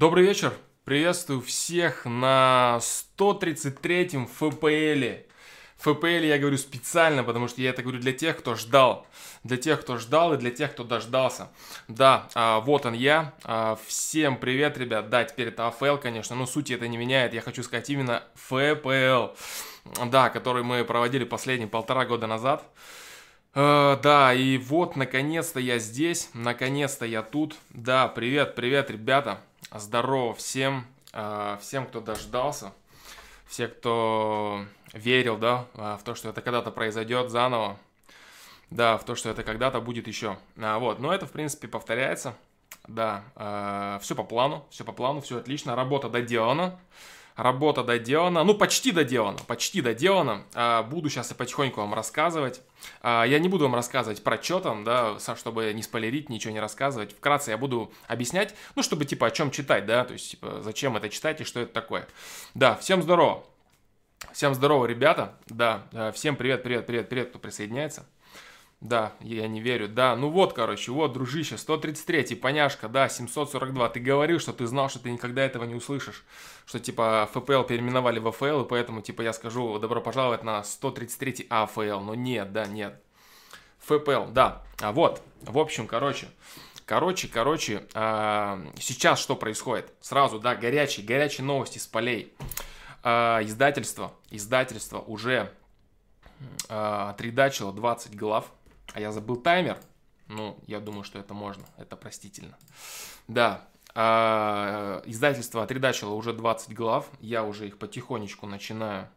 Добрый вечер. Приветствую всех на 133-м ФПЛе. ФПЛ я говорю специально, потому что я это говорю для тех, кто ждал. Для тех, кто ждал и для тех, кто дождался. Да, а, вот он я. А, всем привет, ребят. Да, теперь это АФЛ, конечно, но суть это не меняет. Я хочу сказать именно ФПЛ. Да, который мы проводили последние полтора года назад. Uh, да, и вот, наконец-то я здесь, наконец-то я тут. Да, привет, привет, ребята. Здорово всем, uh, всем, кто дождался, все, кто верил, да, uh, в то, что это когда-то произойдет заново. Да, в то, что это когда-то будет еще. Вот, но это, в принципе, повторяется. Да, все по плану, все по плану, все отлично, работа доделана работа доделана, ну почти доделана, почти доделана. А, буду сейчас и потихоньку вам рассказывать. А, я не буду вам рассказывать про что там, да, чтобы не спойлерить, ничего не рассказывать. Вкратце я буду объяснять, ну чтобы типа о чем читать, да, то есть типа зачем это читать и что это такое. Да, всем здорово. Всем здорово, ребята. Да, всем привет, привет, привет, привет, кто присоединяется. Да, я не верю. Да, ну вот, короче, вот, дружище, 133-й, поняшка, да, 742. Ты говорил, что ты знал, что ты никогда этого не услышишь. Что, типа, ФПЛ переименовали в АФЛ, и поэтому, типа, я скажу, добро пожаловать на 133-й АФЛ. Но нет, да, нет. ФПЛ, да. А вот, в общем, короче, Короче, короче, а, сейчас что происходит? Сразу, да, горячие, горячие новости с полей. А, издательство, издательство уже а, отредачило 20 глав а я забыл таймер. Ну, я думаю, что это можно. Это простительно. Да. А, издательство отредачило уже 20 глав. Я уже их потихонечку начинаю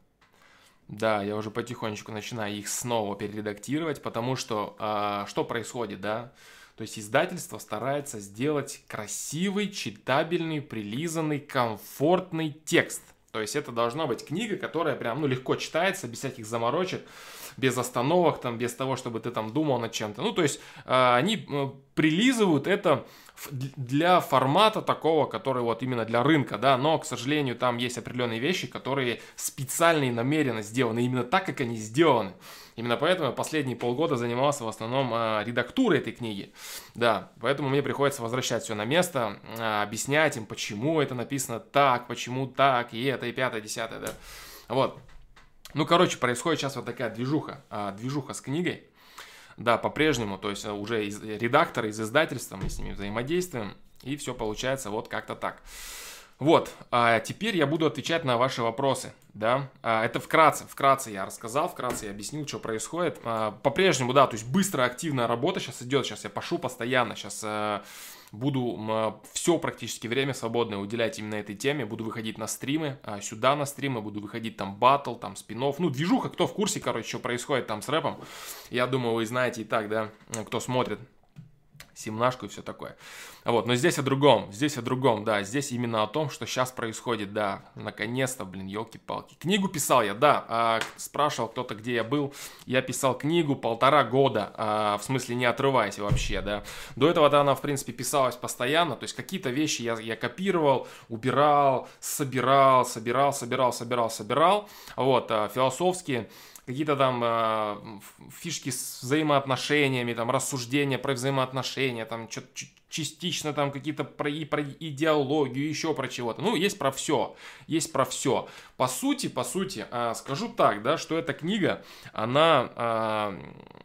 да, я уже потихонечку начинаю их снова перередактировать, потому что а, что происходит, да? То есть издательство старается сделать красивый, читабельный, прилизанный, комфортный текст. То есть это должна быть книга, которая прям ну, легко читается, без всяких заморочек без остановок, там, без того, чтобы ты там думал над чем-то. Ну, то есть э, они э, прилизывают это для формата такого, который вот именно для рынка, да, но, к сожалению, там есть определенные вещи, которые специально и намеренно сделаны, именно так, как они сделаны. Именно поэтому я последние полгода занимался в основном э, редактурой этой книги, да, поэтому мне приходится возвращать все на место, э, объяснять им, почему это написано так, почему так, и это, и пятое, десятое, да, вот. Ну, короче, происходит сейчас вот такая движуха, а, движуха с книгой. Да, по-прежнему, то есть э, уже из редактора, из издательства мы с ними взаимодействуем, и все получается вот как-то так. Вот, а теперь я буду отвечать на ваши вопросы, да, а, это вкратце, вкратце я рассказал, вкратце я объяснил, что происходит. А, по-прежнему, да, то есть быстрая активная работа сейчас идет, сейчас я пошу постоянно, сейчас э, буду все практически время свободное уделять именно этой теме, буду выходить на стримы, а, сюда на стримы, буду выходить там батл, там спинов, ну движуха, кто в курсе, короче, что происходит там с рэпом, я думаю, вы знаете и так, да, кто смотрит семнашку и все такое. Вот, но здесь о другом, здесь о другом, да, здесь именно о том, что сейчас происходит, да, наконец-то, блин, елки-палки. Книгу писал я, да, а, спрашивал кто-то, где я был, я писал книгу полтора года, а, в смысле не отрываясь вообще, да. До этого-то она, в принципе, писалась постоянно, то есть какие-то вещи я, я копировал, убирал, собирал, собирал, собирал, собирал, собирал, вот, а, философские, какие-то там э, фишки с взаимоотношениями, там рассуждения про взаимоотношения, там что-то частично там какие-то про, и про идеологию, еще про чего-то. Ну, есть про все, есть про все. По сути, по сути, э, скажу так, да, что эта книга, она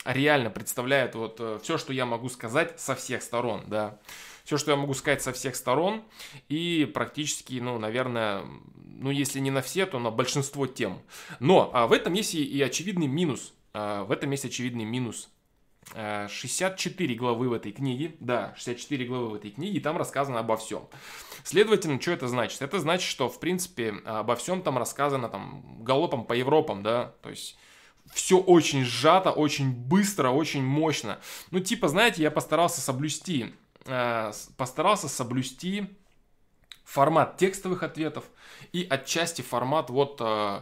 э, реально представляет вот э, все, что я могу сказать со всех сторон, да все, что я могу сказать со всех сторон, и практически, ну, наверное, ну, если не на все, то на большинство тем. Но а в этом есть и, и очевидный минус. А, в этом есть очевидный минус. 64 а, главы в этой книге, да, 64 главы в этой книге, и там рассказано обо всем. Следовательно, что это значит? Это значит, что, в принципе, обо всем там рассказано там галопом по Европам, да, то есть все очень сжато, очень быстро, очень мощно. Ну, типа, знаете, я постарался соблюсти Э, постарался соблюсти формат текстовых ответов и отчасти формат вот э,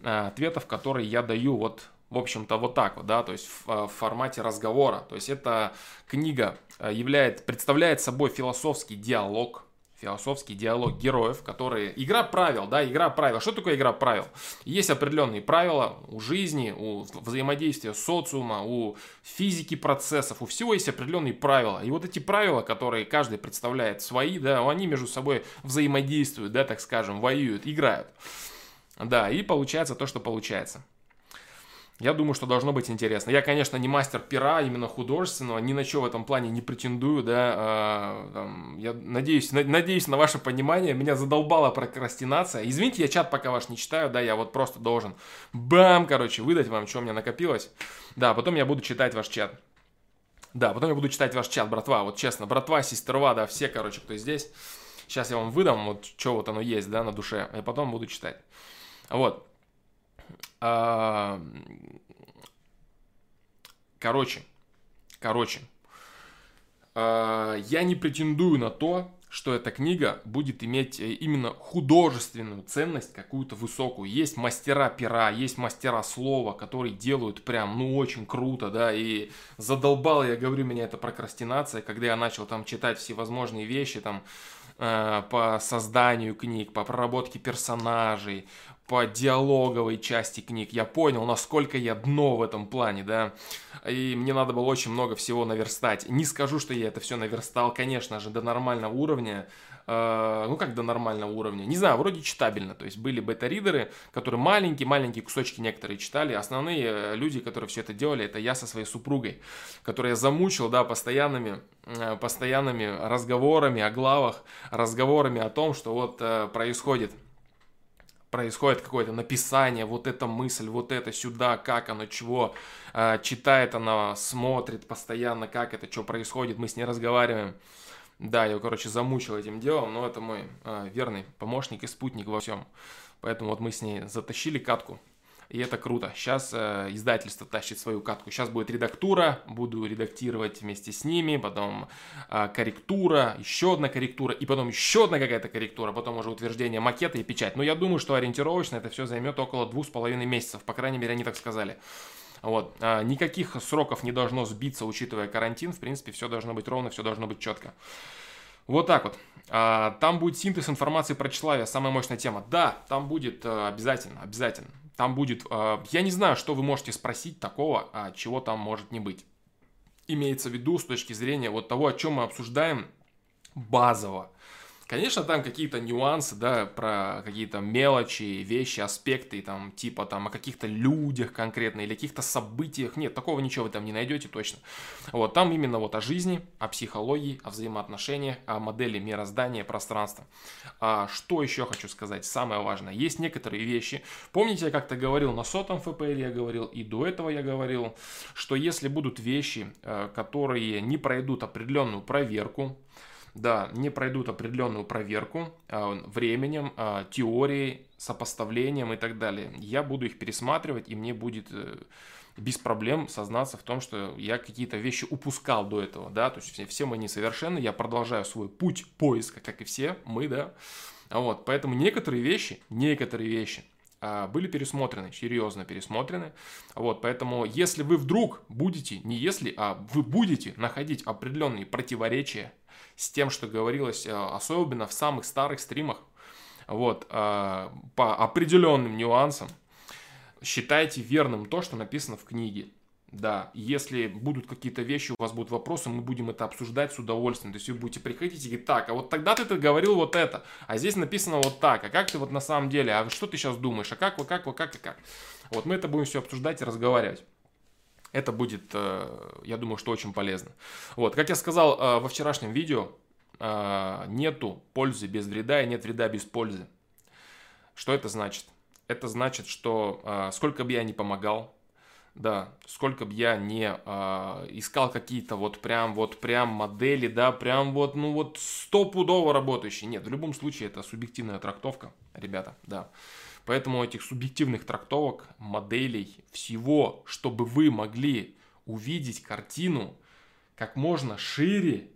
э, ответов, которые я даю вот в общем-то, вот так вот, да, то есть в, в формате разговора. То есть эта книга является, представляет собой философский диалог, философский диалог героев, которые... Игра правил, да, игра правил. Что такое игра правил? Есть определенные правила у жизни, у взаимодействия социума, у физики процессов, у всего есть определенные правила. И вот эти правила, которые каждый представляет свои, да, они между собой взаимодействуют, да, так скажем, воюют, играют. Да, и получается то, что получается. Я думаю, что должно быть интересно. Я, конечно, не мастер пера, именно художественного, ни на что в этом плане не претендую, да. А, там, я надеюсь, на, надеюсь на ваше понимание. Меня задолбала прокрастинация. Извините, я чат пока ваш не читаю, да, я вот просто должен бам, короче, выдать вам, что у меня накопилось. Да, потом я буду читать ваш чат. Да, потом я буду читать ваш чат, братва. Вот честно, братва, сестерва, да, все, короче, кто здесь. Сейчас я вам выдам, вот что вот оно есть, да, на душе, и потом буду читать. Вот. А, короче, короче, а, я не претендую на то, что эта книга будет иметь э, именно художественную ценность какую-то высокую. Есть мастера пера, есть мастера слова, которые делают прям, ну, очень круто, да, и задолбал, я говорю, меня эта прокрастинация, когда я начал там читать всевозможные вещи, там, э, по созданию книг, по проработке персонажей, по диалоговой части книг. Я понял, насколько я дно в этом плане, да. И мне надо было очень много всего наверстать. Не скажу, что я это все наверстал, конечно же, до нормального уровня. Э, ну, как до нормального уровня. Не знаю, вроде читабельно. То есть были бета-ридеры, которые маленькие-маленькие кусочки некоторые читали. Основные э, люди, которые все это делали, это я со своей супругой, которую я замучил, да, постоянными, э, постоянными разговорами о главах, разговорами о том, что вот происходит происходит какое-то написание, вот эта мысль, вот это сюда, как оно, чего, э, читает она, смотрит постоянно, как это, что происходит, мы с ней разговариваем. Да, я его, короче, замучил этим делом, но это мой э, верный помощник и спутник во всем. Поэтому вот мы с ней затащили катку и это круто. Сейчас э, издательство тащит свою катку. Сейчас будет редактура, буду редактировать вместе с ними, потом э, корректура, еще одна корректура, и потом еще одна какая-то корректура, потом уже утверждение макета и печать. Но я думаю, что ориентировочно это все займет около двух с половиной месяцев, по крайней мере, они так сказали. Вот. А, никаких сроков не должно сбиться, учитывая карантин. В принципе, все должно быть ровно, все должно быть четко. Вот так вот. А, там будет синтез информации про тщеславие, самая мощная тема. Да, там будет э, обязательно, обязательно. Там будет, э, я не знаю, что вы можете спросить такого, а чего там может не быть. Имеется в виду с точки зрения вот того, о чем мы обсуждаем базово. Конечно, там какие-то нюансы, да, про какие-то мелочи, вещи, аспекты, там, типа там о каких-то людях конкретно или каких-то событиях. Нет, такого ничего вы там не найдете точно. Вот, там именно вот о жизни, о психологии, о взаимоотношениях, о модели мироздания, пространства. А что еще хочу сказать? Самое важное. Есть некоторые вещи. Помните, я как-то говорил на сотом ФПЛ, я говорил, и до этого я говорил, что если будут вещи, э, которые не пройдут определенную проверку, да, не пройдут определенную проверку э, временем, э, теорией, сопоставлением и так далее. Я буду их пересматривать, и мне будет э, без проблем сознаться в том, что я какие-то вещи упускал до этого, да, то есть все, все мы несовершенны, я продолжаю свой путь поиска, как и все мы, да, вот, поэтому некоторые вещи, некоторые вещи были пересмотрены, серьезно пересмотрены. Вот, поэтому если вы вдруг будете, не если, а вы будете находить определенные противоречия с тем, что говорилось, э, особенно в самых старых стримах, вот, э, по определенным нюансам, считайте верным то, что написано в книге. Да, если будут какие-то вещи, у вас будут вопросы, мы будем это обсуждать с удовольствием. То есть вы будете приходить и говорить, так, а вот тогда ты говорил вот это, а здесь написано вот так, а как ты вот на самом деле, а что ты сейчас думаешь, а как, вот как, вот как и как. Вот мы это будем все обсуждать и разговаривать. Это будет, э, я думаю, что очень полезно. Вот, как я сказал э, во вчерашнем видео, э, нету пользы без вреда и нет вреда без пользы. Что это значит? Это значит, что сколько бы я ни помогал, да, сколько бы я не э, искал какие-то вот прям вот прям модели, да, прям вот, ну вот стопудово работающие. Нет, в любом случае это субъективная трактовка, ребята, да. Поэтому этих субъективных трактовок, моделей, всего, чтобы вы могли увидеть картину как можно шире,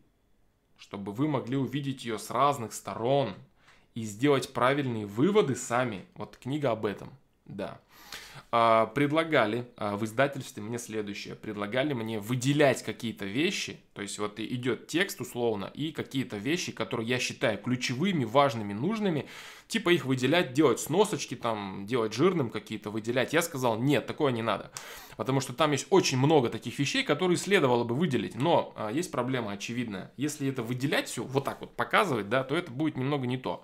чтобы вы могли увидеть ее с разных сторон и сделать правильные выводы сами. Вот книга об этом. Да. А, предлагали а, в издательстве мне следующее. Предлагали мне выделять какие-то вещи, то есть вот идет текст условно, и какие-то вещи, которые я считаю ключевыми, важными, нужными, типа их выделять, делать сносочки там, делать жирным какие-то, выделять. Я сказал, нет, такое не надо. Потому что там есть очень много таких вещей, которые следовало бы выделить. Но а, есть проблема очевидная. Если это выделять все, вот так вот показывать, да, то это будет немного не то.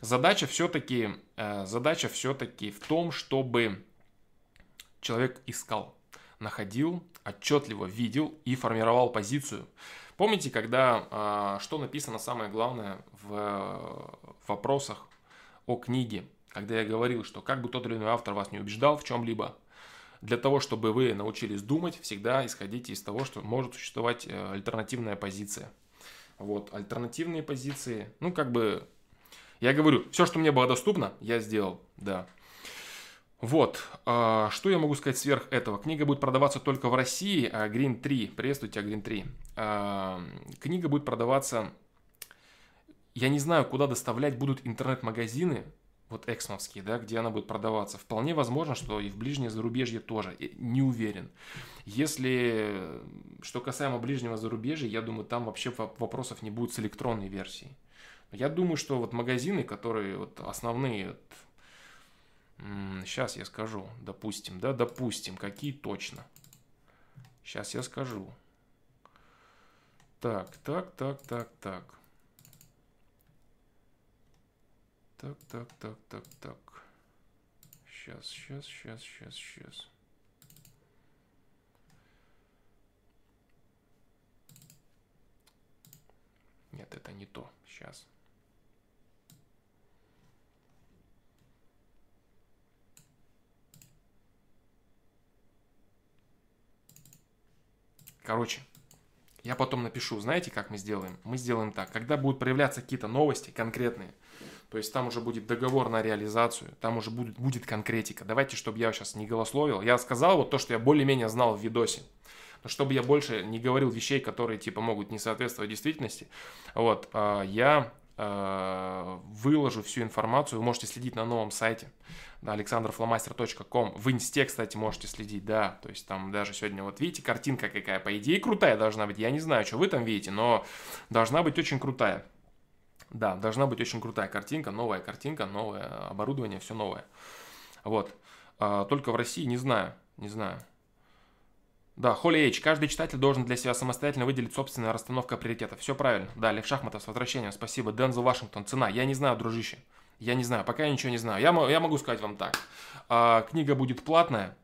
Задача все-таки, э, задача все-таки в том, чтобы человек искал, находил, отчетливо видел и формировал позицию. Помните, когда а, что написано самое главное в, в вопросах о книге, когда я говорил, что как бы тот или иной автор вас не убеждал в чем-либо, для того, чтобы вы научились думать, всегда исходите из того, что может существовать э, альтернативная позиция. Вот, альтернативные позиции, ну, как бы, я говорю, все, что мне было доступно, я сделал, да. Вот, а, что я могу сказать сверх этого? Книга будет продаваться только в России, а Green 3, приветствуйте, Green 3. А, книга будет продаваться, я не знаю, куда доставлять будут интернет-магазины, вот эксмовские, да, где она будет продаваться. Вполне возможно, что и в ближнее зарубежье тоже, не уверен. Если, что касаемо ближнего зарубежья, я думаю, там вообще вопросов не будет с электронной версией. Я думаю, что вот магазины, которые вот основные, Сейчас я скажу, допустим, да, допустим, какие точно. Сейчас я скажу. Так, так, так, так, так. Так, так, так, так, так. Сейчас, сейчас, сейчас, сейчас, сейчас. Нет, это не то. Сейчас. Короче, я потом напишу, знаете, как мы сделаем? Мы сделаем так, когда будут проявляться какие-то новости конкретные, то есть там уже будет договор на реализацию, там уже будет, будет конкретика. Давайте, чтобы я сейчас не голословил. Я сказал вот то, что я более-менее знал в видосе. Но чтобы я больше не говорил вещей, которые типа могут не соответствовать действительности, вот, а, я а, выложу всю информацию. Вы можете следить на новом сайте alexanderflamaster.com. В инсте, кстати, можете следить, да, то есть там даже сегодня, вот видите, картинка какая, по идее, крутая должна быть. Я не знаю, что вы там видите, но должна быть очень крутая. Да, должна быть очень крутая картинка, новая картинка, новое оборудование, все новое. Вот. А, только в России не знаю, не знаю. Да, Холли Эйч. Каждый читатель должен для себя самостоятельно выделить собственную расстановку приоритетов. Все правильно. Да, Лев Шахматов, с возвращением. Спасибо. Дензел Вашингтон. Цена. Я не знаю, дружище. Я не знаю, пока я ничего не знаю. Я, я могу сказать вам так. А, книга будет платная.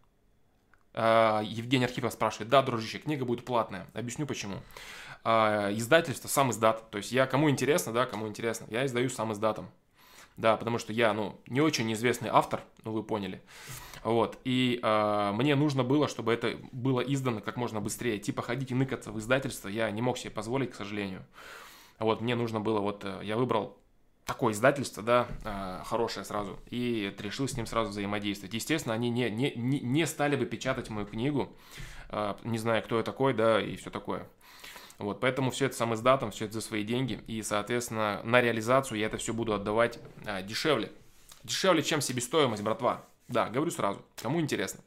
А, Евгений Архипов спрашивает. Да, дружище, книга будет платная. Объясню почему. А, издательство, сам издат. То есть я, кому интересно, да, кому интересно, я издаю сам издатом. Да, потому что я, ну, не очень известный автор, ну, вы поняли. Вот, и э, мне нужно было, чтобы это было издано как можно быстрее. Типа ходить и ныкаться в издательство я не мог себе позволить, к сожалению. Вот, мне нужно было, вот, э, я выбрал такое издательство, да, э, хорошее сразу, и решил с ним сразу взаимодействовать. Естественно, они не, не, не, стали бы печатать мою книгу, э, не зная, кто я такой, да, и все такое. Вот, поэтому все это сам издатом, все это за свои деньги, и, соответственно, на реализацию я это все буду отдавать э, дешевле. Дешевле, чем себестоимость, братва. Да, говорю сразу, кому интересно.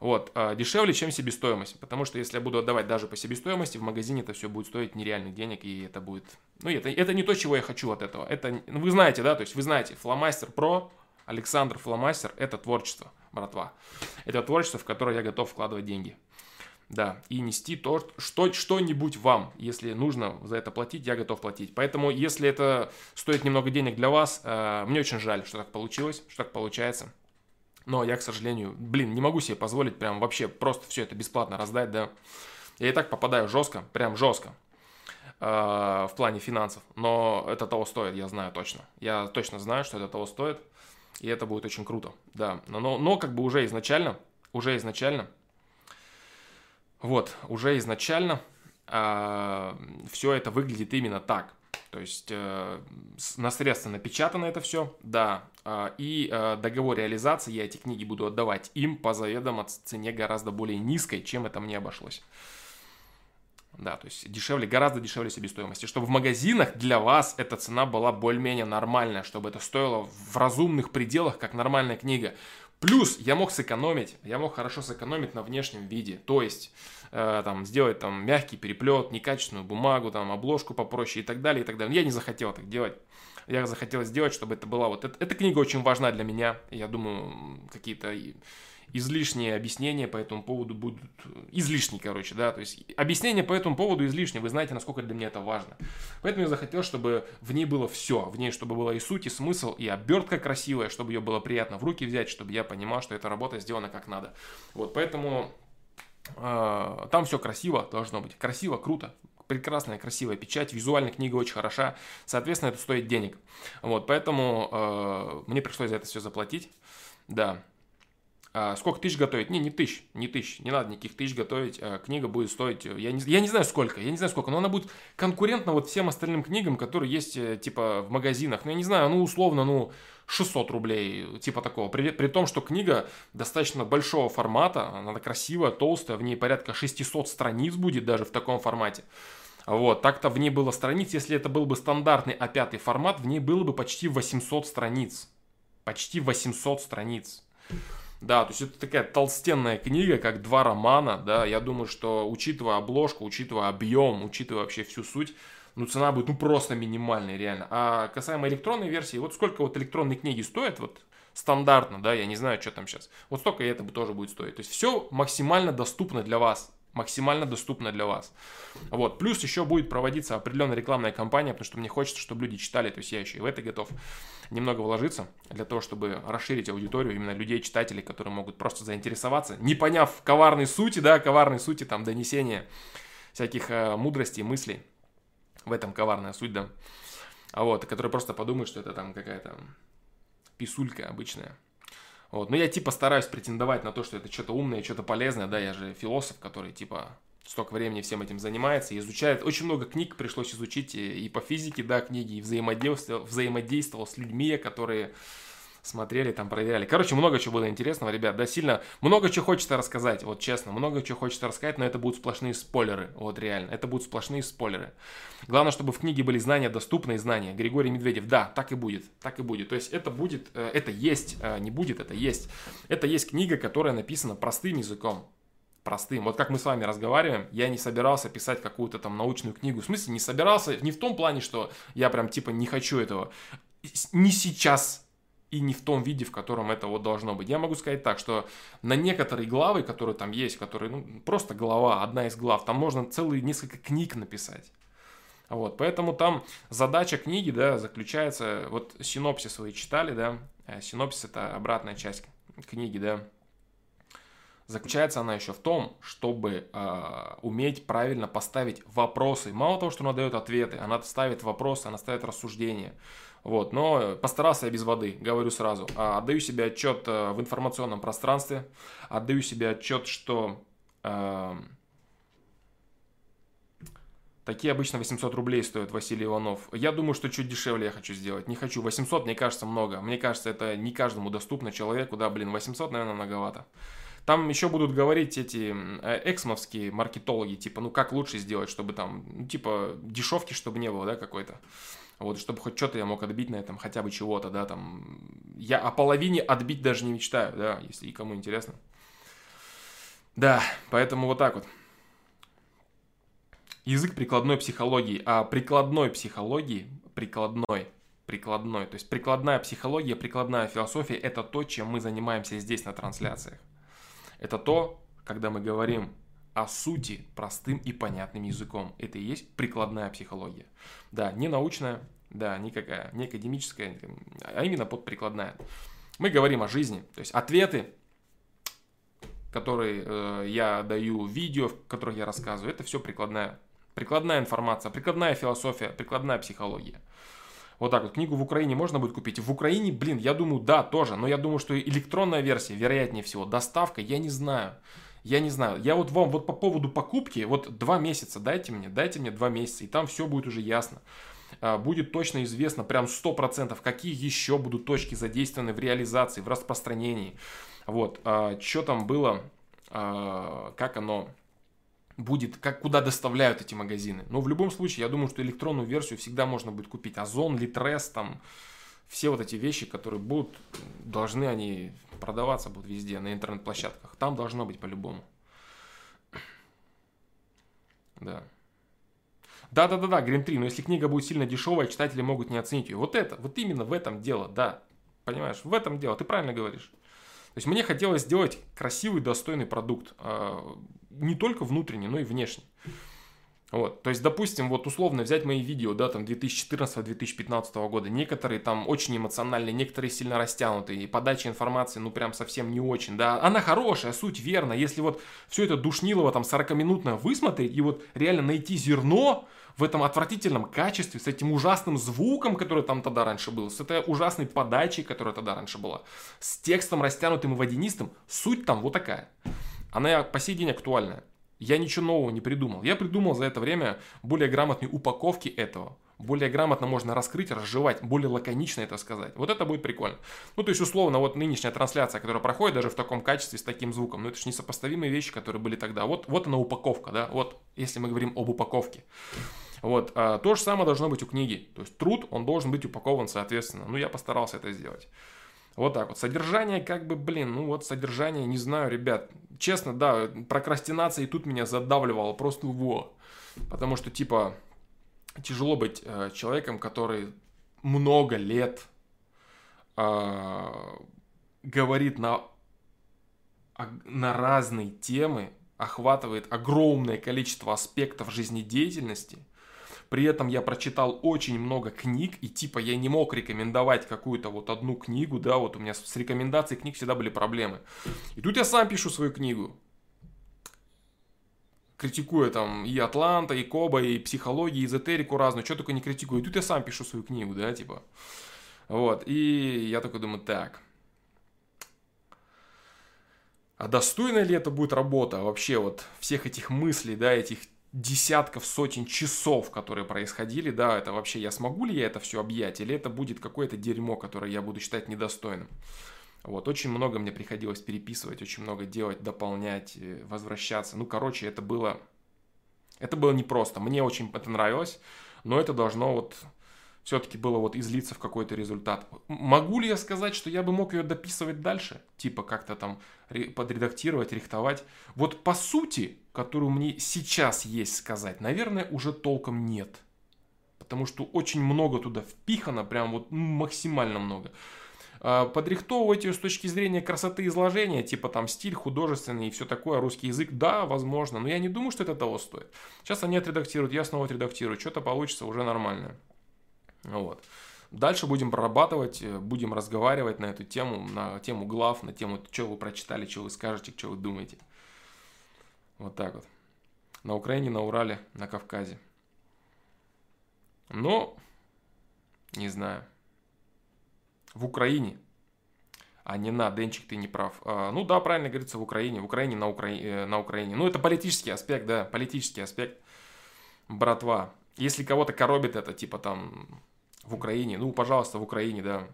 Вот, э, дешевле, чем себестоимость, потому что если я буду отдавать даже по себестоимости, в магазине это все будет стоить нереальных денег, и это будет, ну, это, это не то, чего я хочу от этого. Это, ну, вы знаете, да, то есть вы знаете, Фломастер Про, Александр Фломастер, это творчество, братва. Это творчество, в которое я готов вкладывать деньги. Да, и нести то, что, что-нибудь вам. Если нужно за это платить, я готов платить. Поэтому, если это стоит немного денег для вас, э, мне очень жаль, что так получилось, что так получается. Но я, к сожалению, блин, не могу себе позволить прям вообще просто все это бесплатно раздать, да. Я и так попадаю жестко, прям жестко э, в плане финансов. Но это того стоит, я знаю точно. Я точно знаю, что это того стоит. И это будет очень круто, да. Но, но, но как бы уже изначально, уже изначально, вот, уже изначально э, все это выглядит именно так. То есть э, на средства напечатано это все, да, э, и э, договор реализации я эти книги буду отдавать им по заведомо цене гораздо более низкой, чем это мне обошлось. Да, то есть дешевле, гораздо дешевле себестоимости. Чтобы в магазинах для вас эта цена была более-менее нормальная, чтобы это стоило в разумных пределах, как нормальная книга. Плюс я мог сэкономить, я мог хорошо сэкономить на внешнем виде. То есть, э, там, сделать там мягкий переплет, некачественную бумагу, там, обложку попроще и так далее, и так далее. Я не захотел так делать. Я захотел сделать, чтобы это была вот... Эта, эта книга очень важна для меня. Я думаю, какие-то излишние объяснения по этому поводу будут излишние, короче, да, то есть объяснения по этому поводу излишние, вы знаете, насколько для меня это важно. Поэтому я захотел, чтобы в ней было все, в ней, чтобы была и суть, и смысл, и обертка красивая, чтобы ее было приятно в руки взять, чтобы я понимал, что эта работа сделана как надо. Вот, поэтому э, там все красиво должно быть, красиво, круто, прекрасная, красивая печать, визуально книга очень хороша, соответственно, это стоит денег. Вот, поэтому э, мне пришлось за это все заплатить, да, сколько тысяч готовить? Не, не тысяч, не тысяч, не надо никаких тысяч готовить. А, книга будет стоить, э, я не, я не знаю сколько, я не знаю сколько, но она будет конкурентна вот всем остальным книгам, которые есть э, типа в магазинах. Ну, я не знаю, ну, условно, ну, 600 рублей, типа такого. При, при том, что книга достаточно большого формата, она красивая, толстая, в ней порядка 600 страниц будет даже в таком формате. Вот, так-то в ней было страниц, если это был бы стандартный А5 формат, в ней было бы почти 800 страниц. Почти 800 страниц. Да, то есть это такая толстенная книга, как два романа, да, я думаю, что учитывая обложку, учитывая объем, учитывая вообще всю суть, ну, цена будет, ну, просто минимальная, реально. А касаемо электронной версии, вот сколько вот электронные книги стоят, вот, стандартно, да, я не знаю, что там сейчас, вот столько и это тоже будет стоить. То есть все максимально доступно для вас, максимально доступно для вас. Вот. Плюс еще будет проводиться определенная рекламная кампания, потому что мне хочется, чтобы люди читали, то есть я еще и в это готов немного вложиться для того, чтобы расширить аудиторию именно людей, читателей, которые могут просто заинтересоваться, не поняв коварной сути, да, коварной сути там донесения всяких э, мудростей, мыслей. В этом коварная суть, да. А вот, которые просто подумают, что это там какая-то писулька обычная. Вот. Но я типа стараюсь претендовать на то, что это что-то умное, что-то полезное, да, я же философ, который типа столько времени всем этим занимается, изучает. Очень много книг пришлось изучить и по физике, да, книги, и взаимодействовал, взаимодействовал с людьми, которые смотрели, там проверяли. Короче, много чего было интересного, ребят, да, сильно, много чего хочется рассказать, вот честно, много чего хочется рассказать, но это будут сплошные спойлеры, вот реально, это будут сплошные спойлеры. Главное, чтобы в книге были знания, доступные знания. Григорий Медведев, да, так и будет, так и будет. То есть это будет, э, это есть, э, не будет, это есть. Это есть книга, которая написана простым языком, простым. Вот как мы с вами разговариваем, я не собирался писать какую-то там научную книгу. В смысле, не собирался, не в том плане, что я прям типа не хочу этого. Не сейчас и не в том виде, в котором это вот должно быть. Я могу сказать так, что на некоторые главы, которые там есть, которые, ну, просто глава, одна из глав, там можно целые несколько книг написать. Вот, поэтому там задача книги, да, заключается, вот синопсис вы читали, да, э, синопсис это обратная часть книги, да, заключается она еще в том, чтобы э, уметь правильно поставить вопросы. Мало того, что она дает ответы, она ставит вопросы, она ставит рассуждения. Вот, но постарался я без воды, говорю сразу. А, отдаю себе отчет э, в информационном пространстве, отдаю себе отчет, что э, такие обычно 800 рублей стоят Василий Иванов. Я думаю, что чуть дешевле я хочу сделать. Не хочу 800, мне кажется, много. Мне кажется, это не каждому доступно человеку. Да, блин, 800, наверное, многовато. Там еще будут говорить эти э, эксмовские маркетологи, типа, ну как лучше сделать, чтобы там, ну типа, дешевки, чтобы не было, да, какой-то. Вот, чтобы хоть что-то я мог отбить на этом, хотя бы чего-то, да, там. Я о половине отбить даже не мечтаю, да, если и кому интересно. Да, поэтому вот так вот. Язык прикладной психологии. А прикладной психологии, прикладной, прикладной, то есть прикладная психология, прикладная философия – это то, чем мы занимаемся здесь на трансляциях. Это то, когда мы говорим о сути простым и понятным языком. Это и есть прикладная психология. Да, не научная, да, никакая, не академическая, а именно подприкладная. Мы говорим о жизни, то есть ответы, которые э, я даю, видео, в которых я рассказываю, это все прикладная, прикладная информация, прикладная философия, прикладная психология. Вот так вот. Книгу в Украине можно будет купить. В Украине, блин, я думаю, да, тоже. Но я думаю, что электронная версия, вероятнее всего, доставка, я не знаю. Я не знаю, я вот вам вот по поводу покупки, вот два месяца дайте мне, дайте мне два месяца, и там все будет уже ясно. А, будет точно известно, прям 100%, какие еще будут точки задействованы в реализации, в распространении. Вот, а, что там было, а, как оно будет, как, куда доставляют эти магазины. Но в любом случае, я думаю, что электронную версию всегда можно будет купить. Озон, Литрес, там, все вот эти вещи, которые будут, должны они продаваться будут везде, на интернет-площадках. Там должно быть по-любому. Да. Да-да-да-да, Грин 3, но если книга будет сильно дешевая, читатели могут не оценить ее. Вот это, вот именно в этом дело, да. Понимаешь, в этом дело, ты правильно говоришь. То есть мне хотелось сделать красивый, достойный продукт. Не только внутренний, но и внешний. Вот, то есть, допустим, вот условно взять мои видео, да, там 2014-2015 года, некоторые там очень эмоциональные, некоторые сильно растянутые, и подача информации, ну, прям совсем не очень, да, она хорошая, суть верна, если вот все это душнилово там 40-минутно высмотреть и вот реально найти зерно в этом отвратительном качестве, с этим ужасным звуком, который там тогда раньше был, с этой ужасной подачей, которая тогда раньше была, с текстом растянутым и водянистым, суть там вот такая. Она по сей день актуальная. Я ничего нового не придумал. Я придумал за это время более грамотные упаковки этого. Более грамотно можно раскрыть, разжевать, более лаконично это сказать. Вот это будет прикольно. Ну, то есть, условно, вот нынешняя трансляция, которая проходит даже в таком качестве, с таким звуком, ну, это же несопоставимые вещи, которые были тогда. Вот, вот она упаковка, да, вот, если мы говорим об упаковке. Вот, а, то же самое должно быть у книги. То есть, труд, он должен быть упакован соответственно. Ну, я постарался это сделать. Вот так вот. Содержание, как бы, блин, ну вот содержание, не знаю, ребят. Честно, да, прокрастинация и тут меня задавливала просто во. Потому что, типа, тяжело быть э, человеком, который много лет э, говорит на, на разные темы, охватывает огромное количество аспектов жизнедеятельности – при этом я прочитал очень много книг, и типа я не мог рекомендовать какую-то вот одну книгу, да, вот у меня с рекомендацией книг всегда были проблемы. И тут я сам пишу свою книгу. Критикуя там и Атланта, и Коба, и психологию, и эзотерику разную, что только не критикую. И тут я сам пишу свою книгу, да, типа. Вот, и я такой думаю, так, а достойна ли это будет работа вообще вот всех этих мыслей, да, этих десятков, сотен часов, которые происходили, да, это вообще я смогу ли я это все объять, или это будет какое-то дерьмо, которое я буду считать недостойным. Вот, очень много мне приходилось переписывать, очень много делать, дополнять, э, возвращаться. Ну, короче, это было, это было непросто. Мне очень это нравилось, но это должно вот все-таки было вот излиться в какой-то результат. Могу ли я сказать, что я бы мог ее дописывать дальше? Типа как-то там подредактировать, рихтовать? Вот по сути, которую мне сейчас есть сказать, наверное, уже толком нет. Потому что очень много туда впихано, прям вот максимально много. А, подрихтовывать ее с точки зрения красоты изложения, типа там стиль художественный и все такое, русский язык, да, возможно, но я не думаю, что это того стоит. Сейчас они отредактируют, я снова отредактирую, что-то получится уже нормально. Вот. Дальше будем прорабатывать, э, будем разговаривать на эту тему, на тему глав, на тему, что вы прочитали, что вы скажете, что вы думаете. Вот так вот. На Украине, на Урале, на Кавказе. Но, не знаю. В Украине. А не на, Денчик, ты не прав. А, ну да, правильно говорится, в Украине. В Украине, на, Укра... Э, на Украине. Ну, это политический аспект, да, политический аспект. Братва. Если кого-то коробит это, типа там в Украине, ну, пожалуйста, в Украине, да.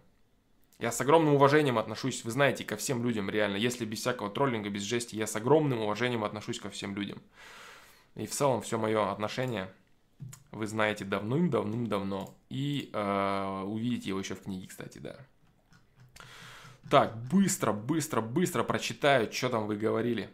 Я с огромным уважением отношусь, вы знаете, ко всем людям, реально. Если без всякого троллинга, без жести, я с огромным уважением отношусь ко всем людям. И в целом все мое отношение вы знаете давным-давным-давно. И э, увидите его еще в книге, кстати, да. Так, быстро, быстро, быстро прочитаю, что там вы говорили.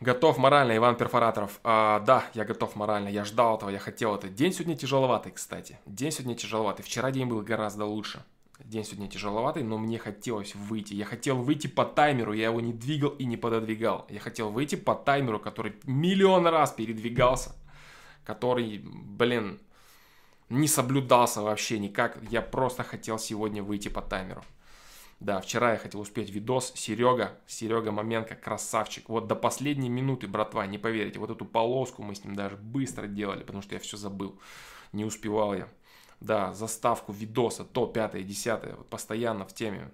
Готов морально, Иван Перфораторов. А, да, я готов морально, я ждал этого, я хотел это. День сегодня тяжеловатый, кстати. День сегодня тяжеловатый. Вчера день был гораздо лучше. День сегодня тяжеловатый, но мне хотелось выйти. Я хотел выйти по таймеру, я его не двигал и не пододвигал. Я хотел выйти по таймеру, который миллион раз передвигался. Который, блин, не соблюдался вообще никак. Я просто хотел сегодня выйти по таймеру. Да, вчера я хотел успеть видос. Серега, Серега Маменко, красавчик. Вот до последней минуты, братва, не поверите. Вот эту полоску мы с ним даже быстро делали, потому что я все забыл. Не успевал я. Да, заставку видоса, то, пятое, десятое, постоянно в теме.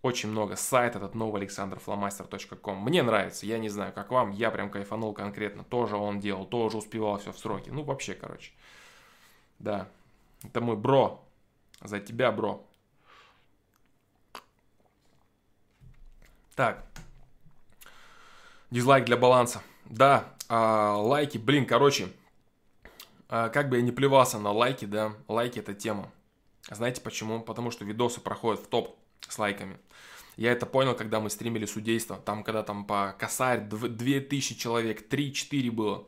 Очень много. Сайт этот новый александрфломастер.ком. Мне нравится, я не знаю, как вам, я прям кайфанул конкретно. Тоже он делал, тоже успевал все в сроки. Ну, вообще, короче. Да, это мой бро. За тебя, бро. Так. Дизлайк для баланса. Да, а, лайки, блин, короче, а, как бы я не плевался на лайки, да, лайки это тема. Знаете почему? Потому что видосы проходят в топ с лайками. Я это понял, когда мы стримили судейство. Там, когда там по косарь 2000 человек, 3-4 было.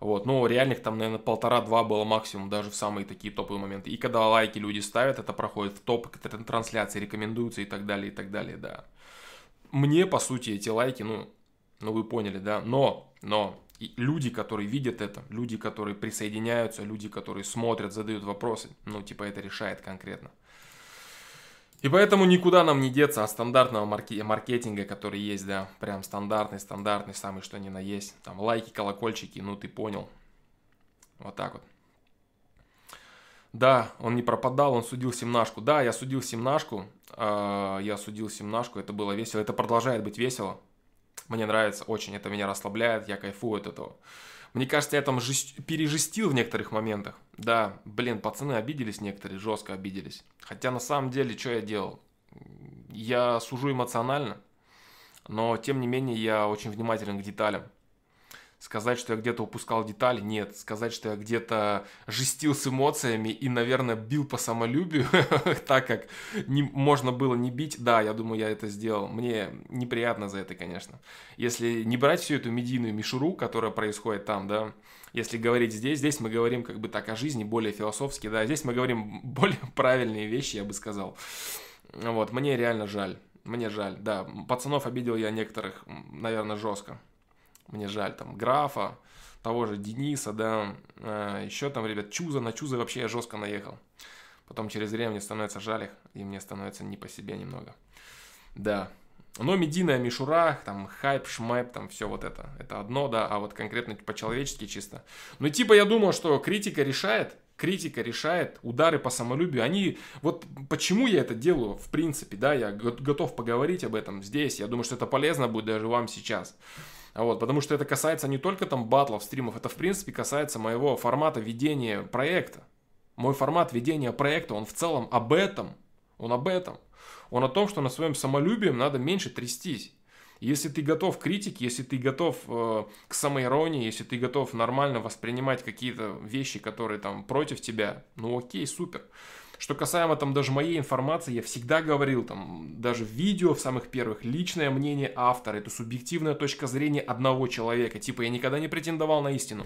Вот, ну, реальных там, наверное, полтора-два было максимум, даже в самые такие топовые моменты. И когда лайки люди ставят, это проходит в топ трансляции, рекомендуются и так далее, и так далее, да. Мне, по сути, эти лайки, ну, ну вы поняли, да, но, но люди, которые видят это, люди, которые присоединяются, люди, которые смотрят, задают вопросы, ну, типа, это решает конкретно. И поэтому никуда нам не деться от стандартного маркетинга, который есть, да, прям стандартный, стандартный, самый что ни на есть. Там лайки, колокольчики, ну ты понял. Вот так вот. Да, он не пропадал, он судил семнашку. Да, я судил семнашку, э, я судил семнашку, это было весело, это продолжает быть весело. Мне нравится очень, это меня расслабляет, я кайфую от этого. Мне кажется, я там жест... пережестил в некоторых моментах. Да, блин, пацаны обиделись некоторые, жестко обиделись. Хотя на самом деле, что я делал? Я сужу эмоционально, но тем не менее я очень внимателен к деталям. Сказать, что я где-то упускал детали, нет. Сказать, что я где-то жестил с эмоциями и, наверное, бил по самолюбию, так как не, можно было не бить, да, я думаю, я это сделал. Мне неприятно за это, конечно. Если не брать всю эту медийную мишуру, которая происходит там, да, если говорить здесь, здесь мы говорим как бы так о жизни, более философски, да, здесь мы говорим более правильные вещи, я бы сказал. Вот, мне реально жаль. Мне жаль, да. Пацанов обидел я некоторых, наверное, жестко. Мне жаль, там, Графа, того же Дениса, да, э, еще там, ребят, Чуза, на Чуза вообще я жестко наехал. Потом через время мне становится жаль их, и мне становится не по себе немного. Да. Но медийная мишура, там, хайп, шмайп, там, все вот это, это одно, да, а вот конкретно по-человечески чисто. Ну, типа, я думал, что критика решает, критика решает, удары по самолюбию, они, вот почему я это делаю, в принципе, да, я готов поговорить об этом здесь, я думаю, что это полезно будет даже вам сейчас. Вот, потому что это касается не только там батлов, стримов, это в принципе касается моего формата ведения проекта. Мой формат ведения проекта, он в целом об этом. Он об этом. Он о том, что на своем самолюбием надо меньше трястись. Если ты готов к критике, если ты готов э, к самоиронии, если ты готов нормально воспринимать какие-то вещи, которые там против тебя, ну окей, супер. Что касаемо там даже моей информации, я всегда говорил, там, даже в видео в самых первых, личное мнение автора, это субъективная точка зрения одного человека. Типа я никогда не претендовал на истину.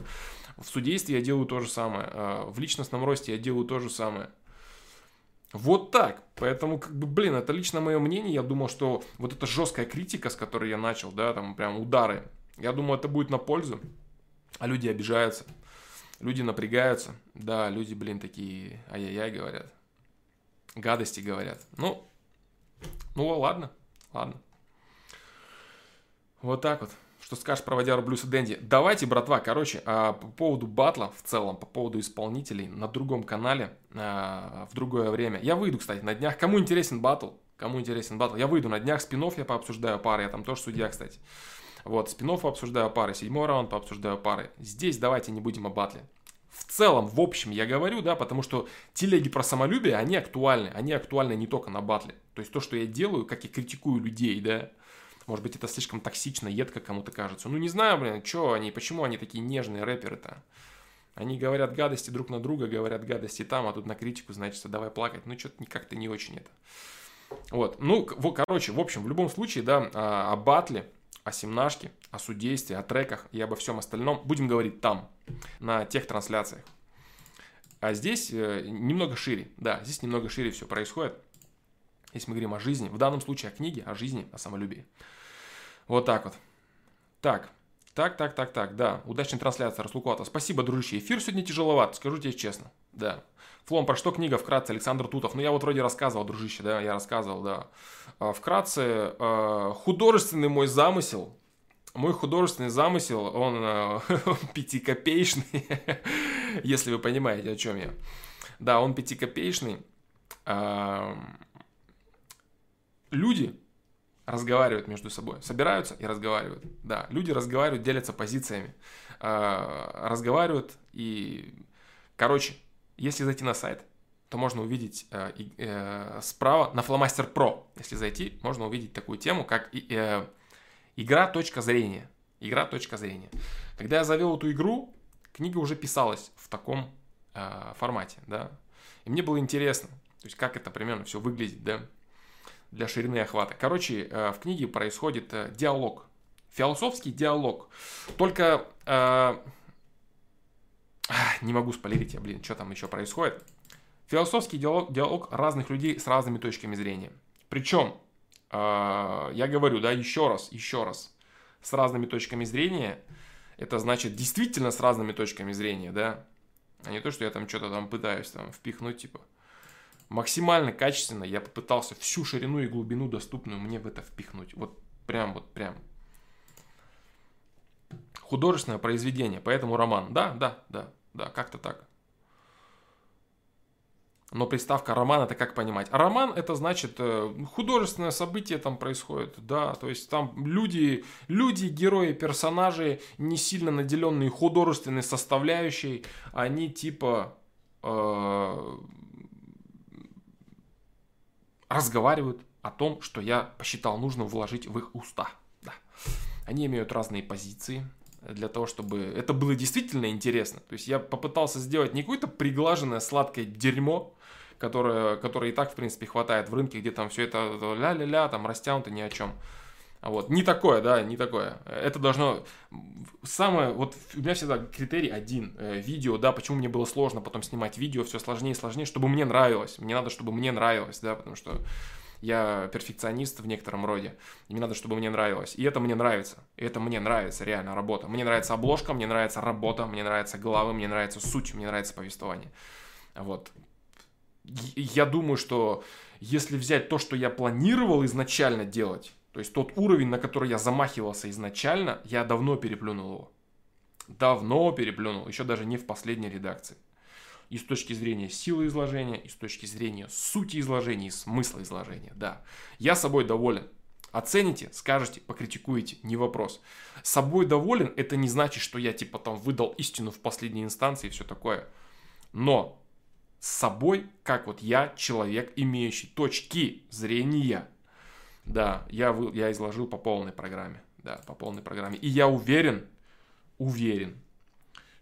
В судействе я делаю то же самое. А, в личностном росте я делаю то же самое. Вот так. Поэтому, как бы, блин, это лично мое мнение. Я думал, что вот эта жесткая критика, с которой я начал, да, там прям удары, я думаю, это будет на пользу. А люди обижаются. Люди напрягаются. Да, люди, блин, такие ай-яй-яй говорят гадости говорят. Ну, ну ладно, ладно. Вот так вот. Что скажешь про водяру Блюс и Дэнди? Давайте, братва, короче, а, по поводу батла в целом, по поводу исполнителей на другом канале а, в другое время. Я выйду, кстати, на днях. Кому интересен батл? Кому интересен батл? Я выйду на днях спинов, я пообсуждаю пары. Я там тоже судья, кстати. Вот, спинов пообсуждаю пары, седьмой раунд пообсуждаю пары. Здесь давайте не будем о батле в целом, в общем, я говорю, да, потому что телеги про самолюбие, они актуальны. Они актуальны не только на батле. То есть то, что я делаю, как я критикую людей, да, может быть, это слишком токсично, едко кому-то кажется. Ну, не знаю, блин, что они, почему они такие нежные рэперы-то? Они говорят гадости друг на друга, говорят гадости там, а тут на критику, значит, давай плакать. Ну, что-то как-то не очень это. Вот, ну, короче, в общем, в любом случае, да, о, о батле, о семнашке, о судействе, о треках и обо всем остальном будем говорить там, на тех трансляциях. А здесь э, немного шире, да, здесь немного шире все происходит. Если мы говорим о жизни, в данном случае о книге, о жизни, о самолюбии. Вот так вот. Так, так, так, так, так, да. Удачной трансляции, Раслукуата. Спасибо, дружище. Эфир сегодня тяжеловат, скажу тебе честно. Да. Флом, про что книга вкратце, Александр Тутов? Ну, я вот вроде рассказывал, дружище, да, я рассказывал, да. А, вкратце, а, художественный мой замысел, мой художественный замысел, он э, пятикопеечный, если вы понимаете, о чем я. Да, он пятикопеечный. люди разговаривают между собой, собираются и разговаривают. Да, люди разговаривают, делятся позициями, разговаривают и, короче, если зайти на сайт, то можно увидеть э, э, справа на Flowmaster Pro, если зайти, можно увидеть такую тему, как э, игра точка зрения. Игра точка зрения. Когда я завел эту игру, книга уже писалась в таком э, формате, да. И мне было интересно, то есть как это примерно все выглядит, да. для ширины охвата. Короче, э, в книге происходит э, диалог, философский диалог. Только э, не могу спойлерить я, блин, что там еще происходит. Философский диалог, диалог разных людей с разными точками зрения. Причем, э, я говорю, да, еще раз, еще раз, с разными точками зрения, это значит действительно с разными точками зрения, да, а не то, что я там что-то там пытаюсь там впихнуть, типа, максимально качественно я попытался всю ширину и глубину, доступную мне в это впихнуть. Вот прям, вот прям. Художественное произведение, поэтому роман. Да, да, да, да, как-то так. Но приставка роман это как понимать? Роман это значит э, художественное событие там происходит, да, то есть там люди, люди, герои, персонажи, не сильно наделенные художественной составляющей, они типа э, разговаривают о том, что я посчитал нужным вложить в их уста. Да. Они имеют разные позиции для того, чтобы это было действительно интересно. То есть я попытался сделать не какое-то приглаженное сладкое дерьмо, которое, которое и так, в принципе, хватает в рынке, где там все это ля-ля-ля, там растянуто ни о чем. Вот. Не такое, да, не такое. Это должно... Самое... Вот у меня всегда критерий один. Э, видео, да, почему мне было сложно потом снимать видео, все сложнее и сложнее, чтобы мне нравилось. Мне надо, чтобы мне нравилось, да, потому что я перфекционист в некотором роде. И мне надо, чтобы мне нравилось. И это мне нравится. И это мне нравится, реально, работа. Мне нравится обложка, мне нравится работа, мне нравятся главы, мне нравится суть, мне нравится повествование. Вот. Я думаю, что если взять то, что я планировал изначально делать, то есть тот уровень, на который я замахивался изначально, я давно переплюнул его. Давно переплюнул, еще даже не в последней редакции. И с точки зрения силы изложения, и с точки зрения сути изложения, и смысла изложения, да. Я собой доволен. Оцените, скажете, покритикуете, не вопрос. Собой доволен, это не значит, что я типа там выдал истину в последней инстанции и все такое. Но с собой, как вот я, человек, имеющий точки зрения, да, я, вы, я изложил по полной программе. Да, по полной программе. И я уверен, уверен,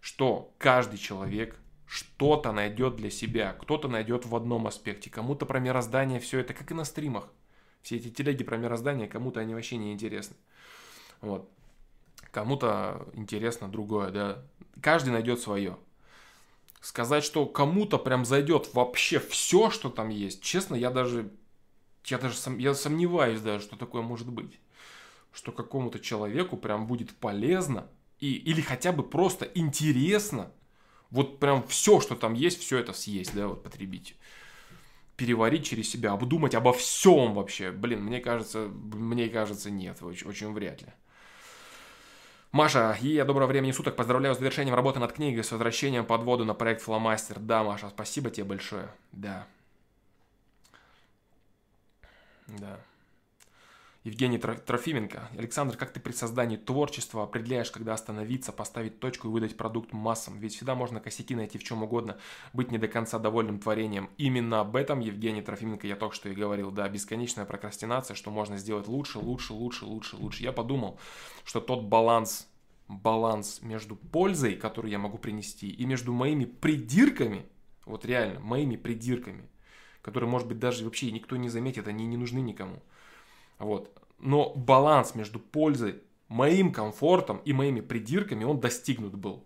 что каждый человек что-то найдет для себя. Кто-то найдет в одном аспекте. Кому-то про мироздание все это, как и на стримах. Все эти телеги про мироздание, кому-то они вообще не интересны. Вот. Кому-то интересно другое, да. Каждый найдет свое. Сказать, что кому-то прям зайдет вообще все, что там есть, честно, я даже я даже сом, я сомневаюсь даже, что такое может быть. Что какому-то человеку прям будет полезно и, или хотя бы просто интересно вот прям все, что там есть, все это съесть, да, вот потребить. Переварить через себя, обдумать обо всем вообще. Блин, мне кажется, мне кажется, нет, очень, очень вряд ли. Маша, я доброго времени суток. Поздравляю с завершением работы над книгой, с возвращением под воду на проект Фломастер. Да, Маша, спасибо тебе большое. Да. Да. Евгений Трофименко. Александр, как ты при создании творчества определяешь, когда остановиться, поставить точку и выдать продукт массам? Ведь всегда можно косяки найти в чем угодно, быть не до конца довольным творением. Именно об этом, Евгений Трофименко, я только что и говорил. Да, бесконечная прокрастинация, что можно сделать лучше, лучше, лучше, лучше, лучше. Я подумал, что тот баланс, баланс между пользой, которую я могу принести, и между моими придирками, вот реально, моими придирками, которые, может быть, даже вообще никто не заметит, они не нужны никому. Вот. Но баланс между пользой, моим комфортом и моими придирками, он достигнут был.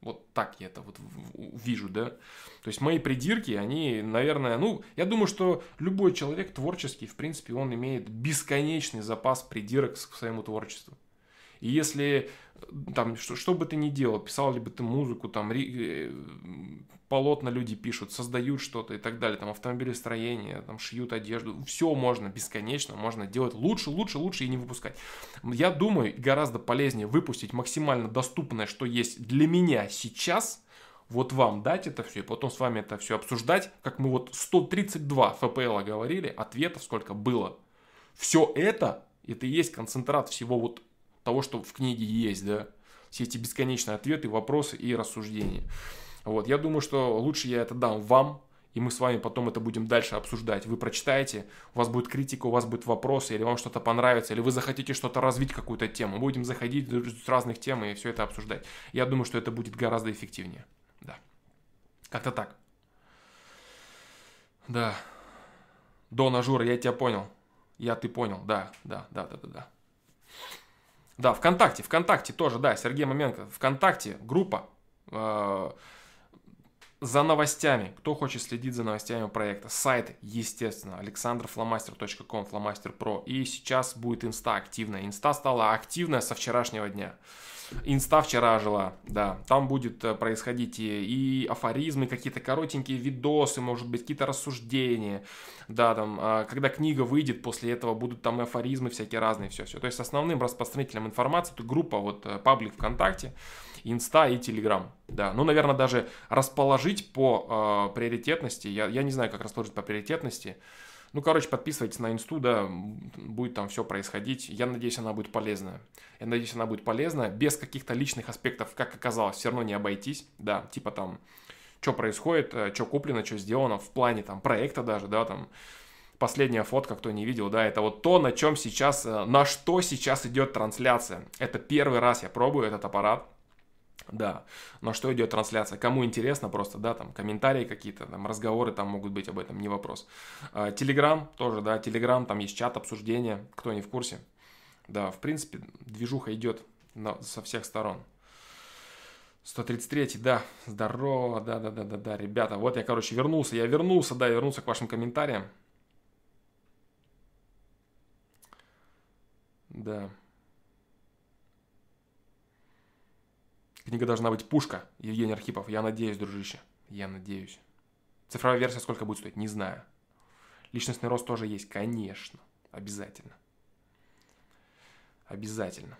Вот так я это вот вижу, да. То есть мои придирки, они, наверное, ну, я думаю, что любой человек творческий, в принципе, он имеет бесконечный запас придирок к своему творчеству. И если там, что, что бы ты ни делал, писал ли бы ты музыку, там, ри, э, полотна люди пишут, создают что-то и так далее, там, автомобилестроение, там, шьют одежду, все можно бесконечно, можно делать лучше, лучше, лучше и не выпускать. Я думаю, гораздо полезнее выпустить максимально доступное, что есть для меня сейчас, вот вам дать это все, и потом с вами это все обсуждать, как мы вот 132 ФПЛ говорили, ответов сколько было. Все это, это и есть концентрат всего вот того, что в книге есть, да, все эти бесконечные ответы, вопросы и рассуждения. Вот, я думаю, что лучше я это дам вам, и мы с вами потом это будем дальше обсуждать. Вы прочитаете, у вас будет критика, у вас будут вопросы, или вам что-то понравится, или вы захотите что-то развить, какую-то тему. Будем заходить с разных тем и все это обсуждать. Я думаю, что это будет гораздо эффективнее. Да. Как-то так. Да. Дона Жура, я тебя понял. Я, ты понял, да, да, да, да, да, да. Да, ВКонтакте, ВКонтакте тоже, да, Сергей Маменко, ВКонтакте, группа, э, за новостями, кто хочет следить за новостями проекта, сайт, естественно, alexanderflamaster.com, фломастер про. И сейчас будет инста активная. Инста стала активная со вчерашнего дня. Инста вчера жила, да. Там будет э, происходить и, и афоризмы, какие-то коротенькие видосы, может быть, какие-то рассуждения. Да, там, а, когда книга выйдет, после этого будут там афоризмы всякие разные, все-все. То есть основным распространителем информации это группа, вот, э, паблик ВКонтакте, Инста и Телеграм. Да, ну, наверное, даже расположить по э, приоритетности, я, я не знаю, как расположить по приоритетности, ну, короче, подписывайтесь на инсту, да, будет там все происходить. Я надеюсь, она будет полезная. Я надеюсь, она будет полезная. Без каких-то личных аспектов, как оказалось, все равно не обойтись. Да, типа там, что происходит, э, что куплено, что сделано в плане там проекта даже, да, там. Последняя фотка, кто не видел, да, это вот то, на чем сейчас, э, на что сейчас идет трансляция. Это первый раз я пробую этот аппарат. Да, но что идет трансляция? Кому интересно, просто, да, там, комментарии какие-то, там, разговоры там могут быть об этом, не вопрос. Телеграм тоже, да, Телеграм, там есть чат, обсуждения, кто не в курсе. Да, в принципе, движуха идет со всех сторон. 133, да, здорово, да-да-да-да-да, ребята, вот я, короче, вернулся, я вернулся, да, вернулся к вашим комментариям. Да. Книга должна быть пушка, Евгений Архипов. Я надеюсь, дружище. Я надеюсь. Цифровая версия сколько будет стоить? Не знаю. Личностный рост тоже есть, конечно. Обязательно. Обязательно.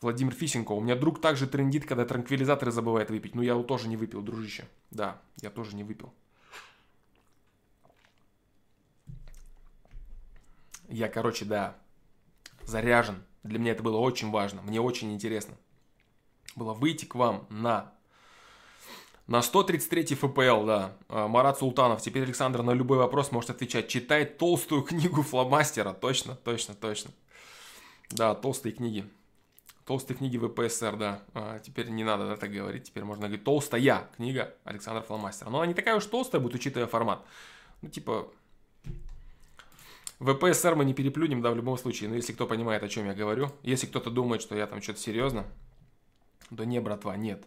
Владимир Фисенко. У меня друг также трендит, когда транквилизаторы забывает выпить. Ну, я его тоже не выпил, дружище. Да, я тоже не выпил. Я, короче, да, заряжен. Для меня это было очень важно, мне очень интересно. Было выйти к вам на на 133 ФПЛ, да. А, Марат Султанов. Теперь Александр на любой вопрос может отвечать. Читает толстую книгу фломастера. Точно, точно, точно. Да, толстые книги. Толстые книги ВПСР, да. А, теперь не надо да, так говорить. Теперь можно говорить толстая книга Александра Фломастера. Но она не такая уж толстая будет, учитывая формат. Ну, типа, ВПСР мы не переплюнем, да, в любом случае. Но если кто понимает, о чем я говорю, если кто-то думает, что я там что-то серьезно, да не, братва, нет.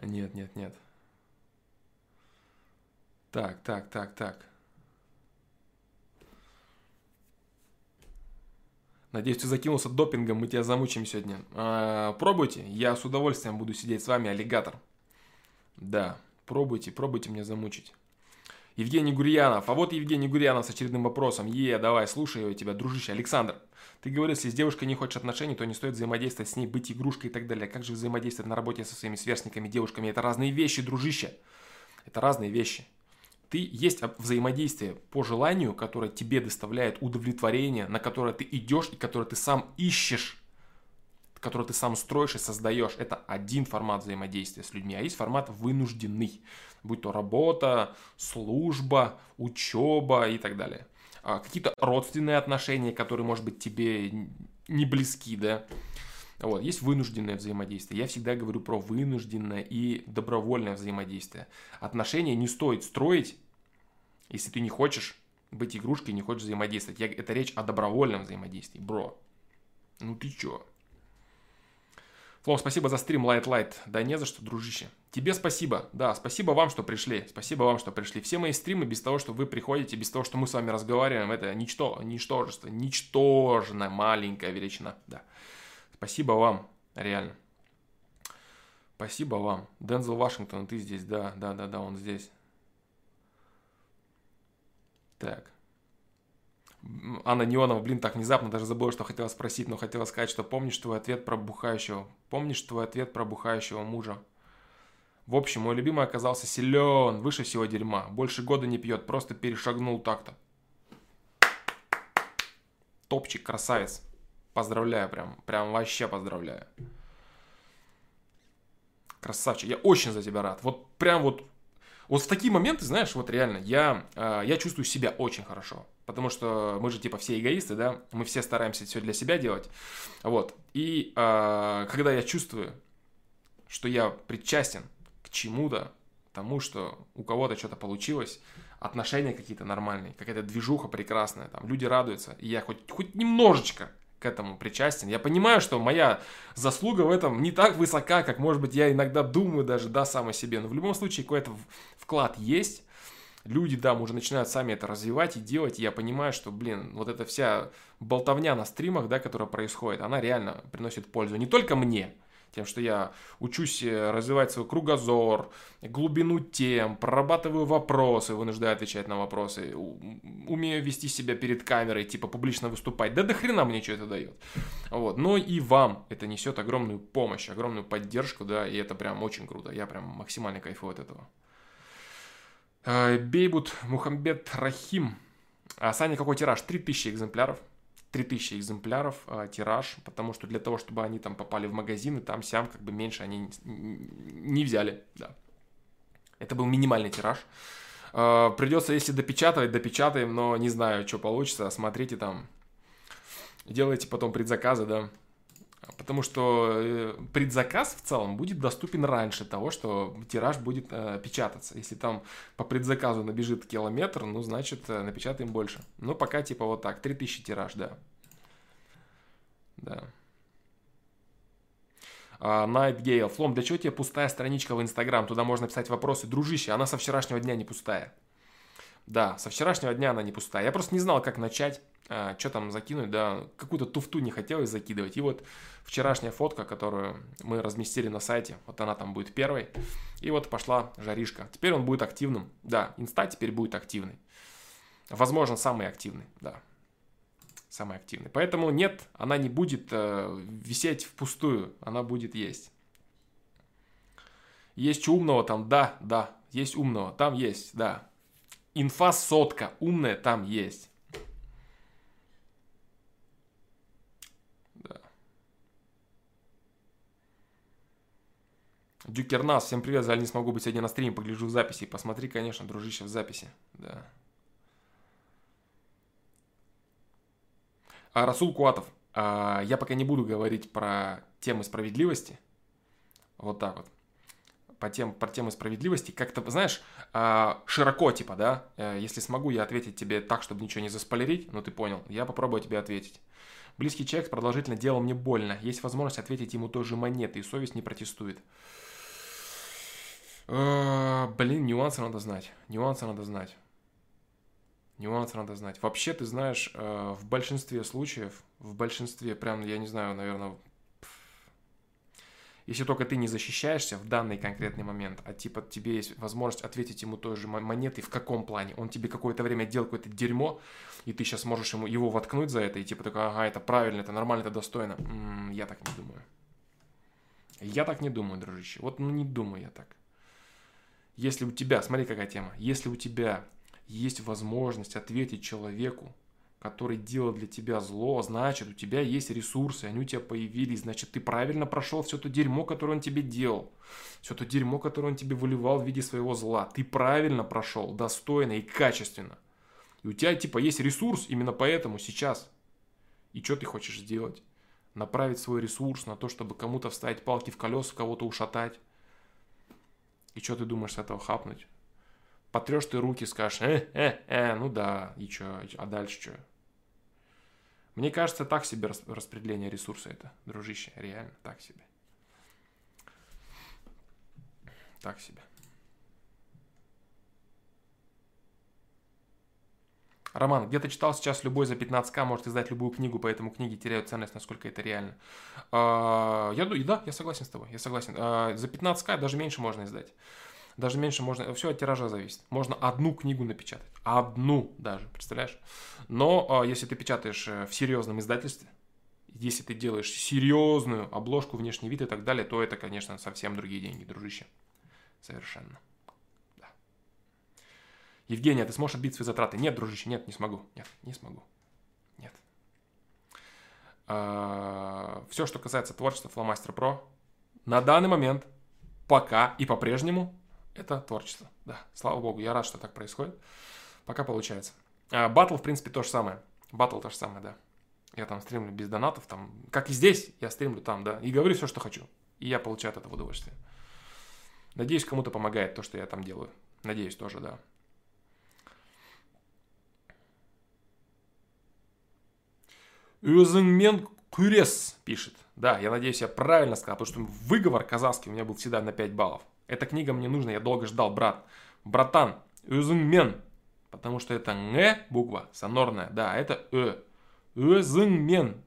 Нет, нет, нет. Так, так, так, так. Надеюсь, ты закинулся допингом, мы тебя замучим сегодня. А, пробуйте, я с удовольствием буду сидеть с вами, аллигатор. Да, пробуйте, пробуйте меня замучить. Евгений Гурьянов. А вот Евгений Гурьянов с очередным вопросом. Е, давай, слушаю тебя, дружище. Александр, ты говорил, если с девушкой не хочешь отношений, то не стоит взаимодействовать с ней, быть игрушкой и так далее. Как же взаимодействовать на работе со своими сверстниками, девушками? Это разные вещи, дружище. Это разные вещи. Ты есть взаимодействие по желанию, которое тебе доставляет удовлетворение, на которое ты идешь и которое ты сам ищешь который ты сам строишь и создаешь. Это один формат взаимодействия с людьми, а есть формат вынужденный, будь то работа, служба, учеба и так далее. А, какие-то родственные отношения, которые, может быть, тебе не близки, да. Вот, есть вынужденное взаимодействие. Я всегда говорю про вынужденное и добровольное взаимодействие. Отношения не стоит строить, если ты не хочешь быть игрушкой, не хочешь взаимодействовать. Я, это речь о добровольном взаимодействии, бро. Ну ты чё? Флоу, спасибо за стрим, Light Light. Да не за что, дружище. Тебе спасибо. Да, спасибо вам, что пришли. Спасибо вам, что пришли. Все мои стримы без того, что вы приходите, без того, что мы с вами разговариваем, это ничто, ничтожество, ничтожная маленькая величина. Да. Спасибо вам, реально. Спасибо вам. Дензел Вашингтон, ты здесь, да, да, да, да, он здесь. Так. Анна Неонова, блин, так внезапно даже забыла, что хотела спросить, но хотела сказать, что помнишь твой ответ про бухающего? Помнишь твой ответ про бухающего мужа? В общем, мой любимый оказался силен, выше всего дерьма. Больше года не пьет, просто перешагнул так-то. Топчик, красавец. Поздравляю прям, прям вообще поздравляю. Красавчик, я очень за тебя рад. Вот прям вот, вот в такие моменты, знаешь, вот реально, я, э, я чувствую себя очень хорошо. Потому что мы же типа все эгоисты, да, мы все стараемся все для себя делать. Вот. И э, когда я чувствую, что я причастен к чему-то, тому, что у кого-то что-то получилось, отношения какие-то нормальные, какая-то движуха прекрасная, там люди радуются, и я хоть, хоть немножечко к этому причастен. Я понимаю, что моя заслуга в этом не так высока, как, может быть, я иногда думаю даже, да, сам о себе. Но в любом случае какой-то вклад есть. Люди, да, уже начинают сами это развивать и делать. И я понимаю, что, блин, вот эта вся болтовня на стримах, да, которая происходит, она реально приносит пользу. Не только мне, тем, что я учусь э, развивать свой кругозор, глубину тем, прорабатываю вопросы, вынуждаю отвечать на вопросы, умею вести себя перед камерой, типа публично выступать. Да до хрена мне что это дает. Вот. Но и вам это несет огромную помощь, огромную поддержку, да, и это прям очень круто. Я прям максимально кайфую от этого. Э, Бейбут Мухамбет Рахим. А Саня, какой тираж? 3000 экземпляров. 3000 экземпляров э, тираж, потому что для того, чтобы они там попали в магазины, там сям как бы меньше они не взяли, да. Это был минимальный тираж. Э, придется, если допечатывать, допечатаем, но не знаю, что получится, смотрите там, делайте потом предзаказы, да. Потому что э, предзаказ в целом будет доступен раньше того, что тираж будет э, печататься. Если там по предзаказу набежит километр, ну, значит, э, напечатаем больше. Ну, пока типа вот так, 3000 тираж, да. Да. Uh, Night Флом, для чего тебе пустая страничка в Инстаграм? Туда можно писать вопросы. Дружище, она со вчерашнего дня не пустая. Да, со вчерашнего дня она не пустая. Я просто не знал, как начать а, что там закинуть, да, какую-то туфту не хотелось закидывать. И вот вчерашняя фотка, которую мы разместили на сайте, вот она там будет первой. И вот пошла жаришка. Теперь он будет активным. Да, инста теперь будет активный. Возможно, самый активный, да. Самый активный. Поэтому нет, она не будет э, висеть впустую, она будет есть. Есть умного там, да, да, есть умного, там есть, да. Инфа сотка, умная там есть. Дюкернас, всем привет, жаль, не смогу быть сегодня на стриме, погляжу в записи. Посмотри, конечно, дружище, в записи, да. А, Расул Куатов, а, я пока не буду говорить про темы справедливости, вот так вот, по тем, про темы справедливости, как-то, знаешь, а, широко, типа, да, э, если смогу я ответить тебе так, чтобы ничего не заспойлерить, ну ты понял, я попробую тебе ответить. Близкий человек продолжительно делал мне больно. Есть возможность ответить ему той же монетой, и совесть не протестует. А, блин, нюансы надо знать. Нюансы надо знать. Нюансы надо знать. Вообще, ты знаешь, э, в большинстве случаев, в большинстве, прям, я не знаю, наверное, если только ты не защищаешься в данный конкретный момент, а типа тебе есть возможность ответить ему той же монетой, в каком плане, он тебе какое-то время делал какое-то дерьмо, и ты сейчас можешь ему его воткнуть за это, и типа такой, ага, это правильно, это нормально, это достойно. М-м, я так не думаю. Я так не думаю, дружище. Вот, ну не думаю я так. Если у тебя, смотри, какая тема, если у тебя есть возможность ответить человеку, который делал для тебя зло, значит, у тебя есть ресурсы, они у тебя появились, значит, ты правильно прошел все то дерьмо, которое он тебе делал, все то дерьмо, которое он тебе выливал в виде своего зла. Ты правильно прошел, достойно и качественно. И у тебя, типа, есть ресурс именно поэтому сейчас. И что ты хочешь сделать? Направить свой ресурс на то, чтобы кому-то вставить палки в колеса, кого-то ушатать. И что ты думаешь с этого хапнуть? Потрешь ты руки, скажешь, э, э, э, ну да, и что, а дальше что? Мне кажется, так себе распределение ресурса это, дружище, реально, так себе. Так себе. Роман, где-то читал сейчас, любой за 15к может издать любую книгу, поэтому книги теряют ценность, насколько это реально. А, я, да, я согласен с тобой, я согласен. А, за 15к даже меньше можно издать. Даже меньше можно, все от тиража зависит. Можно одну книгу напечатать, одну даже, представляешь? Но а, если ты печатаешь э, в серьезном издательстве, если ты делаешь серьезную обложку, внешний вид и так далее, то это, конечно, совсем другие деньги, дружище. Совершенно. Евгения, ты сможешь отбить свои затраты? Нет, дружище, нет, не смогу. Нет, не смогу. Нет. А, все, что касается творчества Flowmaster Pro, на данный момент, пока и по-прежнему, это творчество. Да, слава богу, я рад, что так происходит. Пока получается. Батл, в принципе, то же самое. Батл то же самое, да. Я там стримлю без донатов, там, как и здесь, я стримлю там, да, и говорю все, что хочу. И я получаю от этого удовольствие. Надеюсь, кому-то помогает то, что я там делаю. Надеюсь тоже, да. Өзіңмен күрес пишет. Да, я надеюсь, я правильно сказал, потому что выговор казахский у меня был всегда на 5 баллов. Эта книга мне нужна, я долго ждал, брат. Братан, өзіңмен. Потому что это «н» буква, сонорная, да, это «э». Өзіңмен.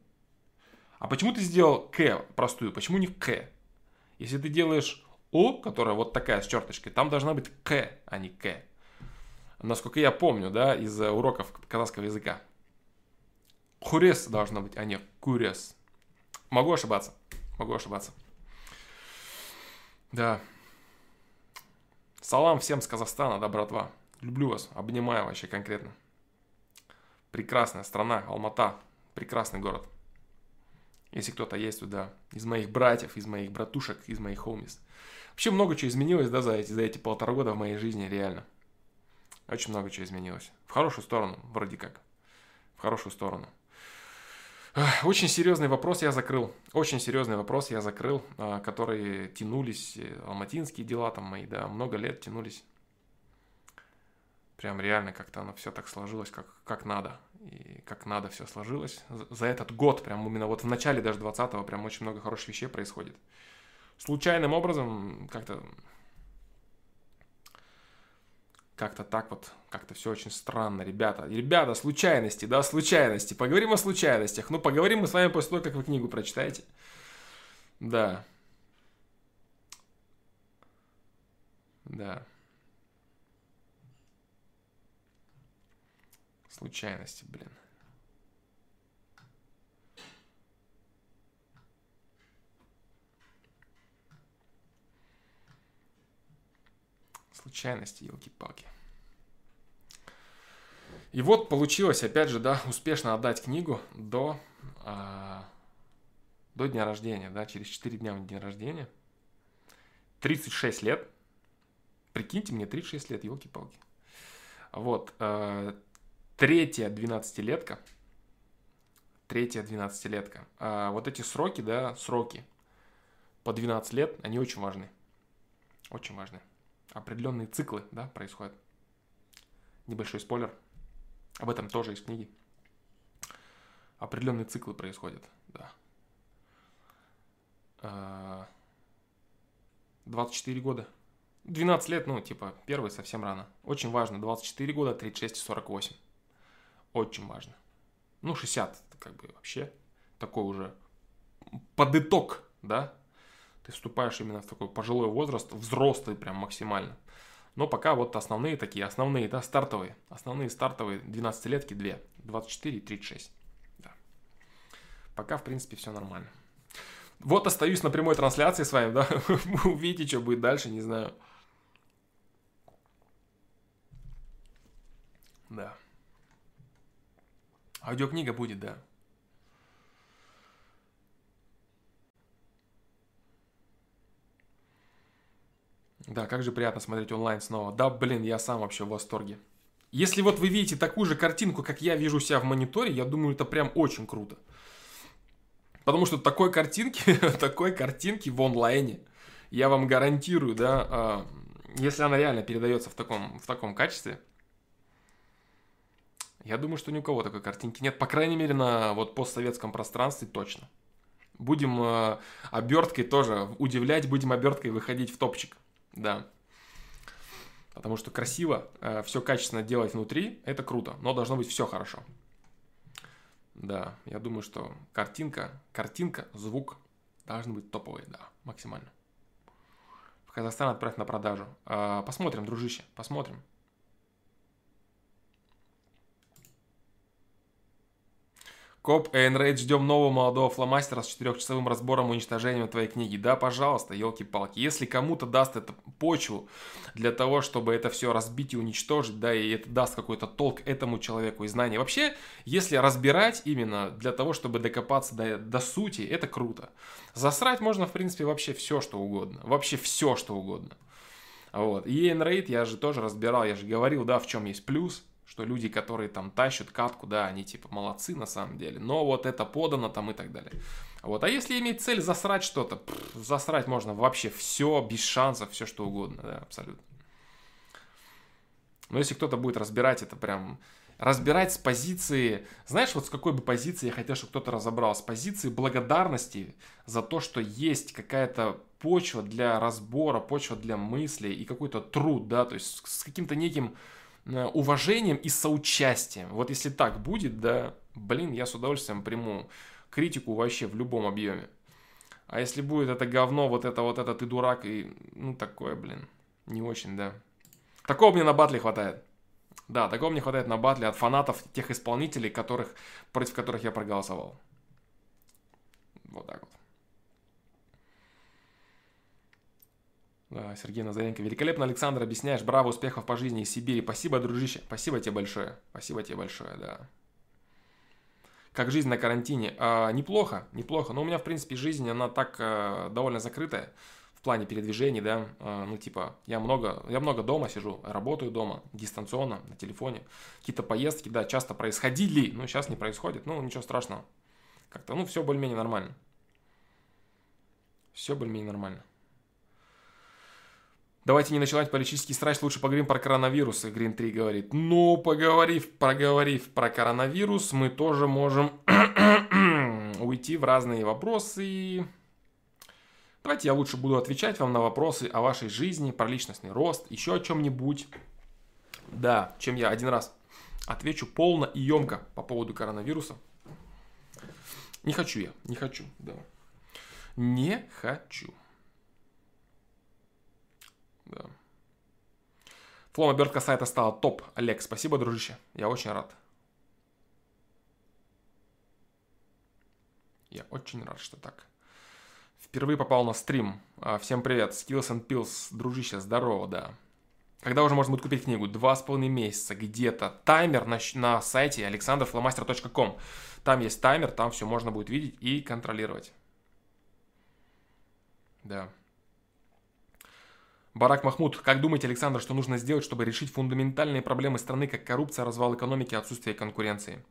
А почему ты сделал «к» простую, почему не «к»? Если ты делаешь «о», которая вот такая с черточкой, там должна быть «к», а не «к». Насколько я помню, да, из уроков казахского языка. Хурес должно быть, а не курес. Могу ошибаться. Могу ошибаться. Да. Салам всем с Казахстана, да, братва. Люблю вас, обнимаю вообще конкретно. Прекрасная страна, Алмата. Прекрасный город. Если кто-то есть туда, из моих братьев, из моих братушек, из моих хомис. Вообще много чего изменилось, да, за эти, за эти полтора года в моей жизни, реально. Очень много чего изменилось. В хорошую сторону, вроде как. В хорошую сторону. Очень серьезный вопрос я закрыл. Очень серьезный вопрос я закрыл, а, которые тянулись, э, алматинские дела там мои, да, много лет тянулись. Прям реально как-то оно все так сложилось, как, как надо. И как надо все сложилось. За этот год, прям именно вот в начале даже 20-го, прям очень много хороших вещей происходит. Случайным образом как-то как-то так вот, как-то все очень странно, ребята. Ребята, случайности, да, случайности. Поговорим о случайностях. Ну, поговорим мы с вами после того, как вы книгу прочитаете. Да. Да. Случайности, блин. Случайности, елки-палки. И вот получилось, опять же, да, успешно отдать книгу до, а, до дня рождения, да, через 4 дня день рождения. 36 лет. Прикиньте, мне 36 лет, елки-палки. Вот, а, третья 12-летка. Третья 12-летка. А вот эти сроки, да, сроки по 12 лет, они очень важны. Очень важны определенные циклы да, происходят. Небольшой спойлер. Об этом тоже есть книги. Определенные циклы происходят, да. 24 а, года. 12 лет, ну, типа, первый совсем рано. Очень важно. 24 года, 36 и 48. Очень важно. Ну, 60, как бы вообще такой уже под да, ты вступаешь именно в такой пожилой возраст, взрослый прям максимально. Но пока вот основные такие, основные, да, стартовые, основные стартовые 12-летки 2, 24 и 36. Да. Пока, в принципе, все нормально. Вот остаюсь на прямой трансляции с вами, да, увидите, что будет дальше, не знаю. Да. Аудиокнига будет, да. Да, как же приятно смотреть онлайн снова. Да, блин, я сам вообще в восторге. Если вот вы видите такую же картинку, как я вижу себя в мониторе, я думаю, это прям очень круто. Потому что такой картинки, такой картинки в онлайне, я вам гарантирую, да, а, если она реально передается в таком, в таком качестве, я думаю, что ни у кого такой картинки нет. По крайней мере, на вот постсоветском пространстве точно. Будем э, оберткой тоже удивлять, будем оберткой выходить в топчик. Да. Потому что красиво, э, все качественно делать внутри, это круто, но должно быть все хорошо. Да, я думаю, что картинка, картинка, звук должны быть топовые, да, максимально. В Казахстан отправь на продажу. Э, посмотрим, дружище, посмотрим. Коп Эйнрейд, ждем нового молодого фломастера с четырехчасовым разбором и уничтожением твоей книги. Да, пожалуйста, елки-палки. Если кому-то даст это почву для того, чтобы это все разбить и уничтожить, да, и это даст какой-то толк этому человеку и знания. Вообще, если разбирать именно для того, чтобы докопаться до, до сути, это круто. Засрать можно, в принципе, вообще все, что угодно. Вообще все, что угодно. Вот. И Эйнрейд я же тоже разбирал, я же говорил, да, в чем есть плюс что люди, которые там тащат катку, да, они типа молодцы на самом деле, но вот это подано там и так далее. Вот. А если иметь цель засрать что-то, засрать можно вообще все, без шансов, все что угодно, да, абсолютно. Но если кто-то будет разбирать это прям, разбирать с позиции, знаешь, вот с какой бы позиции я хотел, чтобы кто-то разобрал, с позиции благодарности за то, что есть какая-то почва для разбора, почва для мыслей и какой-то труд, да, то есть с каким-то неким уважением и соучастием. Вот если так будет, да, блин, я с удовольствием приму критику вообще в любом объеме. А если будет это говно, вот это, вот это, ты дурак, и, ну, такое, блин, не очень, да. Такого мне на батле хватает. Да, такого мне хватает на батле от фанатов тех исполнителей, которых, против которых я проголосовал. Вот так вот. Сергей Назаренко. Великолепно, Александр, объясняешь. Браво, успехов по жизни из Сибири. Спасибо, дружище. Спасибо тебе большое. Спасибо тебе большое, да. Как жизнь на карантине? А, неплохо, неплохо. Но у меня, в принципе, жизнь, она так а, довольно закрытая в плане передвижений, да. А, ну, типа, я много, я много дома сижу, работаю дома, дистанционно, на телефоне. Какие-то поездки, да, часто происходили, но сейчас не происходит. Ну, ничего страшного. Как-то, ну, все более-менее нормально. Все более-менее нормально. Давайте не начинать политический страсть, лучше поговорим про коронавирус, и Green 3 говорит. Ну, поговорив, проговорив про коронавирус, мы тоже можем уйти в разные вопросы. Давайте я лучше буду отвечать вам на вопросы о вашей жизни, про личностный рост, еще о чем-нибудь. Да, чем я один раз отвечу полно и емко по поводу коронавируса. Не хочу я, не хочу, да. Не хочу. Да. Флом обертка сайта стала топ. Олег, спасибо, дружище. Я очень рад. Я очень рад, что так. Впервые попал на стрим. А, всем привет. Skills and Pills, дружище, здорово, да. Когда уже можно будет купить книгу? Два с половиной месяца где-то. Таймер на, на сайте alexanderflomaster.com. Там есть таймер, там все можно будет видеть и контролировать. Да. Барак Махмуд, как думаете, Александр, что нужно сделать, чтобы решить фундаментальные проблемы страны, как коррупция, развал экономики, отсутствие конкуренции?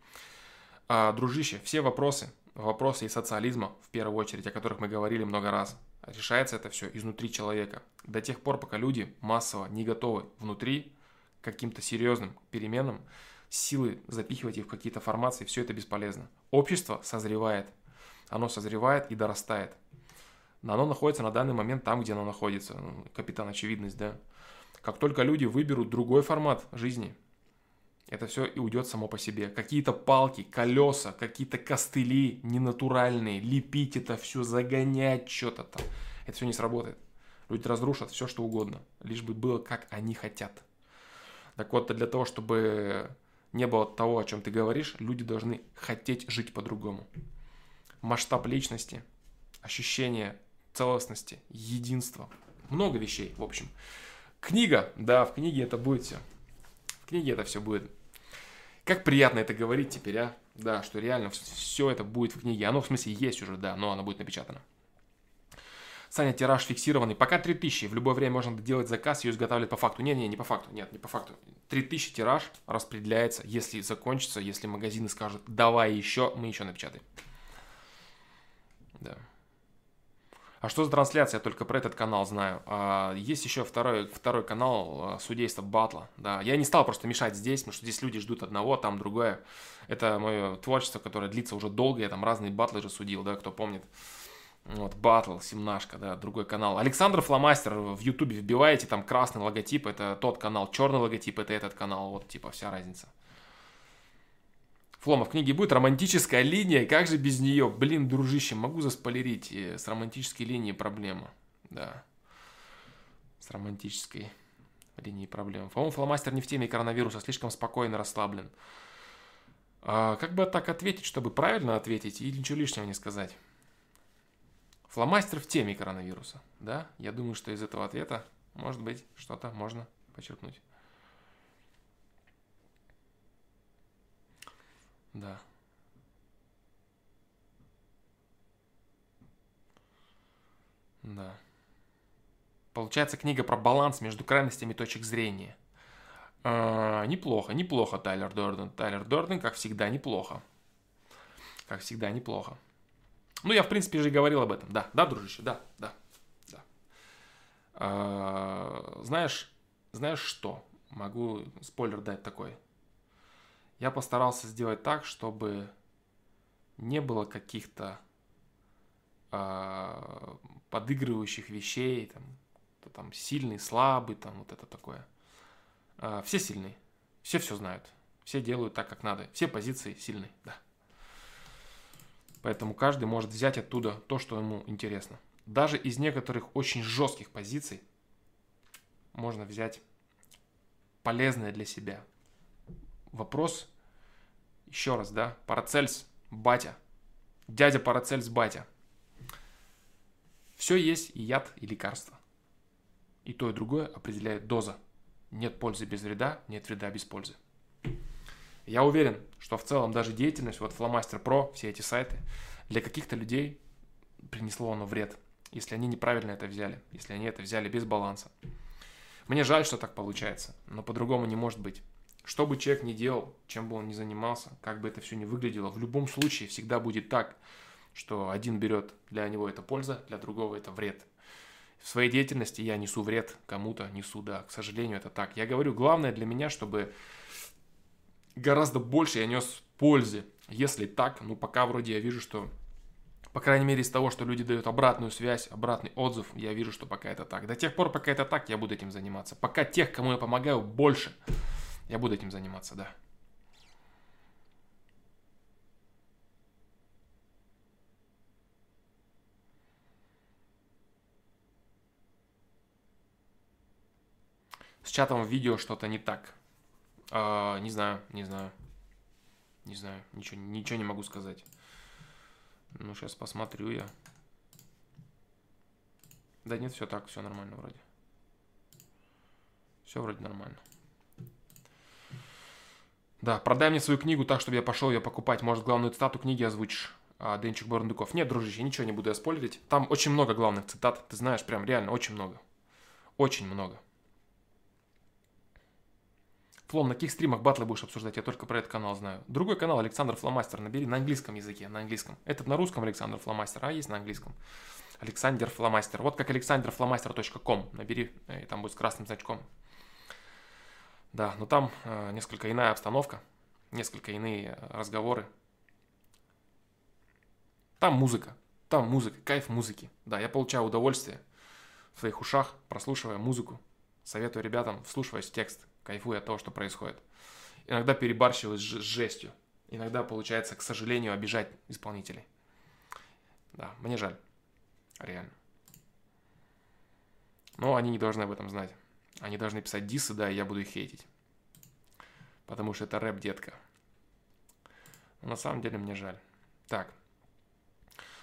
А, дружище, все вопросы, вопросы и социализма, в первую очередь, о которых мы говорили много раз, решается это все изнутри человека. До тех пор, пока люди массово не готовы внутри каким-то серьезным переменам, силы запихивать их в какие-то формации, все это бесполезно. Общество созревает, оно созревает и дорастает оно находится на данный момент там, где оно находится. Ну, капитан очевидность, да. Как только люди выберут другой формат жизни, это все и уйдет само по себе. Какие-то палки, колеса, какие-то костыли ненатуральные, лепить это все, загонять что-то там. Это все не сработает. Люди разрушат все, что угодно, лишь бы было, как они хотят. Так вот, для того, чтобы не было того, о чем ты говоришь, люди должны хотеть жить по-другому. Масштаб личности, ощущение целостности, единства. Много вещей, в общем. Книга, да, в книге это будет все. В книге это все будет. Как приятно это говорить теперь, а? Да, что реально все это будет в книге. Оно в смысле есть уже, да, но оно будет напечатано. Саня, тираж фиксированный. Пока 3000. В любое время можно делать заказ, ее изготавливать по факту. Не, не, не по факту. Нет, не по факту. 3000 тираж распределяется. Если закончится, если магазины скажут, давай еще, мы еще напечатаем. Да. А что за трансляция? Я только про этот канал знаю. А, есть еще второй, второй канал а, судейства Батла. Да. Я не стал просто мешать здесь, потому что здесь люди ждут одного, там другое. Это мое творчество, которое длится уже долго. Я там разные батлы же судил, да, кто помнит. Вот, батл, семнашка, да, другой канал. Александр Фломастер в Ютубе вбиваете, там красный логотип, это тот канал, черный логотип, это этот канал, вот, типа, вся разница. Флома, в книге будет романтическая линия, как же без нее? Блин, дружище, могу заспойлерить, э, с романтической линией проблема. Да, с романтической линией проблема. По-моему, фломастер не в теме коронавируса, слишком спокойно расслаблен. А как бы так ответить, чтобы правильно ответить и ничего лишнего не сказать? Фломастер в теме коронавируса, да? Я думаю, что из этого ответа, может быть, что-то можно подчеркнуть. Да. Да. Получается книга про баланс между крайностями точек зрения. А, неплохо, неплохо, Тайлер Дорден. Тайлер Дорден, как всегда, неплохо. Как всегда, неплохо. Ну, я, в принципе, же и говорил об этом. Да, да, дружище, да, да, да. А, знаешь, знаешь что? Могу спойлер дать такой. Я постарался сделать так, чтобы не было каких-то а, подыгрывающих вещей, там, кто там сильный, слабый, там вот это такое. А, все сильные, все все знают, все делают так, как надо, все позиции сильные, да. Поэтому каждый может взять оттуда то, что ему интересно. Даже из некоторых очень жестких позиций можно взять полезное для себя. Вопрос, еще раз, да, Парацельс, батя, дядя Парацельс, батя. Все есть и яд, и лекарство. И то, и другое определяет доза. Нет пользы без вреда, нет вреда без пользы. Я уверен, что в целом даже деятельность, вот Flowmaster Pro, все эти сайты, для каких-то людей принесло оно вред, если они неправильно это взяли, если они это взяли без баланса. Мне жаль, что так получается, но по-другому не может быть. Что бы человек ни делал, чем бы он ни занимался, как бы это все ни выглядело, в любом случае всегда будет так, что один берет для него это польза, для другого это вред. В своей деятельности я несу вред кому-то, несу, да, к сожалению, это так. Я говорю, главное для меня, чтобы гораздо больше я нес пользы. Если так, ну пока вроде я вижу, что по крайней мере из того, что люди дают обратную связь, обратный отзыв, я вижу, что пока это так. До тех пор, пока это так, я буду этим заниматься. Пока тех, кому я помогаю, больше, я буду этим заниматься, да. С чатом в видео что-то не так. А, не знаю, не знаю. Не знаю, ничего, ничего не могу сказать. Ну, сейчас посмотрю я. Да нет, все так, все нормально вроде. Все вроде нормально. Да, продай мне свою книгу так, чтобы я пошел ее покупать. Может, главную цитату книги озвучишь. А, Денчик Барандуков. Нет, дружище, ничего не буду спойлерить. Там очень много главных цитат. Ты знаешь, прям реально очень много. Очень много. Флом, на каких стримах батлы будешь обсуждать? Я только про этот канал знаю. Другой канал Александр Фломастер набери на английском языке, на английском. Этот на русском Александр Фломастер, а есть на английском. Александр Фломастер. Вот как alexanderflomaster.com. Набери, э, и там будет с красным значком. Да, но там э, несколько иная обстановка, несколько иные э, разговоры. Там музыка, там музыка, кайф музыки. Да, я получаю удовольствие в своих ушах, прослушивая музыку. Советую ребятам, вслушиваясь в текст кайфуя от того, что происходит. Иногда перебарщиваю с жестью. Иногда получается, к сожалению, обижать исполнителей. Да, мне жаль. Реально. Но они не должны об этом знать. Они должны писать дисы, да, и я буду их хейтить. Потому что это рэп, детка. Но на самом деле мне жаль. Так.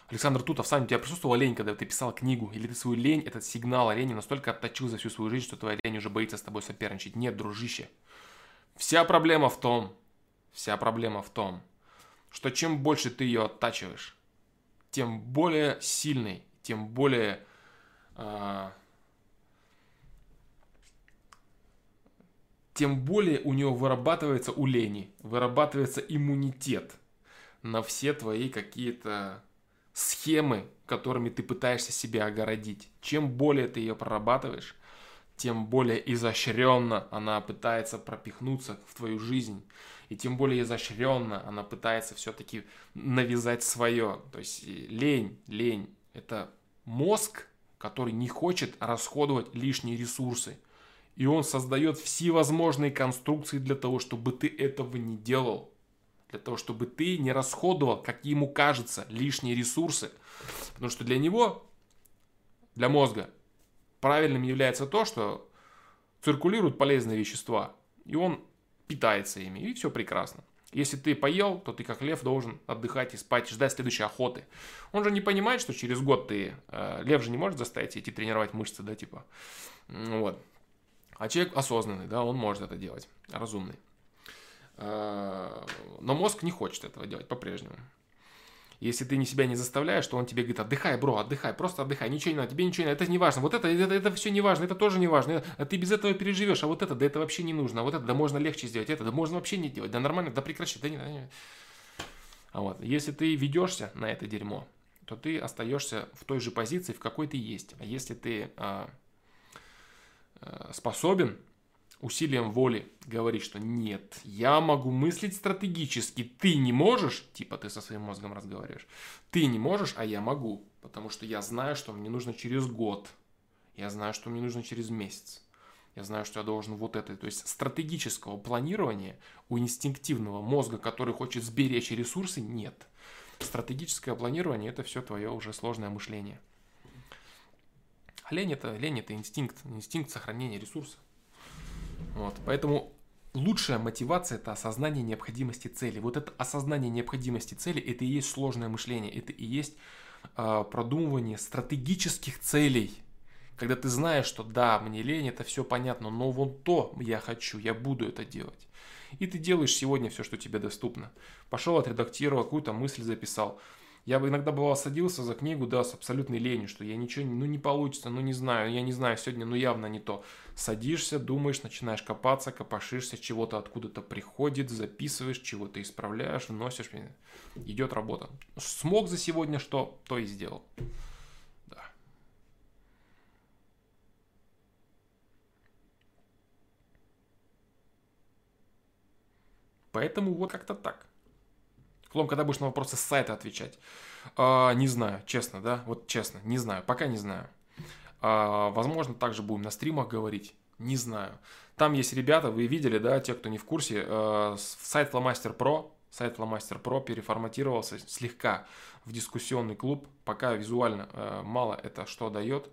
Александр Тутов, сам у тебя присутствовала лень, когда ты писал книгу? Или ты свою лень, этот сигнал лени настолько отточил за всю свою жизнь, что твоя лень уже боится с тобой соперничать? Нет, дружище. Вся проблема в том, вся проблема в том, что чем больше ты ее оттачиваешь, тем более сильный, тем более э, тем более у него вырабатывается у лени, вырабатывается иммунитет на все твои какие-то схемы, которыми ты пытаешься себя огородить. Чем более ты ее прорабатываешь, тем более изощренно она пытается пропихнуться в твою жизнь. И тем более изощренно она пытается все-таки навязать свое. То есть лень, лень – это мозг, который не хочет расходовать лишние ресурсы. И он создает всевозможные конструкции для того, чтобы ты этого не делал для того, чтобы ты не расходовал, как ему кажется, лишние ресурсы. Потому что для него, для мозга, правильным является то, что циркулируют полезные вещества, и он питается ими, и все прекрасно. Если ты поел, то ты как лев должен отдыхать и спать, ждать следующей охоты. Он же не понимает, что через год ты... Э, лев же не может заставить идти тренировать мышцы, да, типа. Вот. А человек осознанный, да, он может это делать, разумный. Э, но мозг не хочет этого делать по-прежнему. Если ты не себя не заставляешь, то он тебе говорит, отдыхай, бро, отдыхай, просто отдыхай, ничего не надо, тебе ничего не надо, это не важно, вот это, это, это все не важно, это тоже не важно, а ты без этого переживешь, а вот это, да это вообще не нужно, а вот это, да можно легче сделать, это, да можно вообще не делать, да нормально, да прекращай, да не, да не. А вот, если ты ведешься на это дерьмо, то ты остаешься в той же позиции, в какой ты есть. А если ты а, а, способен усилием воли говорить, что нет, я могу мыслить стратегически, ты не можешь, типа ты со своим мозгом разговариваешь, ты не можешь, а я могу, потому что я знаю, что мне нужно через год, я знаю, что мне нужно через месяц. Я знаю, что я должен вот это. То есть стратегического планирования у инстинктивного мозга, который хочет сберечь ресурсы, нет. Стратегическое планирование это все твое уже сложное мышление. Лень это, лень это инстинкт, инстинкт сохранения ресурса. Вот, поэтому лучшая мотивация это осознание необходимости цели. Вот это осознание необходимости цели это и есть сложное мышление, это и есть э, продумывание стратегических целей когда ты знаешь, что да, мне лень, это все понятно, но вот то я хочу, я буду это делать. И ты делаешь сегодня все, что тебе доступно. Пошел, отредактировал, какую-то мысль записал. Я бы иногда бывал садился за книгу, да, с абсолютной ленью, что я ничего, ну не получится, ну не знаю, я не знаю, сегодня, ну явно не то. Садишься, думаешь, начинаешь копаться, копошишься, чего-то откуда-то приходит, записываешь, чего-то исправляешь, вносишь, идет работа. Смог за сегодня что, то и сделал. Поэтому вот как-то так. Флом, когда будешь на вопросы с сайта отвечать? А, не знаю, честно, да? Вот честно, не знаю, пока не знаю. А, возможно, также будем на стримах говорить. Не знаю. Там есть ребята, вы видели, да, те, кто не в курсе, э, сайт Flamaster Pro, сайт Flamaster Pro переформатировался слегка в дискуссионный клуб. Пока визуально э, мало это что дает.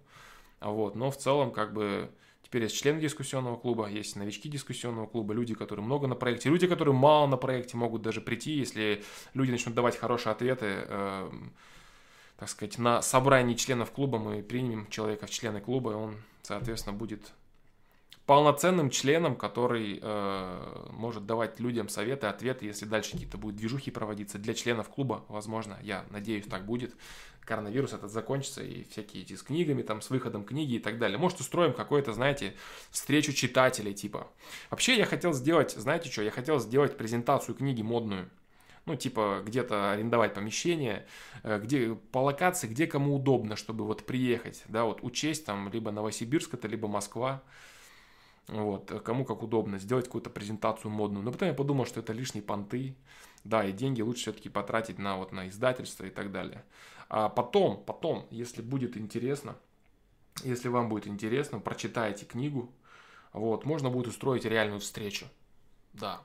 Вот, но в целом, как бы, Теперь есть члены дискуссионного клуба, есть новички дискуссионного клуба, люди, которые много на проекте, люди, которые мало на проекте, могут даже прийти, если люди начнут давать хорошие ответы, э, так сказать, на собрании членов клуба мы примем человека в члены клуба, и он, соответственно, будет полноценным членом, который э, может давать людям советы, ответы, если дальше какие-то будут движухи проводиться для членов клуба, возможно, я надеюсь, так будет коронавирус этот закончится, и всякие эти с книгами, там, с выходом книги и так далее. Может, устроим какую-то, знаете, встречу читателей, типа. Вообще, я хотел сделать, знаете что, я хотел сделать презентацию книги модную. Ну, типа, где-то арендовать помещение, э, где, по локации, где кому удобно, чтобы вот приехать, да, вот учесть там либо Новосибирск это, либо Москва, вот, кому как удобно, сделать какую-то презентацию модную. Но потом я подумал, что это лишние понты, да, и деньги лучше все-таки потратить на вот на издательство и так далее. А потом, потом, если будет интересно, если вам будет интересно, прочитайте книгу, вот, можно будет устроить реальную встречу. Да,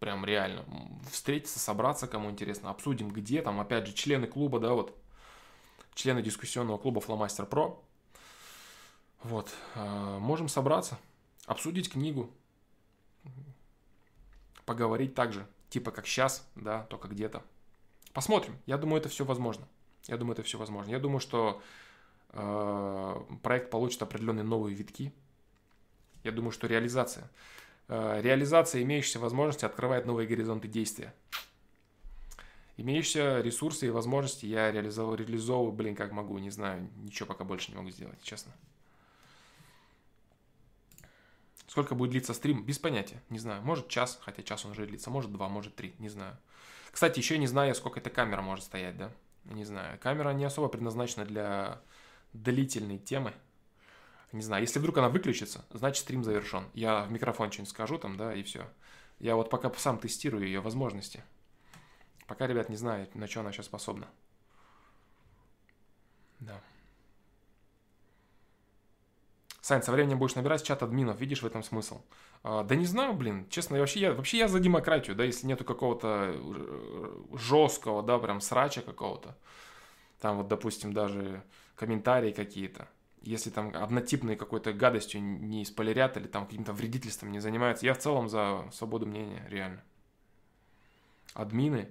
прям реально. Встретиться, собраться, кому интересно, обсудим, где там, опять же, члены клуба, да, вот, члены дискуссионного клуба Фломастер Про. Вот, а, можем собраться, обсудить книгу, поговорить также, типа как сейчас, да, только где-то. Посмотрим, я думаю, это все возможно. Я думаю, это все возможно. Я думаю, что э, проект получит определенные новые витки. Я думаю, что реализация. Э, реализация имеющейся возможности открывает новые горизонты действия. Имеющиеся ресурсы и возможности я реализовываю, реализовываю, блин, как могу, не знаю, ничего пока больше не могу сделать, честно. Сколько будет длиться стрим? Без понятия, не знаю. Может час, хотя час он уже длится, может два, может три, не знаю. Кстати, еще не знаю, сколько эта камера может стоять, да? Не знаю, камера не особо предназначена для длительной темы. Не знаю, если вдруг она выключится, значит стрим завершен. Я в микрофон что-нибудь скажу там, да, и все. Я вот пока сам тестирую ее возможности. Пока, ребят, не знаю, на что она сейчас способна. Да. Сань, со временем будешь набирать чат админов, видишь в этом смысл? А, да не знаю, блин, честно, вообще я, вообще я за демократию, да, если нету какого-то э, жесткого, да, прям срача какого-то, там вот, допустим, даже комментарии какие-то, если там однотипной какой-то гадостью не спойлерят или там каким-то вредительством не занимаются, я в целом за свободу мнения, реально. Админы,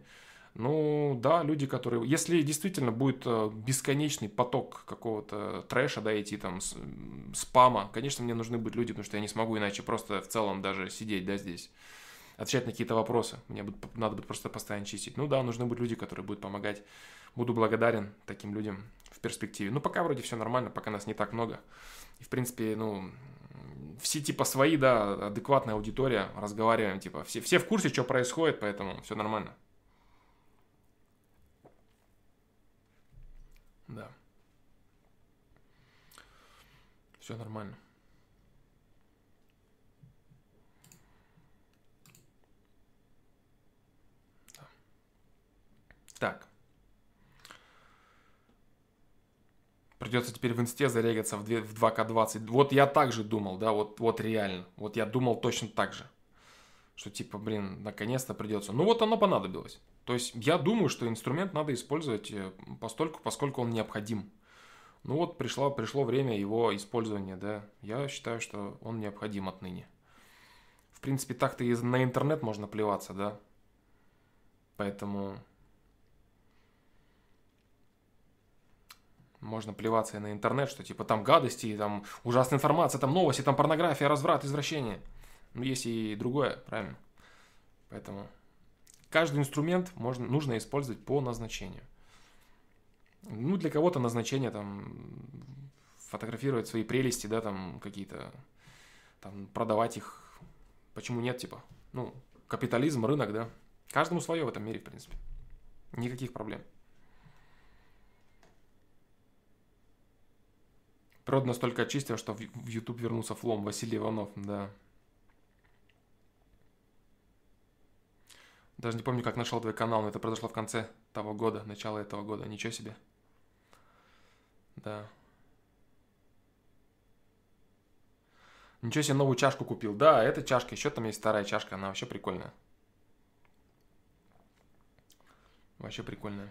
ну, да, люди, которые... Если действительно будет э, бесконечный поток какого-то трэша, да, идти там, спама, конечно, мне нужны будут люди, потому что я не смогу иначе просто в целом даже сидеть, да, здесь, отвечать на какие-то вопросы. Мне будет, надо будет просто постоянно чистить. Ну да, нужны будут люди, которые будут помогать. Буду благодарен таким людям в перспективе. Ну, пока вроде все нормально, пока нас не так много. И, в принципе, ну, все типа свои, да, адекватная аудитория, разговариваем, типа, все, все в курсе, что происходит, поэтому все нормально. Да. Все нормально. Да. Так. Придется теперь в инсте зарегаться в 2К20. Вот я также думал, да, вот, вот реально. Вот я думал точно так же. Что типа, блин, наконец-то придется. Ну вот оно понадобилось. То есть я думаю, что инструмент надо использовать э, постольку, поскольку он необходим. Ну вот пришло, пришло время его использования, да. Я считаю, что он необходим отныне. В принципе, так-то и на интернет можно плеваться, да. Поэтому можно плеваться и на интернет, что типа там гадости, там ужасная информация, там новости, там порнография, разврат, извращение. Но есть и другое, правильно? Поэтому каждый инструмент можно, нужно использовать по назначению. Ну, для кого-то назначение там фотографировать свои прелести, да, там какие-то, там продавать их. Почему нет, типа? Ну, капитализм, рынок, да. Каждому свое в этом мире, в принципе. Никаких проблем. Природа настолько очистила, что в YouTube вернулся флом. Василий Иванов, да. Даже не помню, как нашел твой канал, но это произошло в конце того года, начало этого года. Ничего себе. Да. Ничего себе, новую чашку купил. Да, эта чашка, еще там есть старая чашка, она вообще прикольная. Вообще прикольная.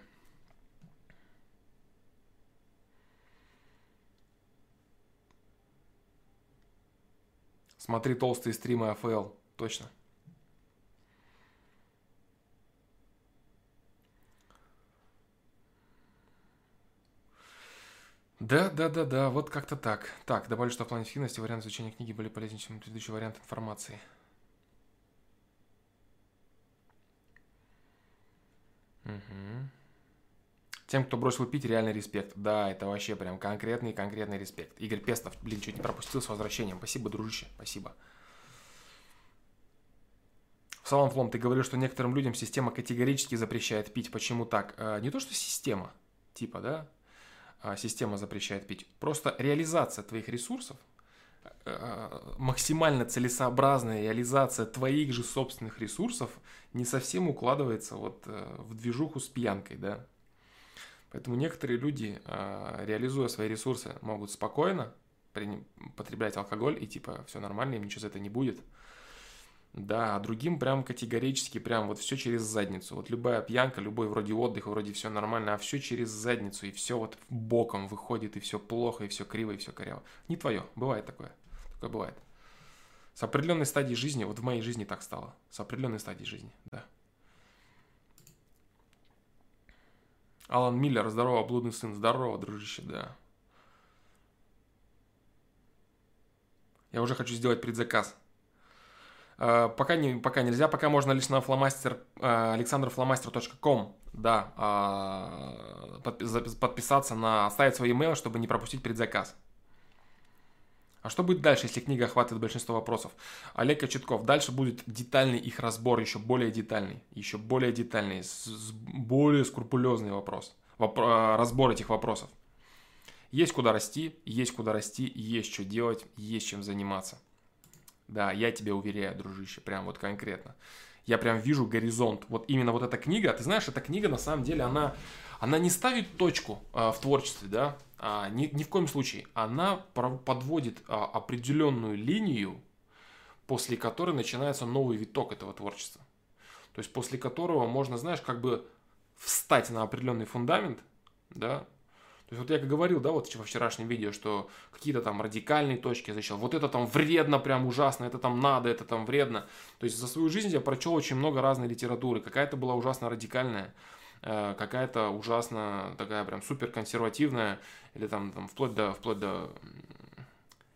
Смотри толстые стримы АФЛ. Точно. Да, да, да, да, вот как-то так. Так, добавлю, что в плане эффективности варианты изучения книги были полезнее, чем предыдущий вариант информации. Угу. Тем, кто бросил пить, реальный респект. Да, это вообще прям конкретный, конкретный респект. Игорь Пестов, блин, чуть не пропустил с возвращением. Спасибо, дружище, спасибо. Салам Флом, ты говорил, что некоторым людям система категорически запрещает пить. Почему так? А, не то, что система, типа, да, система запрещает пить. Просто реализация твоих ресурсов, а, максимально целесообразная реализация твоих же собственных ресурсов не совсем укладывается вот э, в движуху с пьянкой, да. Поэтому некоторые люди, а, реализуя свои ресурсы, могут спокойно потреблять алкоголь и типа все нормально, им ничего за это не будет – да, а другим прям категорически, прям вот все через задницу. Вот любая пьянка, любой вроде отдых, вроде все нормально, а все через задницу, и все вот боком выходит, и все плохо, и все криво, и все коряво. Не твое, бывает такое. Такое бывает. С определенной стадии жизни, вот в моей жизни так стало. С определенной стадии жизни, да. Алан Миллер, здорово, блудный сын, здорово, дружище, да. Я уже хочу сделать предзаказ. Э, пока, не, пока нельзя, пока можно лишь на фломастер, э, alexanderflомастер.com, да, а, подписаться на, оставить свой email, чтобы не пропустить предзаказ. А что будет дальше, если книга охватывает большинство вопросов? Олег Кочетков. Дальше будет детальный их разбор, еще более детальный, еще более детальный, с, с более скрупулезный вопрос, вопро- э, разбор этих вопросов. Есть куда расти, есть куда расти, есть что делать, есть чем заниматься. Да, я тебе уверяю, дружище, прям вот конкретно. Я прям вижу горизонт. Вот именно вот эта книга, ты знаешь, эта книга на самом деле, она, она не ставит точку а, в творчестве, да, а, ни, ни в коем случае. Она подводит а, определенную линию, после которой начинается новый виток этого творчества. То есть после которого можно, знаешь, как бы встать на определенный фундамент, да, то есть вот я как говорил, да, вот во вчерашнем видео, что какие-то там радикальные точки защищал. Вот это там вредно, прям ужасно, это там надо, это там вредно. То есть за свою жизнь я прочел очень много разной литературы. Какая-то была ужасно радикальная, э, какая-то ужасно такая прям супер консервативная, или там, там вплоть до, вплоть до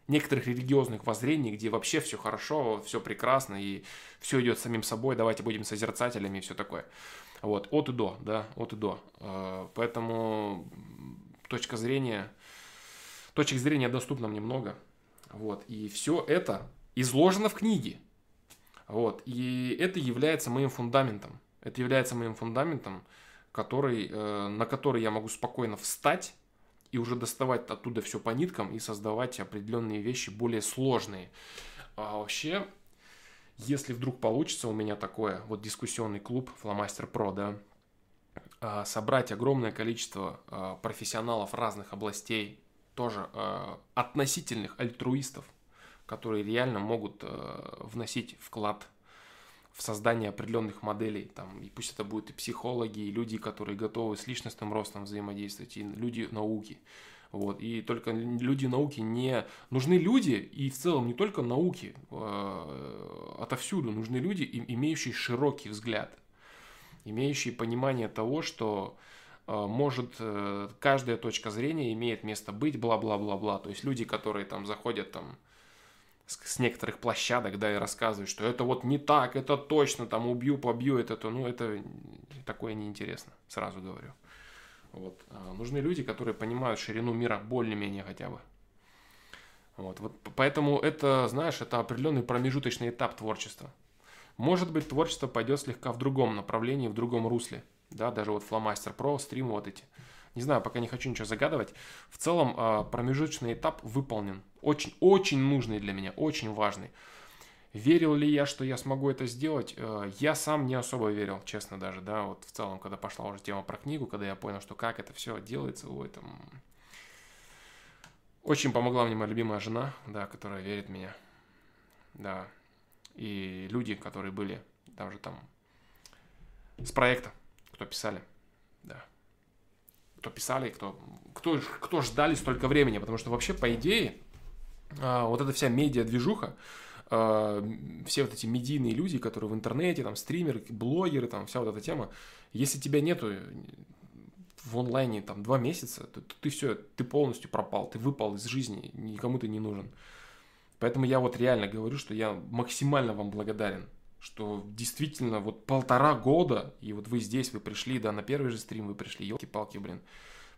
некоторых религиозных воззрений, где вообще все хорошо, все прекрасно, и все идет самим собой, давайте будем созерцателями и все такое. Вот, от и до, да, от и до. Э, поэтому точка зрения, точек зрения доступно мне много. Вот, и все это изложено в книге. Вот, и это является моим фундаментом. Это является моим фундаментом, который, э, на который я могу спокойно встать и уже доставать оттуда все по ниткам и создавать определенные вещи более сложные. А вообще, если вдруг получится у меня такое, вот дискуссионный клуб Фломастер Про, да, собрать огромное количество а, профессионалов разных областей, тоже а, относительных альтруистов, которые реально могут вносить вклад в создание определенных моделей, там, и пусть это будут и психологи, и люди, которые готовы с личностным ростом взаимодействовать, и люди науки. Вот. И только люди науки не... Нужны люди, и в целом не только науки, э, отовсюду нужны люди, имеющие широкий взгляд, имеющие понимание того, что э, может э, каждая точка зрения имеет место быть, бла-бла-бла-бла. То есть люди, которые там заходят там с, некоторых площадок, да, и рассказывают, что это вот не так, это точно, там убью, побью, это то, ну это такое неинтересно, сразу говорю. Вот. А, нужны люди, которые понимают ширину мира более-менее хотя бы. Вот. вот. Поэтому это, знаешь, это определенный промежуточный этап творчества. Может быть, творчество пойдет слегка в другом направлении, в другом русле. Да, даже вот Flowmaster Pro, стримы вот эти. Не знаю, пока не хочу ничего загадывать. В целом, а, промежуточный этап выполнен. Очень, очень нужный для меня, очень важный. Верил ли я, что я смогу это сделать? Э, я сам не особо верил, честно даже, да, вот в целом, когда пошла уже тема про книгу, когда я понял, что как это все делается, ой, там... Очень помогла мне моя любимая жена, да, которая верит в меня, да, и люди, которые были даже там с проекта, кто писали, да, кто писали, кто, кто, кто ждали столько времени, потому что вообще, по идее, а, вот эта вся медиа-движуха, а, все вот эти медийные люди, которые в интернете, там, стримеры, блогеры, там, вся вот эта тема, если тебя нету в онлайне там два месяца, то ты все, ты полностью пропал, ты выпал из жизни, никому ты не нужен. Поэтому я вот реально говорю, что я максимально вам благодарен, что действительно вот полтора года, и вот вы здесь, вы пришли, да, на первый же стрим вы пришли, елки-палки, блин.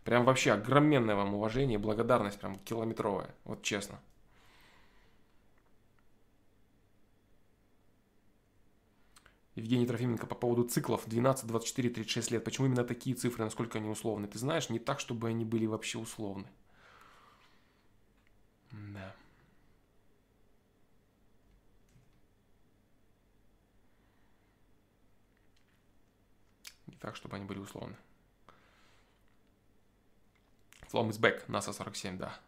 Прям вообще огроменное вам уважение, благодарность прям километровая, вот честно. Евгений Трофименко по поводу циклов 12, 24, 36 лет. Почему именно такие цифры, насколько они условны? Ты знаешь, не так, чтобы они были вообще условны. Да. Не так, чтобы они были условны. Flom is back, NASA 47, да.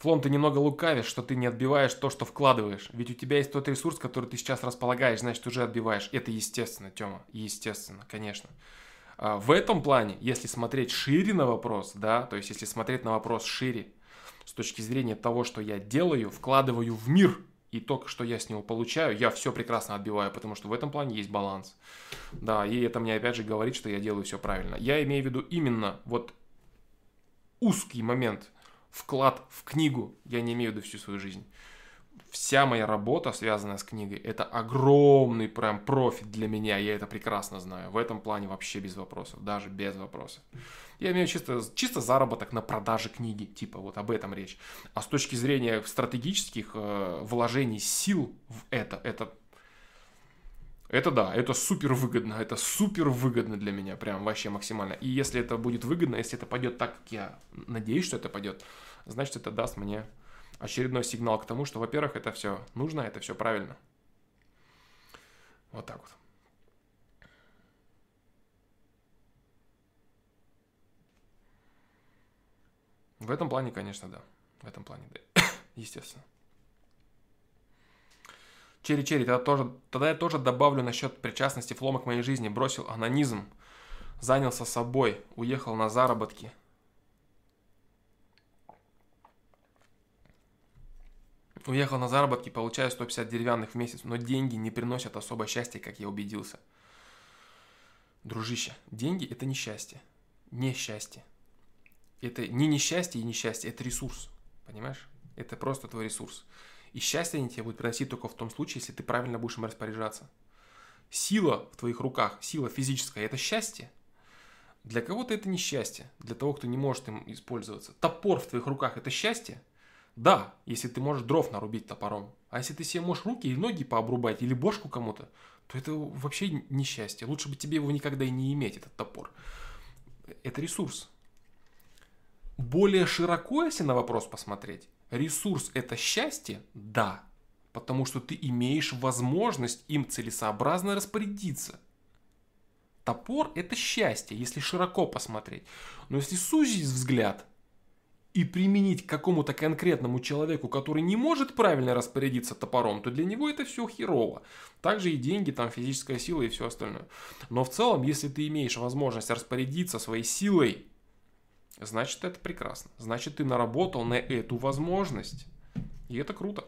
Флом, ты немного лукавишь, что ты не отбиваешь то, что вкладываешь. Ведь у тебя есть тот ресурс, который ты сейчас располагаешь, значит, уже отбиваешь. Это естественно, Тёма, естественно, конечно. А, в этом плане, если смотреть шире на вопрос, да, то есть если смотреть на вопрос шире, с точки зрения того, что я делаю, вкладываю в мир, и то, что я с него получаю, я все прекрасно отбиваю, потому что в этом плане есть баланс. Да, и это мне опять же говорит, что я делаю все правильно. Я имею в виду именно вот узкий момент – вклад в книгу я не имею в виду всю свою жизнь. Вся моя работа, связанная с книгой, это огромный прям профит для меня, я это прекрасно знаю. В этом плане вообще без вопросов, даже без вопросов. Я имею чисто, чисто заработок на продаже книги, типа вот об этом речь. А с точки зрения стратегических э, вложений сил в это, это это да, это супер выгодно, это супер выгодно для меня, прям вообще максимально. И если это будет выгодно, если это пойдет так, как я надеюсь, что это пойдет, значит это даст мне очередной сигнал к тому, что, во-первых, это все нужно, это все правильно. Вот так вот. В этом плане, конечно, да. В этом плане, да. Естественно. Черри Черри, тогда, тоже, тогда я тоже добавлю насчет причастности Флома к моей жизни. Бросил анонизм, занялся собой, уехал на заработки. Уехал на заработки, получаю 150 деревянных в месяц, но деньги не приносят особо счастья, как я убедился. Дружище, деньги это не счастье, не счастье. Это не несчастье и несчастье, это ресурс, понимаешь? Это просто твой ресурс. И счастье они тебе будут приносить только в том случае, если ты правильно будешь им распоряжаться. Сила в твоих руках, сила физическая – это счастье. Для кого-то это не счастье, для того, кто не может им использоваться. Топор в твоих руках – это счастье. Да, если ты можешь дров нарубить топором. А если ты себе можешь руки и ноги пообрубать или бошку кому-то, то это вообще несчастье. Лучше бы тебе его никогда и не иметь, этот топор. Это ресурс. Более широко, если на вопрос посмотреть, ресурс это счастье? Да. Потому что ты имеешь возможность им целесообразно распорядиться. Топор это счастье, если широко посмотреть. Но если сузить взгляд и применить к какому-то конкретному человеку, который не может правильно распорядиться топором, то для него это все херово. Также и деньги, там физическая сила и все остальное. Но в целом, если ты имеешь возможность распорядиться своей силой, значит это прекрасно. Значит ты наработал на эту возможность. И это круто.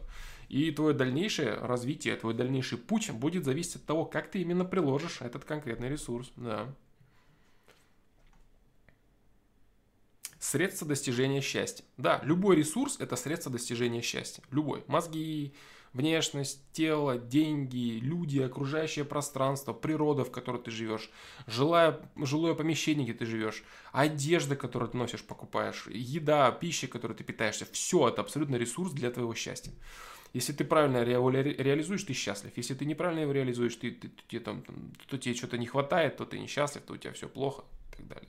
И твое дальнейшее развитие, твой дальнейший путь будет зависеть от того, как ты именно приложишь этот конкретный ресурс. Да. Средство достижения счастья. Да, любой ресурс – это средство достижения счастья. Любой. Мозги, внешность, тело, деньги, люди, окружающее пространство, природа, в которой ты живешь, жилое, жилое помещение, где ты живешь, одежда, которую ты носишь, покупаешь, еда, пища, которой ты питаешься. Все это абсолютно ресурс для твоего счастья. Если ты правильно его реализуешь, ты счастлив. Если ты неправильно его реализуешь, ты, ты, ты, ты, там, то тебе что-то не хватает, то ты несчастлив, то у тебя все плохо и так далее.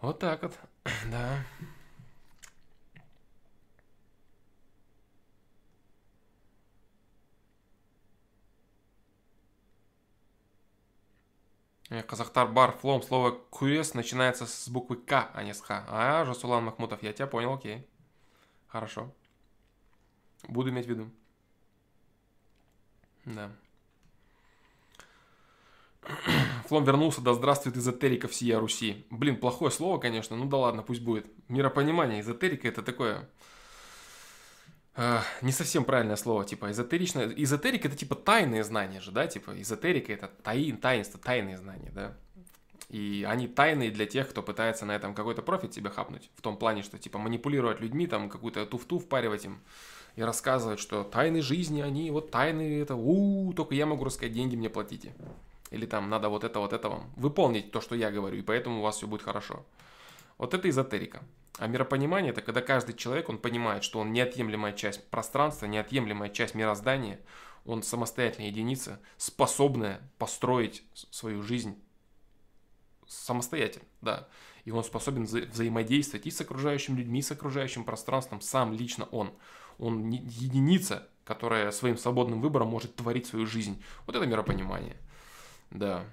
Вот так вот, да. Казахтар бар флом слово куес начинается с буквы К, а не с Х. А, Жасулан Махмутов, я тебя понял, окей. Хорошо. Буду иметь в виду. Да. Флом вернулся, да здравствует эзотерика всея Руси. Блин, плохое слово, конечно, ну да ладно, пусть будет. Миропонимание, эзотерика это такое... Э, не совсем правильное слово, типа эзотеричное. Эзотерика это типа тайные знания же, да, типа эзотерика это таин, таинство, тайные знания, да. И они тайные для тех, кто пытается на этом какой-то профит себе хапнуть. В том плане, что типа манипулировать людьми, там какую-то туфту впаривать им и рассказывать, что тайны жизни, они вот тайны, это -у, -у только я могу рассказать, деньги мне платите или там надо вот это, вот это вам. Выполнить то, что я говорю, и поэтому у вас все будет хорошо. Вот это эзотерика. А миропонимание это когда каждый человек, он понимает, что он неотъемлемая часть пространства, неотъемлемая часть мироздания, он самостоятельная единица, способная построить свою жизнь самостоятельно, да. И он способен вза- взаимодействовать и с окружающими людьми, и с окружающим пространством, сам лично он. Он единица, которая своим свободным выбором может творить свою жизнь. Вот это миропонимание. Да.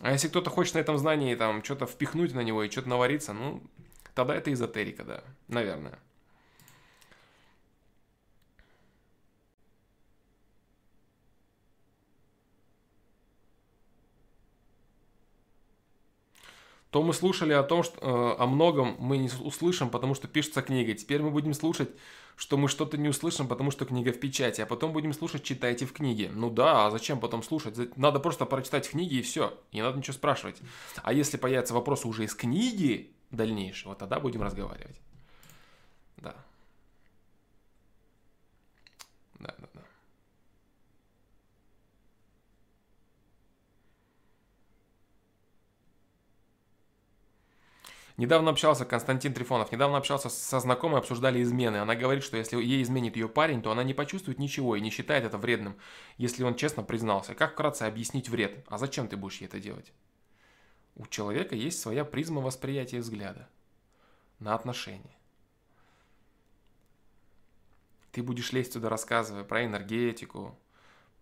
А если кто-то хочет на этом знании там что-то впихнуть на него и что-то навариться, ну, тогда это эзотерика, да, наверное. то мы слушали о том, что э, о многом мы не услышим, потому что пишется книга. Теперь мы будем слушать, что мы что-то не услышим, потому что книга в печати, а потом будем слушать, читайте в книге. Ну да, а зачем потом слушать? Надо просто прочитать в книге и все, не надо ничего спрашивать. А если появятся вопросы уже из книги дальнейшего, тогда будем разговаривать. Да. Да, да, да. Недавно общался, Константин Трифонов, недавно общался со знакомой, обсуждали измены. Она говорит, что если ей изменит ее парень, то она не почувствует ничего и не считает это вредным, если он честно признался. Как вкратце объяснить вред? А зачем ты будешь ей это делать? У человека есть своя призма восприятия взгляда на отношения. Ты будешь лезть туда, рассказывая про энергетику,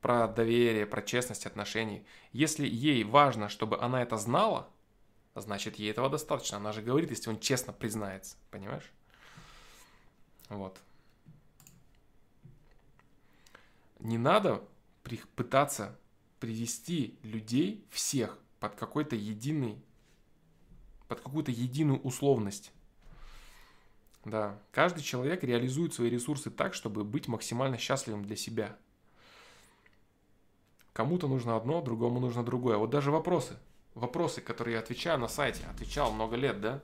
про доверие, про честность отношений. Если ей важно, чтобы она это знала – значит ей этого достаточно. Она же говорит, если он честно признается, понимаешь? Вот. Не надо пытаться привести людей всех под какой-то единый, под какую-то единую условность. Да, каждый человек реализует свои ресурсы так, чтобы быть максимально счастливым для себя. Кому-то нужно одно, другому нужно другое. Вот даже вопросы вопросы, которые я отвечаю на сайте, отвечал много лет, да,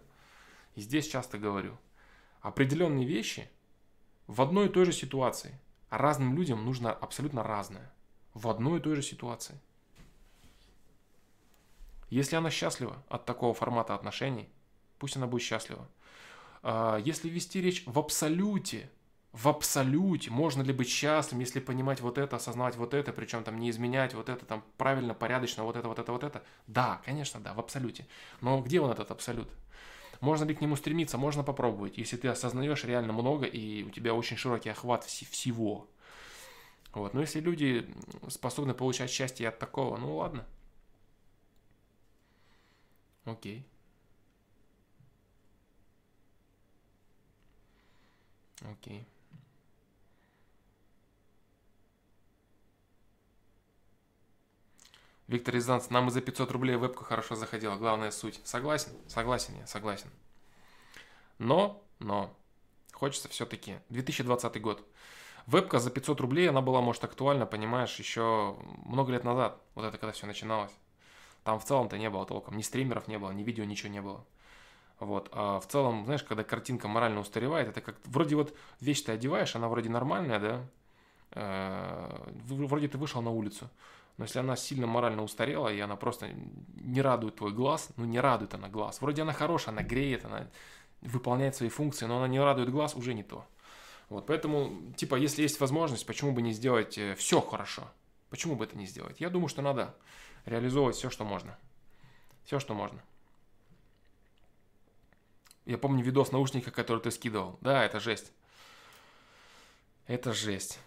и здесь часто говорю, определенные вещи в одной и той же ситуации, а разным людям нужно абсолютно разное. В одной и той же ситуации. Если она счастлива от такого формата отношений, пусть она будет счастлива. А, если вести речь в абсолюте, в абсолюте, можно ли быть счастливым, если понимать вот это, осознавать вот это, причем там не изменять вот это, там правильно, порядочно, вот это, вот это, вот это? Да, конечно, да, в абсолюте. Но где он этот абсолют? Можно ли к нему стремиться? Можно попробовать, если ты осознаешь реально много и у тебя очень широкий охват всего. Вот. Но если люди способны получать счастье от такого, ну ладно. Окей. Окей. Виктор Рязанц, нам и за 500 рублей вебка хорошо заходила. Главная суть. Согласен? Согласен я, согласен. Но, но, хочется все-таки. 2020 год. Вебка за 500 рублей, она была, может, актуальна, понимаешь, еще много лет назад. Вот это когда все начиналось. Там в целом-то не было толком. Ни стримеров не было, ни видео, ничего не было. Вот. А в целом, знаешь, когда картинка морально устаревает, это как вроде вот вещь ты одеваешь, она вроде нормальная, да? Э, вроде ты вышел на улицу. Но если она сильно морально устарела, и она просто не радует твой глаз, ну не радует она глаз. Вроде она хорошая, она греет, она выполняет свои функции, но она не радует глаз, уже не то. Вот, поэтому, типа, если есть возможность, почему бы не сделать э, все хорошо? Почему бы это не сделать? Я думаю, что надо реализовывать все, что можно. Все, что можно. Я помню видос наушника, который ты скидывал. Да, это жесть. Это жесть.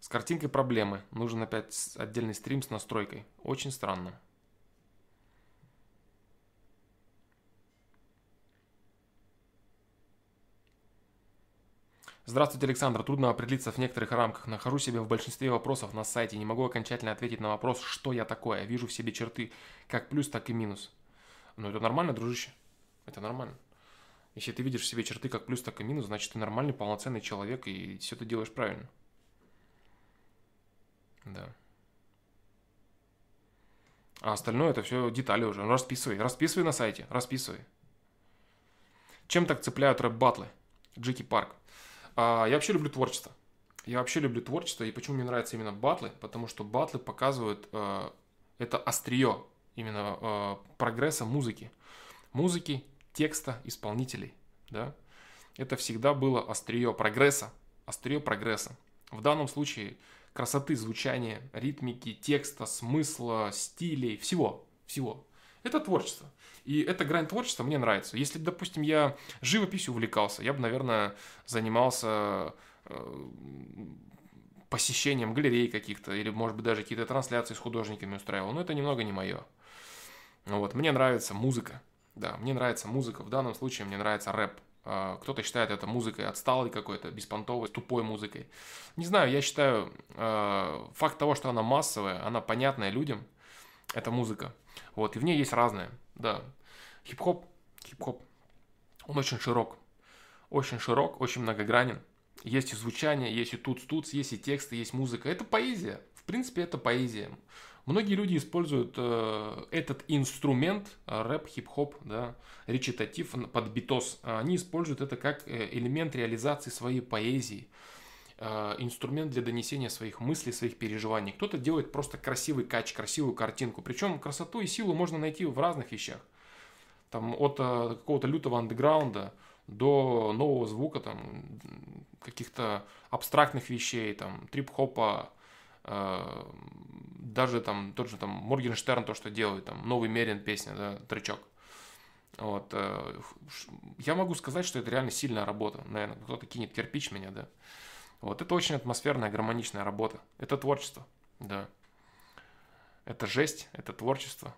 С картинкой проблемы. Нужен опять отдельный стрим с настройкой. Очень странно. Здравствуйте, Александр. Трудно определиться в некоторых рамках. Нахожу себя в большинстве вопросов на сайте. Не могу окончательно ответить на вопрос, что я такое. Вижу в себе черты как плюс, так и минус. Но это нормально, дружище. Это нормально. Если ты видишь в себе черты как плюс, так и минус, значит ты нормальный, полноценный человек и все ты делаешь правильно. Да. А остальное это все детали уже. Ну, расписывай. Расписывай на сайте. Расписывай. Чем так цепляют рэп-батлы? Джеки Парк. А, я вообще люблю творчество. Я вообще люблю творчество, и почему мне нравятся именно батлы? Потому что батлы показывают э, это острие именно э, прогресса музыки. Музыки, текста, исполнителей. Да? Это всегда было острие прогресса. Острие прогресса. В данном случае красоты звучания, ритмики, текста, смысла, стилей, всего. Всего. Это творчество. И эта грань творчества мне нравится. Если, допустим, я живописью увлекался, я бы, наверное, занимался э, посещением галерей каких-то, или, может быть, даже какие-то трансляции с художниками устраивал. Но это немного не мое. Вот. Мне нравится музыка. Да, мне нравится музыка. В данном случае мне нравится рэп. А, кто-то считает это музыкой отсталой какой-то, беспонтовой, тупой музыкой. Не знаю, я считаю, э, факт того, что она массовая, она понятная людям, это музыка. Вот, и в ней есть разное, да. Хип-хоп, хип-хоп, он очень широк, очень широк, очень многогранен. Есть и звучание, есть и тут-тут, есть и тексты, есть музыка. Это поэзия. В принципе, это поэзия. Многие люди используют э, этот инструмент, э, рэп, хип-хоп, да, речитатив под битос. Они используют это как э, элемент реализации своей поэзии. Э, инструмент для донесения своих мыслей, своих переживаний. Кто-то делает просто красивый кач, красивую картинку. Причем красоту и силу можно найти в разных вещах. Там от э, какого-то лютого андеграунда до нового звука, там каких-то абстрактных вещей, там трип-хопа, э, даже там тот же там Моргенштерн то, что делает, там новый Мерин песня, да, тречок. Вот. Я могу сказать, что это реально сильная работа. Наверное, кто-то кинет кирпич меня, да. Вот это очень атмосферная, гармоничная работа. Это творчество, да. Это жесть, это творчество.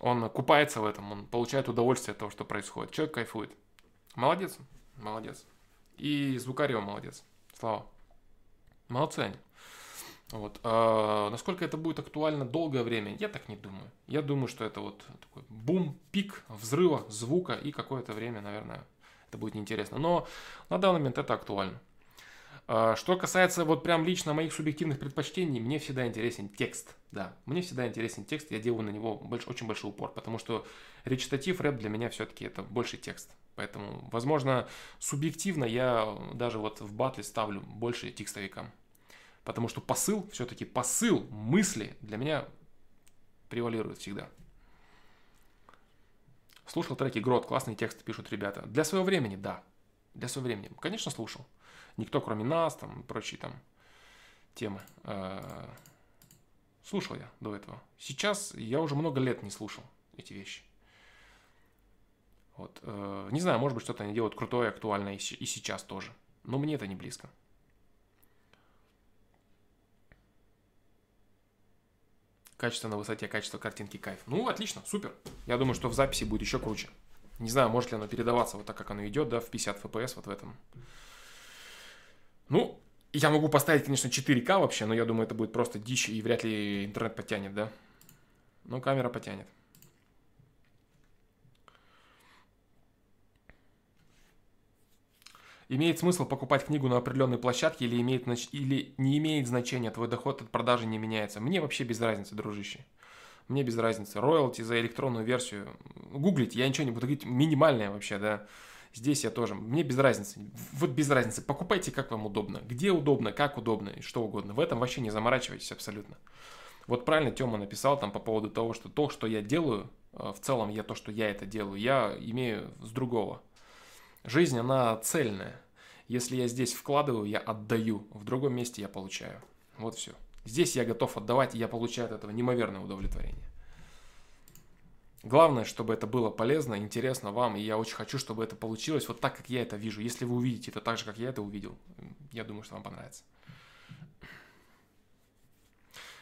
Он купается в этом, он получает удовольствие от того, что происходит. Человек кайфует. Молодец, молодец. И Звукарева молодец. Слава. Молодцы они. Вот. А, насколько это будет актуально долгое время, я так не думаю. Я думаю, что это вот такой бум, пик взрыва звука и какое-то время, наверное, это будет неинтересно. Но на данный момент это актуально. А, что касается вот прям лично моих субъективных предпочтений, мне всегда интересен текст. Да, мне всегда интересен текст, я делаю на него больш, очень большой упор, потому что речитатив, рэп для меня все-таки это больше текст. Поэтому, возможно, субъективно я даже вот в батле ставлю больше текстовикам. Потому что посыл, все-таки посыл мысли для меня превалирует всегда. Слушал треки Грот, классные тексты пишут ребята. Для своего времени, да. Для своего времени. Конечно, слушал. Никто, кроме нас, там, прочие там темы. Э, слушал я до этого. Сейчас я уже много лет не слушал эти вещи. Вот. Э, не знаю, может быть, что-то они делают крутое, актуальное и сейчас тоже. Но мне это не близко. Качество на высоте, качество картинки кайф. Ну, отлично, супер. Я думаю, что в записи будет еще круче. Не знаю, может ли оно передаваться вот так, как оно идет, да, в 50 FPS вот в этом. Ну, я могу поставить, конечно, 4К вообще, но я думаю, это будет просто дичь, и вряд ли интернет потянет, да. Но камера потянет. Имеет смысл покупать книгу на определенной площадке или, имеет, или не имеет значения, твой доход от продажи не меняется? Мне вообще без разницы, дружище. Мне без разницы. Роялти за электронную версию. Гуглить, я ничего не буду говорить, минимальная вообще, да. Здесь я тоже. Мне без разницы. Вот без разницы. Покупайте, как вам удобно. Где удобно, как удобно и что угодно. В этом вообще не заморачивайтесь абсолютно. Вот правильно Тёма написал там по поводу того, что то, что я делаю, э, в целом я то, что я это делаю, я имею с другого. Жизнь, она цельная. Если я здесь вкладываю, я отдаю. В другом месте я получаю. Вот все. Здесь я готов отдавать, и я получаю от этого неимоверное удовлетворение. Главное, чтобы это было полезно, интересно вам, и я очень хочу, чтобы это получилось вот так, как я это вижу. Если вы увидите это так же, как я это увидел, я думаю, что вам понравится.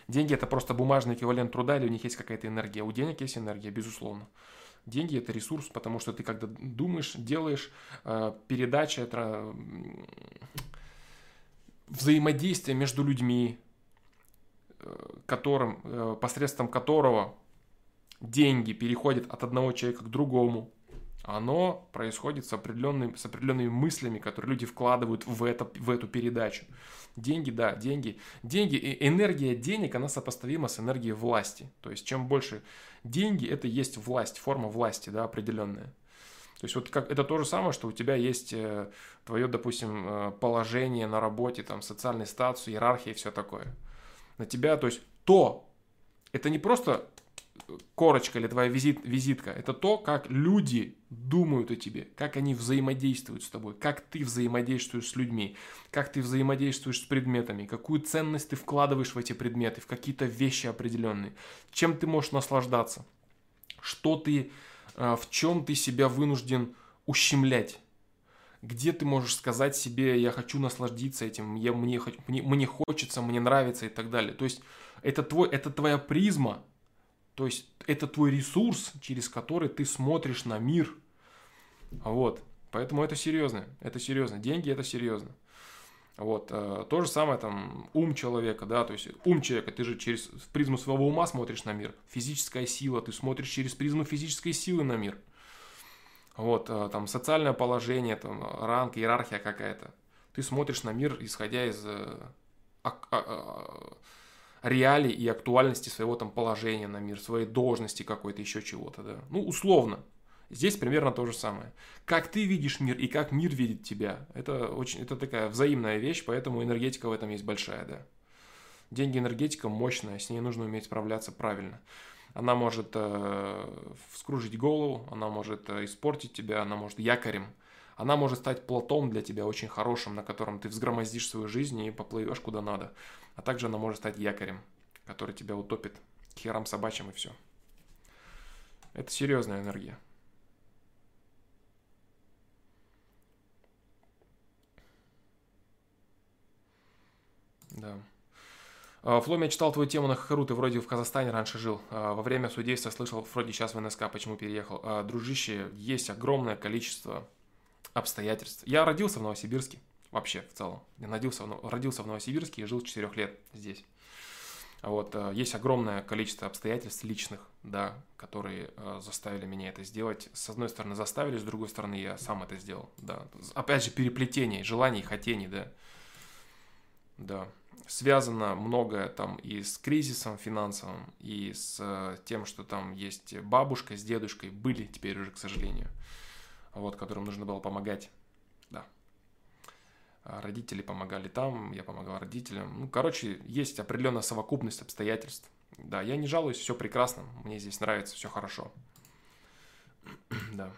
Деньги – это просто бумажный эквивалент труда, или у них есть какая-то энергия? У денег есть энергия, безусловно. Деньги – это ресурс, потому что ты когда думаешь, делаешь, э, передача – это взаимодействие между людьми, э, которым, э, посредством которого деньги переходят от одного человека к другому, оно происходит с, определенными, с определенными мыслями, которые люди вкладывают в, это, в эту передачу. Деньги, да, деньги. Деньги, энергия денег, она сопоставима с энергией власти. То есть, чем больше деньги, это есть власть, форма власти, да, определенная. То есть, вот как, это то же самое, что у тебя есть э, твое, допустим, э, положение на работе, там, социальный статус, иерархия и все такое. На тебя, то есть, то, это не просто корочка или твоя визит, визитка. Это то, как люди думают о тебе, как они взаимодействуют с тобой, как ты взаимодействуешь с людьми, как ты взаимодействуешь с предметами, какую ценность ты вкладываешь в эти предметы, в какие-то вещи определенные, чем ты можешь наслаждаться, что ты, э, в чем ты себя вынужден ущемлять где ты можешь сказать себе, я хочу насладиться этим, я, мне, мне, мне хочется, мне нравится и так далее. То есть это, твой, это твоя призма, то есть это твой ресурс, через который ты смотришь на мир. Вот. Поэтому это серьезно. Это серьезно. Деньги это серьезно. Вот. Э, то же самое там ум человека, да, то есть ум человека, ты же через призму своего ума смотришь на мир. Физическая сила, ты смотришь через призму физической силы на мир. Вот, э, там социальное положение, там ранг, иерархия какая-то. Ты смотришь на мир, исходя из э, реалий и актуальности своего там положения на мир, своей должности какой-то, еще чего-то, да. Ну, условно. Здесь примерно то же самое. Как ты видишь мир и как мир видит тебя, это очень, это такая взаимная вещь, поэтому энергетика в этом есть большая, да. Деньги энергетика мощная, с ней нужно уметь справляться правильно. Она может э, вскружить голову, она может э, испортить тебя, она может якорем. Она может стать плотом для тебя очень хорошим, на котором ты взгромоздишь свою жизнь и поплывешь куда надо. А также она может стать якорем, который тебя утопит к херам собачьим и все. Это серьезная энергия. Да. А, Флом, я читал твою тему на Хахару, ты вроде в Казахстане раньше жил. А, во время судейства слышал, вроде сейчас в НСК, почему переехал. А, дружище, есть огромное количество обстоятельств. Я родился в Новосибирске вообще в целом. Я родился, родился в Новосибирске и жил 4 лет здесь. Вот, э, есть огромное количество обстоятельств личных, да, которые э, заставили меня это сделать. С одной стороны заставили, с другой стороны я сам это сделал, да. Опять же, переплетение желаний, хотений, да. Да. Связано многое там и с кризисом финансовым, и с э, тем, что там есть бабушка с дедушкой, были теперь уже, к сожалению, вот, которым нужно было помогать а родители помогали там, я помогал родителям. Ну, короче, есть определенная совокупность обстоятельств. Да, я не жалуюсь, все прекрасно, мне здесь нравится, все хорошо. Да.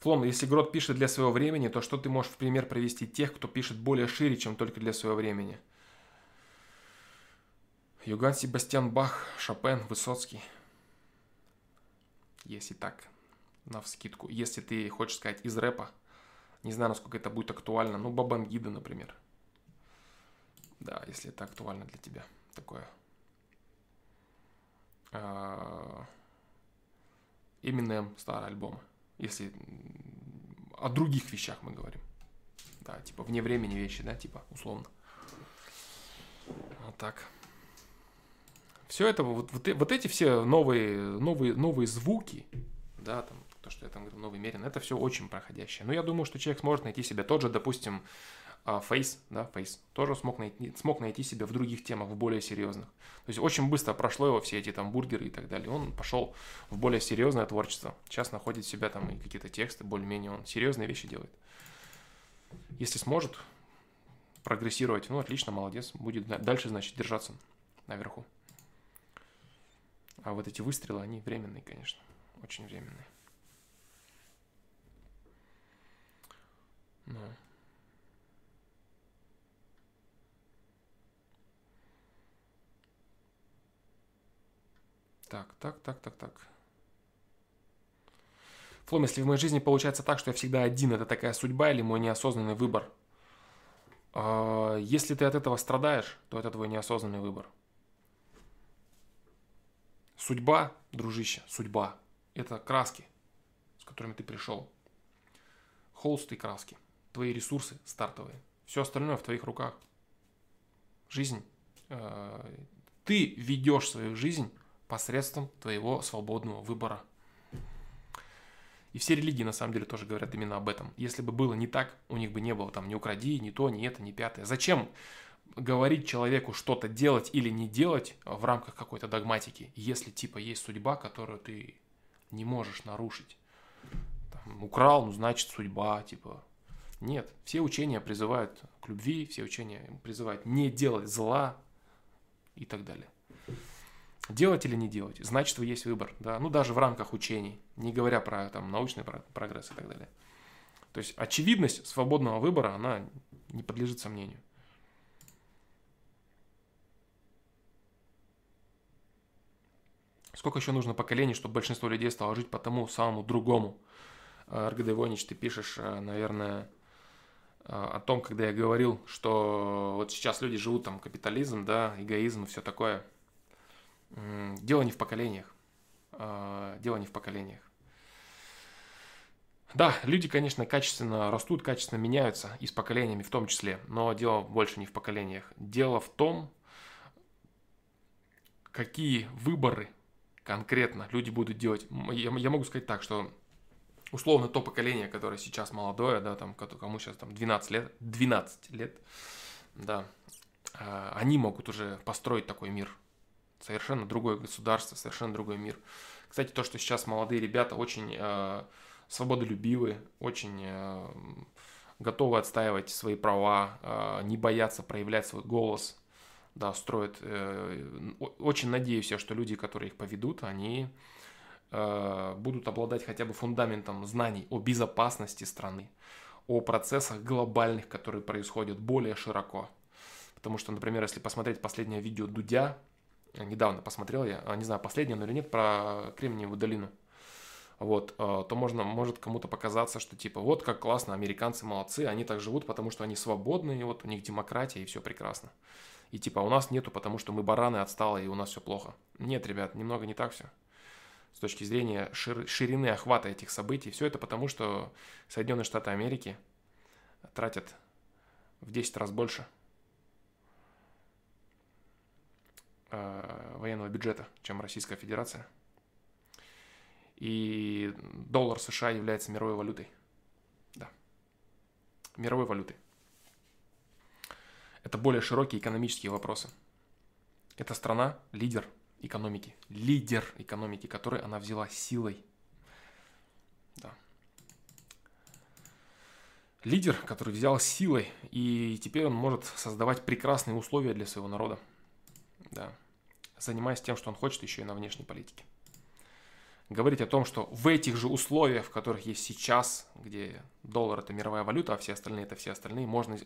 Флом, если Грот пишет для своего времени, то что ты можешь в пример привести тех, кто пишет более шире, чем только для своего времени? Юган Себастьян Бах, Шопен, Высоцкий. Если так, на вскидку. Если ты хочешь сказать из рэпа, не знаю, насколько это будет актуально, ну, Бабангида, например. Да, если это актуально для тебя, такое. Eminem, старые альбомы. Если о других вещах мы говорим. Да, типа вне времени вещи, да, типа, условно. Вот так. Все это, вот, вот, вот эти все новые, новые, новые звуки, да, там, то, что я там говорил, новый мерин, это все очень проходящее. Но я думаю, что человек сможет найти себя тот же, допустим, Фейс, да, Фейс, тоже смог найти, смог найти себя в других темах, в более серьезных. То есть очень быстро прошло его все эти там бургеры и так далее. Он пошел в более серьезное творчество. Сейчас находит себя там и какие-то тексты, более-менее он серьезные вещи делает. Если сможет прогрессировать, ну отлично, молодец, будет дальше, значит, держаться наверху. А вот эти выстрелы, они временные, конечно, очень временные. Но... Так, так, так, так, так. Флом, если в моей жизни получается так, что я всегда один, это такая судьба или мой неосознанный выбор? А, если ты от этого страдаешь, то это твой неосознанный выбор. Судьба, дружище, судьба – это краски, с которыми ты пришел. Холсты и краски. Твои ресурсы стартовые. Все остальное в твоих руках. Жизнь. А, ты ведешь свою жизнь посредством твоего свободного выбора. И все религии на самом деле тоже говорят именно об этом. Если бы было не так, у них бы не было там ни укради, ни то, ни это, ни пятое. Зачем говорить человеку что-то делать или не делать в рамках какой-то догматики, если типа есть судьба, которую ты не можешь нарушить? Там, украл, ну значит судьба, типа. Нет, все учения призывают к любви, все учения призывают не делать зла и так далее. Делать или не делать, значит, есть выбор, да, ну даже в рамках учений, не говоря про там научный прогресс и так далее. То есть очевидность свободного выбора, она не подлежит сомнению. Сколько еще нужно поколений, чтобы большинство людей стало жить по тому самому другому? Э, РГД Вонич, ты пишешь, э, наверное, э, о том, когда я говорил, что вот сейчас люди живут там капитализм, да, эгоизм и все такое – Дело не в поколениях. Дело не в поколениях. Да, люди, конечно, качественно растут, качественно меняются, и с поколениями в том числе, но дело больше не в поколениях. Дело в том, какие выборы конкретно люди будут делать. Я, я могу сказать так, что условно то поколение, которое сейчас молодое, да, там, кому сейчас там 12 лет, 12 лет, да, а, они могут уже построить такой мир, совершенно другое государство, совершенно другой мир. Кстати, то, что сейчас молодые ребята очень э, свободолюбивые, очень э, готовы отстаивать свои права, э, не боятся проявлять свой голос, да, строят. Э, очень надеюсь, что люди, которые их поведут, они э, будут обладать хотя бы фундаментом знаний о безопасности страны, о процессах глобальных, которые происходят более широко. Потому что, например, если посмотреть последнее видео Дудя, недавно посмотрел я, не знаю, последнее, но или нет, про Кремниевую долину. Вот, то можно, может кому-то показаться, что типа вот как классно, американцы молодцы, они так живут, потому что они свободны, и вот у них демократия, и все прекрасно. И типа у нас нету, потому что мы бараны отсталые, и у нас все плохо. Нет, ребят, немного не так все. С точки зрения шир, ширины охвата этих событий, все это потому, что Соединенные Штаты Америки тратят в 10 раз больше Э, военного бюджета, чем Российская Федерация. И доллар США является мировой валютой. Да. Мировой валютой. Это более широкие экономические вопросы. Это страна лидер экономики. Лидер экономики, который она взяла силой. Да. Лидер, который взял силой, и теперь он может создавать прекрасные условия для своего народа Да. Занимаясь тем, что он хочет, еще и на внешней политике. Говорить о том, что в этих же условиях, в которых есть сейчас, где доллар это мировая валюта, а все остальные это все остальные, можно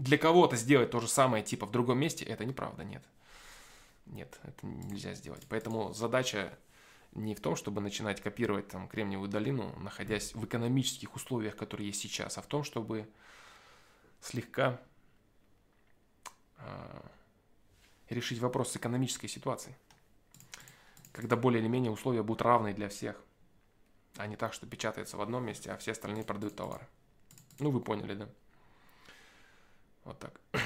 для кого-то сделать то же самое, типа в другом месте, это неправда, нет. Нет, это нельзя сделать. Поэтому задача не в том, чтобы начинать копировать там Кремниевую долину, находясь в экономических условиях, которые есть сейчас, а в том, чтобы слегка э, решить вопрос с экономической ситуацией. Когда более или менее условия будут равны для всех. А не так, что печатается в одном месте, а все остальные продают товары. Ну, вы поняли, да? Вот так.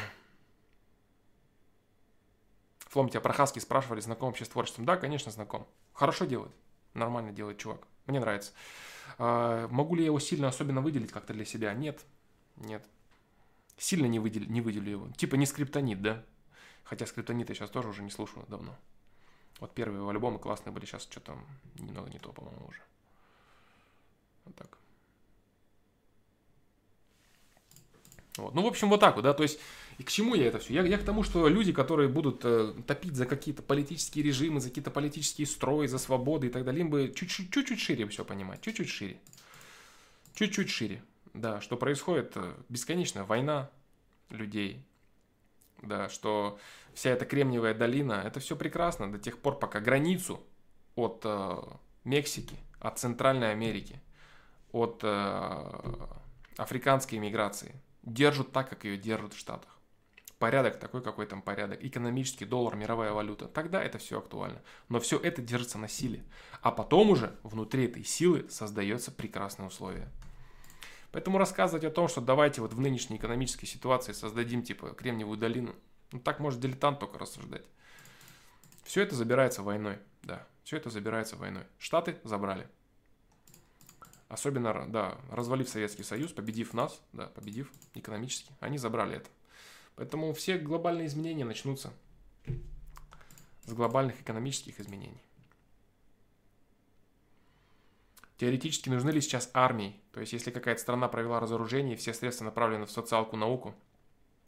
Флом, тебя про Хаски спрашивали, знаком вообще с творчеством? Да, конечно, знаком. Хорошо делает. Нормально делает чувак. Мне нравится. А, могу ли я его сильно особенно выделить как-то для себя? Нет. Нет. Сильно не, выделю, не выделю его. Типа не скриптонит, да? Хотя скриптонит я сейчас тоже уже не слушаю давно. Вот первые его альбомы классные были, сейчас что-то немного не то, по-моему, уже. Вот так. Вот. Ну, в общем, вот так вот, да, то есть, и к чему я это все? Я, я к тому, что люди, которые будут э, топить за какие-то политические режимы, за какие-то политические строи, за свободы и так далее, им бы чуть-чуть шире все понимать, чуть-чуть шире. Чуть-чуть шире, да, что происходит э, бесконечная война людей, да, что вся эта Кремниевая долина, это все прекрасно до тех пор, пока границу от э, Мексики, от Центральной Америки, от э, африканской иммиграции держат так, как ее держат в Штатах. Порядок такой, какой там порядок. Экономический доллар, мировая валюта. Тогда это все актуально. Но все это держится на силе. А потом уже внутри этой силы создается прекрасные условия. Поэтому рассказывать о том, что давайте вот в нынешней экономической ситуации создадим типа Кремниевую долину, ну так может дилетант только рассуждать. Все это забирается войной, да, все это забирается войной. Штаты забрали. Особенно, да, развалив Советский Союз, победив нас, да, победив экономически, они забрали это. Поэтому все глобальные изменения начнутся с глобальных экономических изменений. Теоретически нужны ли сейчас армии? То есть, если какая-то страна провела разоружение, и все средства направлены в социалку, науку,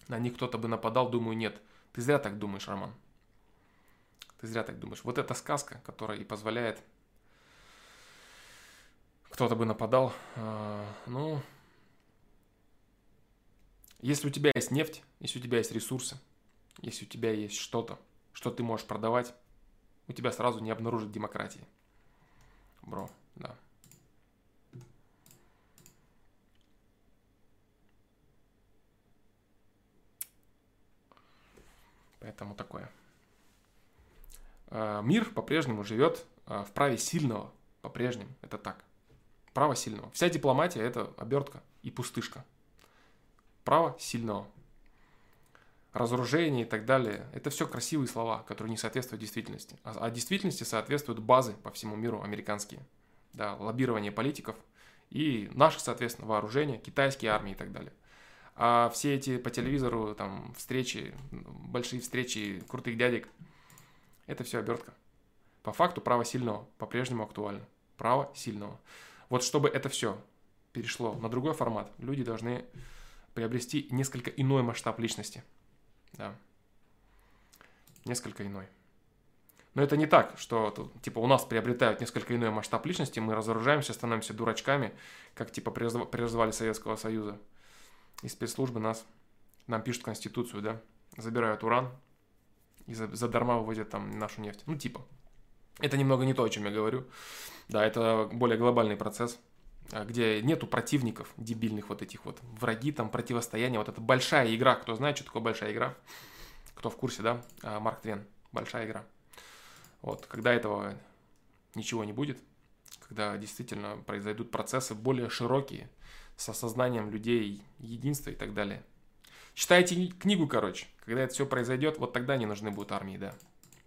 на них кто-то бы нападал, думаю, нет. Ты зря так думаешь, Роман. Ты зря так думаешь. Вот эта сказка, которая и позволяет кто-то бы нападал. А, ну, если у тебя есть нефть, если у тебя есть ресурсы, если у тебя есть что-то, что ты можешь продавать, у тебя сразу не обнаружат демократии. Бро, да. Поэтому такое. А, мир по-прежнему живет а, в праве сильного. По-прежнему. Это так. Право сильного. Вся дипломатия – это обертка и пустышка. Право сильного. Разоружение и так далее – это все красивые слова, которые не соответствуют действительности. А, а действительности соответствуют базы по всему миру американские. Да, лоббирование политиков и наши, соответственно, вооружения, китайские армии и так далее. А все эти по телевизору там встречи, большие встречи крутых дядек – это все обертка. По факту право сильного по-прежнему актуально. Право сильного. Вот чтобы это все перешло на другой формат, люди должны приобрести несколько иной масштаб личности. Да. Несколько иной. Но это не так, что типа у нас приобретают несколько иной масштаб личности, мы разоружаемся, становимся дурачками, как типа при развале Советского Союза. И спецслужбы нас, нам пишут Конституцию, да, забирают уран и задарма вывозят там нашу нефть. Ну типа. Это немного не то, о чем я говорю. Да, это более глобальный процесс, а, где нету противников дебильных вот этих вот. Враги, там, противостояние. Вот это большая игра. Кто знает, что такое большая игра? Кто в курсе, да? А, Марк Твен. Большая игра. Вот, когда этого ничего не будет, когда действительно произойдут процессы более широкие, с осознанием людей, единства и так далее. Читайте книгу, короче. Когда это все произойдет, вот тогда не нужны будут армии, да.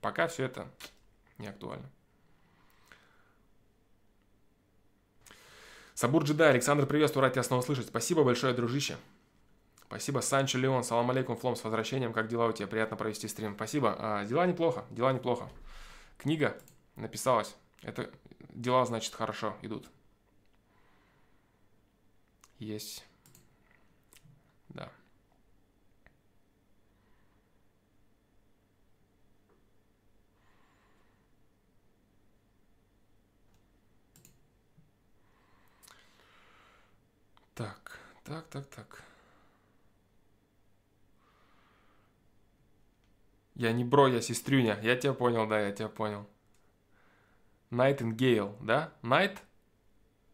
Пока все это не актуально. Сабур Джедай, Александр, приветствую, рад тебя снова слышать. Спасибо большое, дружище. Спасибо, Санчо Леон, салам алейкум, Флом, с возвращением, как дела у тебя, приятно провести стрим. Спасибо, а, дела неплохо, дела неплохо. Книга написалась, это дела, значит, хорошо идут. Есть, да. Так, так, так. Я не бро, я сестрюня. Я тебя понял, да, я тебя понял. Nightingale, да? Night?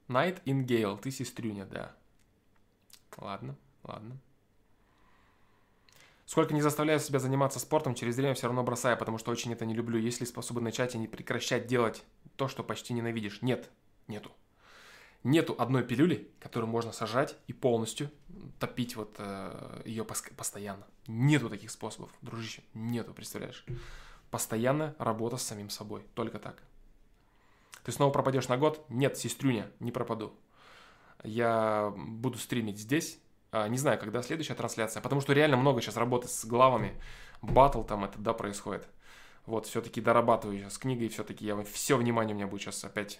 Nightingale, ты сестрюня, да. Ладно, ладно. Сколько не заставляю себя заниматься спортом, через время все равно бросаю, потому что очень это не люблю. Если способен начать и не прекращать делать то, что почти ненавидишь. Нет, нету. Нету одной пилюли, которую можно сажать и полностью топить вот э, ее пос- постоянно. Нету таких способов, дружище. Нету, представляешь? Постоянная работа с самим собой. Только так. Ты снова пропадешь на год? Нет, сестрюня, не пропаду. Я буду стримить здесь. А, не знаю, когда следующая трансляция, потому что реально много сейчас работы с главами. Батл там это, да, происходит. Вот, все-таки дорабатываю сейчас с книгой, все-таки я все внимание у меня будет сейчас опять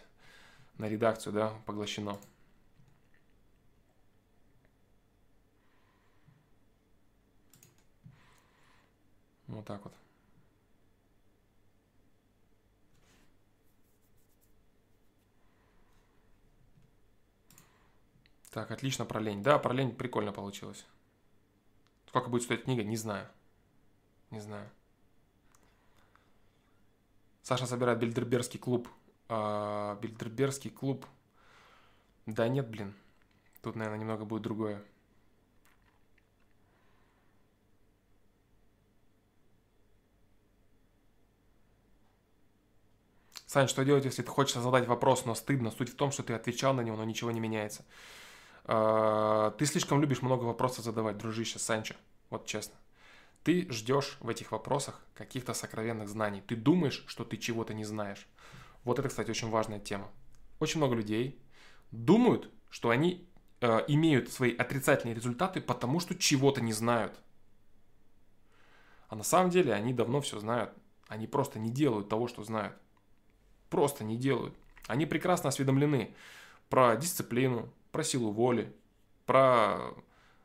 на редакцию, да, поглощено. Вот так вот. Так, отлично про лень. Да, про лень прикольно получилось. Сколько будет стоить книга, не знаю. Не знаю. Саша собирает Бильдербергский клуб. А, Бильдербергский клуб. Да нет, блин. Тут, наверное, немного будет другое. Сань, что делать, если ты хочешь задать вопрос, но стыдно? Суть в том, что ты отвечал на него, но ничего не меняется. А, ты слишком любишь много вопросов задавать, дружище, Санчо. Вот честно. Ты ждешь в этих вопросах каких-то сокровенных знаний. Ты думаешь, что ты чего-то не знаешь. Вот это, кстати, очень важная тема. Очень много людей думают, что они э, имеют свои отрицательные результаты, потому что чего-то не знают. А на самом деле они давно все знают. Они просто не делают того, что знают. Просто не делают. Они прекрасно осведомлены про дисциплину, про силу воли, про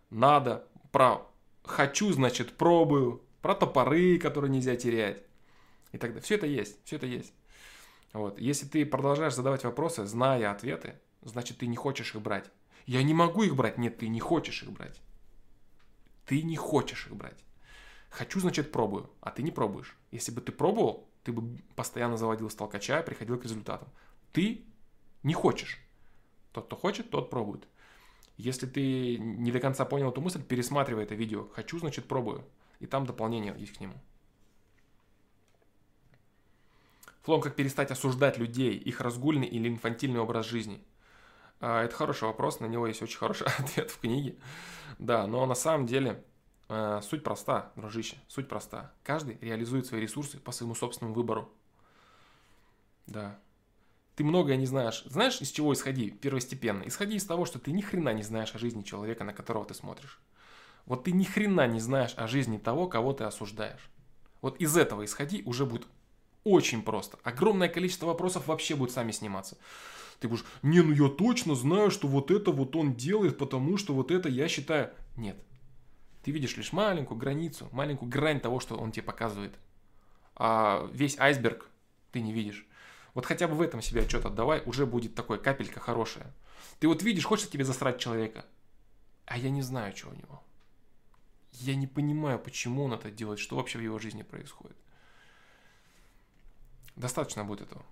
надо, про хочу, значит, пробую, про топоры, которые нельзя терять и так далее. Все это есть, все это есть. Вот. Если ты продолжаешь задавать вопросы, зная ответы, значит, ты не хочешь их брать. Я не могу их брать. Нет, ты не хочешь их брать. Ты не хочешь их брать. Хочу, значит, пробую, а ты не пробуешь. Если бы ты пробовал, ты бы постоянно заводил с толкача приходил к результатам. Ты не хочешь. Тот, кто хочет, тот пробует. Если ты не до конца понял эту мысль, пересматривай это видео. Хочу, значит, пробую. И там дополнение есть к нему. Флом, как перестать осуждать людей, их разгульный или инфантильный образ жизни? А, это хороший вопрос, на него есть очень хороший ответ в книге. Да, но на самом деле а, суть проста, дружище, суть проста. Каждый реализует свои ресурсы по своему собственному выбору. Да, ты многое не знаешь. Знаешь, из чего исходи первостепенно? Исходи из того, что ты ни хрена не знаешь о жизни человека, на которого ты смотришь. Вот ты ни хрена не знаешь о жизни того, кого ты осуждаешь. Вот из этого исходи, уже будет очень просто. Огромное количество вопросов вообще будет сами сниматься. Ты будешь, не, ну я точно знаю, что вот это вот он делает, потому что вот это я считаю. Нет. Ты видишь лишь маленькую границу, маленькую грань того, что он тебе показывает. А весь айсберг ты не видишь. Вот хотя бы в этом себе отчет отдавай, уже будет такой капелька хорошая. Ты вот видишь, хочется тебе засрать человека, а я не знаю, что у него. Я не понимаю, почему он это делает, что вообще в его жизни происходит. Достаточно будет этого.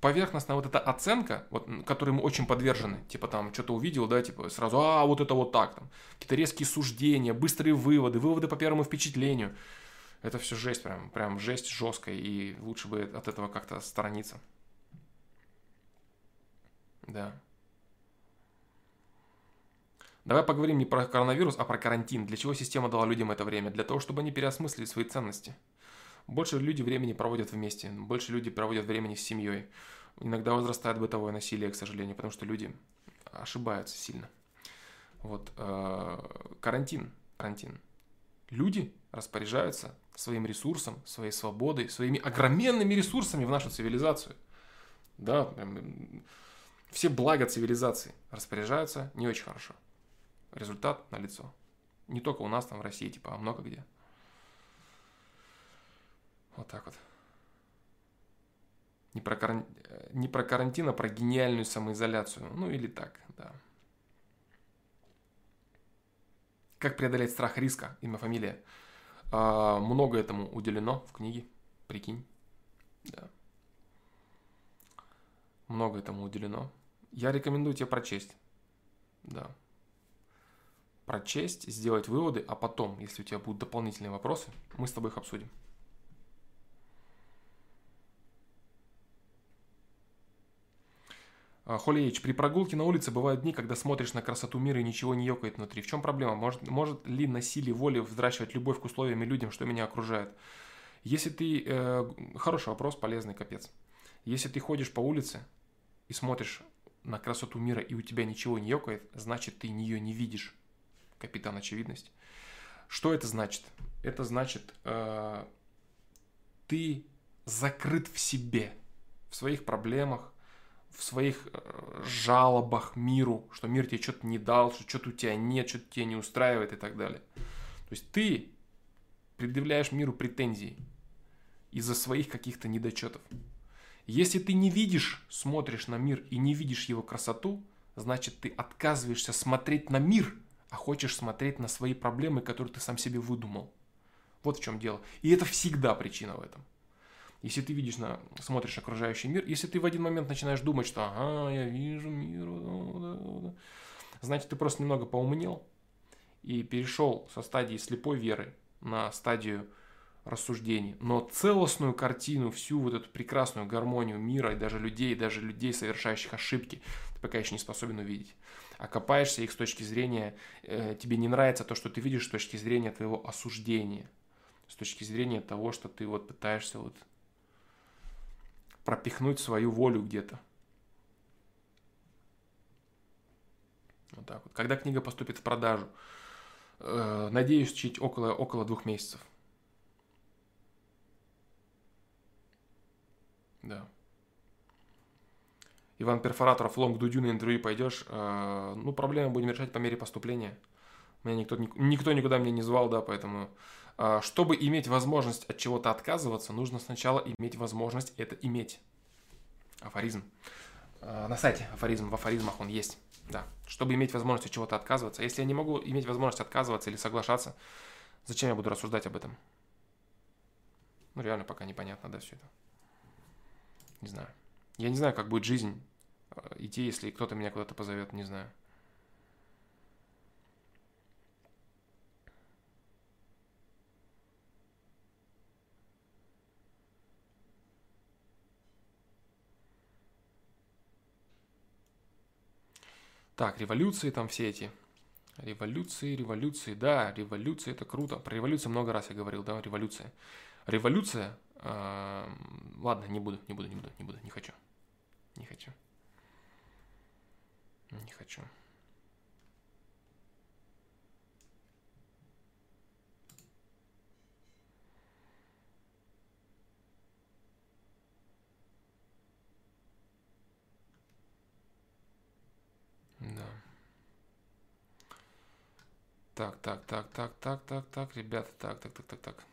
Поверхностная вот эта оценка, вот, которой мы очень подвержены, типа там что-то увидел, да, типа сразу, а, вот это вот так, там, какие-то резкие суждения, быстрые выводы, выводы по первому впечатлению. Это все жесть, прям, прям жесть жесткая, и лучше бы от этого как-то сторониться. Да. Давай поговорим не про коронавирус, а про карантин. Для чего система дала людям это время? Для того, чтобы они переосмыслили свои ценности. Больше люди времени проводят вместе, больше люди проводят времени с семьей. Иногда возрастает бытовое насилие, к сожалению, потому что люди ошибаются сильно. Вот э, карантин, карантин. Люди распоряжаются своим ресурсом, своей свободой, своими огроменными ресурсами в нашу цивилизацию. Да, все блага цивилизации распоряжаются не очень хорошо. Результат на лицо. Не только у нас там в России, типа, а много где. Вот так вот. Не про, каран... не про карантин, а про гениальную самоизоляцию. Ну или так, да. Как преодолеть страх риска, имя, фамилия. А, много этому уделено в книге, прикинь. Да. Много этому уделено. Я рекомендую тебе прочесть. Да. Прочесть, сделать выводы, а потом, если у тебя будут дополнительные вопросы, мы с тобой их обсудим. А, Холиевич, при прогулке на улице бывают дни, когда смотришь на красоту мира и ничего не ёкает внутри. В чем проблема? Может, может ли на силе воли взращивать любовь к условиям и людям, что меня окружает? Если ты... Э, хороший вопрос, полезный, капец. Если ты ходишь по улице и смотришь на красоту мира, и у тебя ничего не ёкает, значит, ты ее не видишь. Капитан очевидность. Что это значит? Это значит, э, ты закрыт в себе, в своих проблемах, в своих э, жалобах миру, что мир тебе что-то не дал, что что-то у тебя нет, что-то тебя не устраивает и так далее. То есть ты предъявляешь миру претензии из-за своих каких-то недочетов. Если ты не видишь, смотришь на мир и не видишь его красоту, значит ты отказываешься смотреть на мир, а хочешь смотреть на свои проблемы, которые ты сам себе выдумал. Вот в чем дело. И это всегда причина в этом. Если ты видишь, на, смотришь окружающий мир, если ты в один момент начинаешь думать, что ага, я вижу мир, да, да, да, значит ты просто немного поумнел и перешел со стадии слепой веры на стадию рассуждений. Но целостную картину, всю вот эту прекрасную гармонию мира и даже людей, даже людей, совершающих ошибки, ты пока еще не способен увидеть. А их с точки зрения, э, тебе не нравится то, что ты видишь с точки зрения твоего осуждения, с точки зрения того, что ты вот пытаешься вот пропихнуть свою волю где-то. Вот так вот. Когда книга поступит в продажу, э, надеюсь, чуть около, около двух месяцев. Да. Иван Перфораторов, Лонг Дудю на интервью пойдешь. Э, ну, проблемы будем решать по мере поступления. Меня никто, никто никуда меня не звал, да, поэтому... Э, чтобы иметь возможность от чего-то отказываться, нужно сначала иметь возможность это иметь. Афоризм. Э, на сайте афоризм, в афоризмах он есть. Да. Чтобы иметь возможность от чего-то отказываться. Если я не могу иметь возможность отказываться или соглашаться, зачем я буду рассуждать об этом? Ну, реально пока непонятно, да, все это. Не знаю. Я не знаю, как будет жизнь э, идти, если кто-то меня куда-то позовет, не знаю. Так, революции там все эти. Революции, революции, да, революция это круто. Про революцию много раз я говорил, да, революция. Революция, э, ладно, не буду, не буду, не буду, не буду, не хочу. Не хочу. Не хочу. Да. Так, так, так, так, так, так, так, ребята, так, так, так, так, так.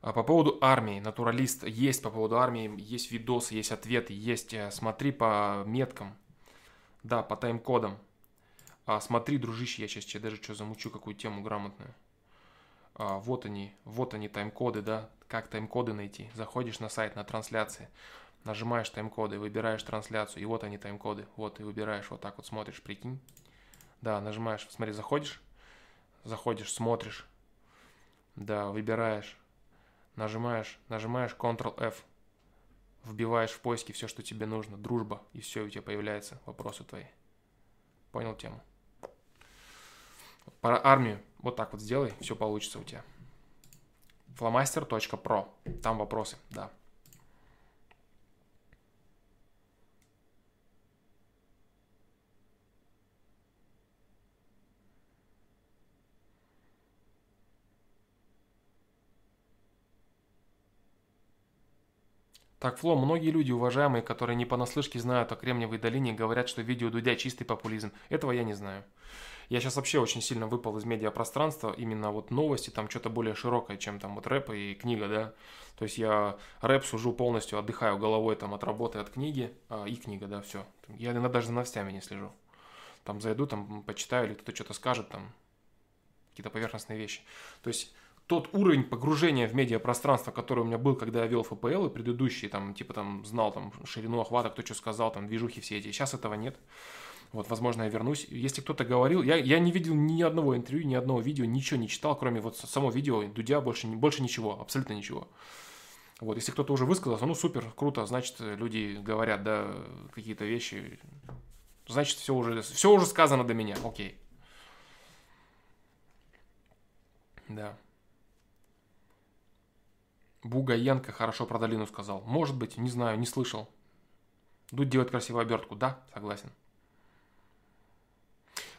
А по поводу армии, натуралист есть по поводу армии, есть видосы, есть ответы, есть, э, смотри по меткам, да, по тайм-кодам. А, смотри, дружище, я сейчас тебе даже что замучу, какую тему грамотную. А, вот они, вот они тайм-коды, да, как тайм-коды найти. Заходишь на сайт, на трансляции, нажимаешь тайм-коды, выбираешь трансляцию, и вот они тайм-коды, вот, и выбираешь, вот так вот смотришь, прикинь. Да, нажимаешь, смотри, заходишь, заходишь, смотришь, да, выбираешь, Нажимаешь, нажимаешь Ctrl-F, вбиваешь в поиске все, что тебе нужно, дружба, и все, у тебя появляются вопросы твои. Понял тему? Про армию вот так вот сделай, все получится у тебя. Flamaster.pro, там вопросы, да. Так, Фло, многие люди, уважаемые, которые не понаслышке знают о Кремниевой долине, говорят, что видео Дудя чистый популизм. Этого я не знаю. Я сейчас вообще очень сильно выпал из медиапространства, именно вот новости, там что-то более широкое, чем там вот рэп и книга, да. То есть я рэп сужу полностью, отдыхаю головой там от работы, от книги, а, и книга, да, все. Я иногда даже за новостями не слежу. Там зайду, там почитаю, или кто-то что-то скажет, там какие-то поверхностные вещи. То есть тот уровень погружения в медиапространство, который у меня был, когда я вел ФПЛ, и предыдущие, там, типа, там, знал, там, ширину охвата, кто что сказал, там, движухи все эти. Сейчас этого нет. Вот, возможно, я вернусь. Если кто-то говорил, я, я не видел ни одного интервью, ни одного видео, ничего не читал, кроме вот само видео Дудя, больше, больше ничего, абсолютно ничего. Вот, если кто-то уже высказался, ну супер, круто, значит, люди говорят, да, какие-то вещи, значит, все уже, все уже сказано до меня, окей. Да. Бугаенко хорошо про долину сказал. Может быть, не знаю, не слышал. Дудь делает красивую обертку. Да, согласен.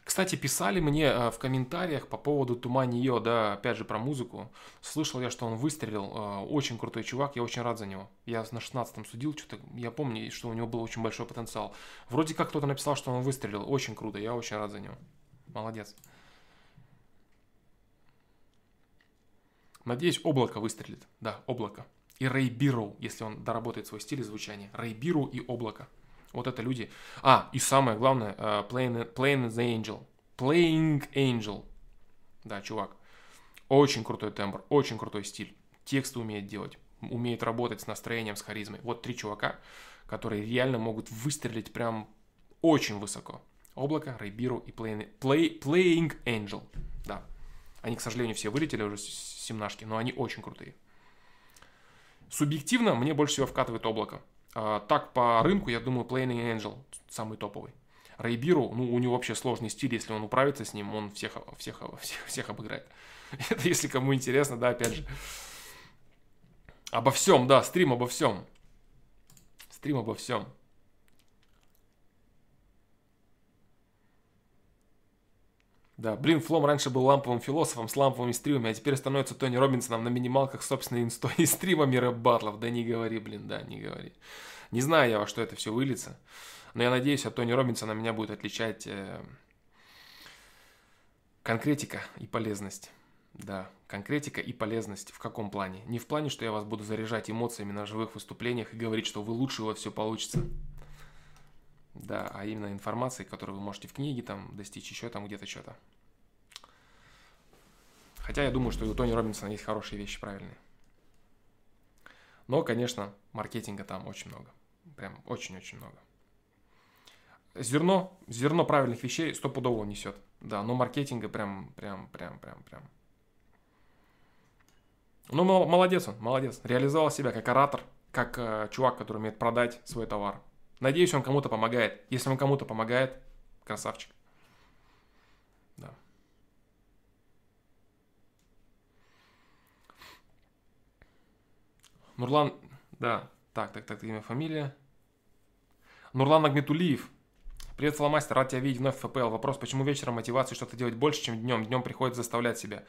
Кстати, писали мне э, в комментариях по поводу Тумани Йо, да, опять же про музыку. Слышал я, что он выстрелил. Э, очень крутой чувак, я очень рад за него. Я на 16-м судил, что-то я помню, что у него был очень большой потенциал. Вроде как кто-то написал, что он выстрелил. Очень круто, я очень рад за него. Молодец. Надеюсь, облако выстрелит. Да, облако. И Рэй Биру, если он доработает свой стиль и звучание. Рэй Биру и облако. Вот это люди. А, и самое главное, uh, Playing, Playing the Angel. Playing Angel. Да, чувак. Очень крутой тембр, очень крутой стиль. Тексты умеет делать, умеет работать с настроением, с харизмой. Вот три чувака, которые реально могут выстрелить прям очень высоко. Облако, Рейбиру и Playing, Play, Playing Angel. Да. Они, к сожалению, все вылетели уже семнашки, но они очень крутые. Субъективно мне больше всего вкатывает облако. А, так, по рынку, я думаю, Playing Angel самый топовый. Рейбиру, ну, у него вообще сложный стиль, если он управится с ним, он всех, всех, всех, всех обыграет. Это если кому интересно, да, опять же. Обо всем, да, стрим обо всем. Стрим обо всем. Да, блин, Флом раньше был ламповым философом с ламповыми стримами, а теперь становится Тони Робинсоном на минималках собственной инстой и стримами рэп-батлов. Да не говори, блин, да, не говори. Не знаю я, во что это все выльется, но я надеюсь, от Тони Робинсона меня будет отличать э, конкретика и полезность. Да, конкретика и полезность в каком плане? Не в плане, что я вас буду заряжать эмоциями на живых выступлениях и говорить, что вы лучше, у вас все получится. Да, а именно информацией, которую вы можете в книге там достичь, еще там где-то что-то. Хотя я думаю, что и у Тони Робинсона есть хорошие вещи правильные. Но, конечно, маркетинга там очень много. Прям очень-очень много. Зерно, зерно правильных вещей стопудово несет. Да, но маркетинга прям, прям, прям, прям, прям. Ну, молодец он, молодец. Реализовал себя как оратор, как э, чувак, который умеет продать свой товар. Надеюсь, он кому-то помогает. Если он кому-то помогает, красавчик. Да. Нурлан, да, так, так, так, имя, фамилия. Нурлан Агметулиев. Привет, Фломастер, рад тебя видеть вновь в ФПЛ. Вопрос, почему вечером мотивации что-то делать больше, чем днем? Днем приходится заставлять себя.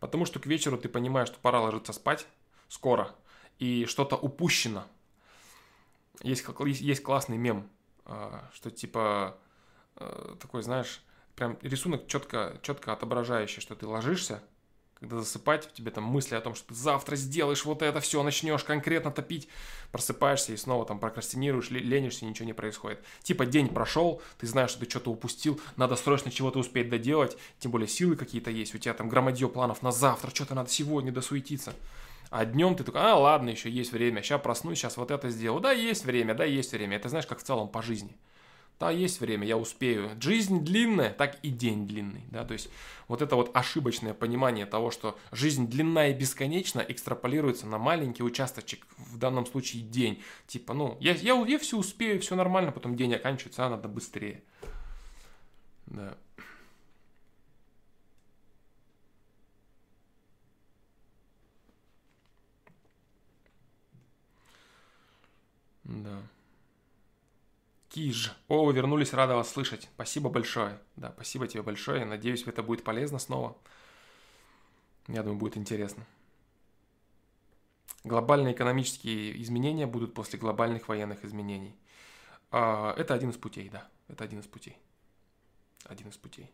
Потому что к вечеру ты понимаешь, что пора ложиться спать скоро, и что-то упущено есть, есть классный мем, а, что типа а, такой, знаешь, прям рисунок четко, четко отображающий, что ты ложишься, когда засыпать, у тебя там мысли о том, что ты завтра сделаешь вот это все, начнешь конкретно топить, просыпаешься и снова там прокрастинируешь, ленишься, ничего не происходит. Типа день прошел, ты знаешь, что ты что-то упустил, надо срочно чего-то успеть доделать, тем более силы какие-то есть, у тебя там громадье планов на завтра, что-то надо сегодня досуетиться. А днем ты такой, а, ладно, еще есть время, сейчас проснусь, сейчас вот это сделаю. Да, есть время, да, есть время. Это знаешь, как в целом по жизни. Да, есть время, я успею. Жизнь длинная, так и день длинный. Да? То есть вот это вот ошибочное понимание того, что жизнь длинная и бесконечна, экстраполируется на маленький участочек, в данном случае день. Типа, ну, я, я, я все успею, все нормально, потом день оканчивается, а надо быстрее. Да. Да. Киж. О, вы вернулись, рада вас слышать. Спасибо большое. Да, спасибо тебе большое. Надеюсь, это будет полезно снова. Я думаю, будет интересно. Глобальные экономические изменения будут после глобальных военных изменений. А, это один из путей, да. Это один из путей. Один из путей.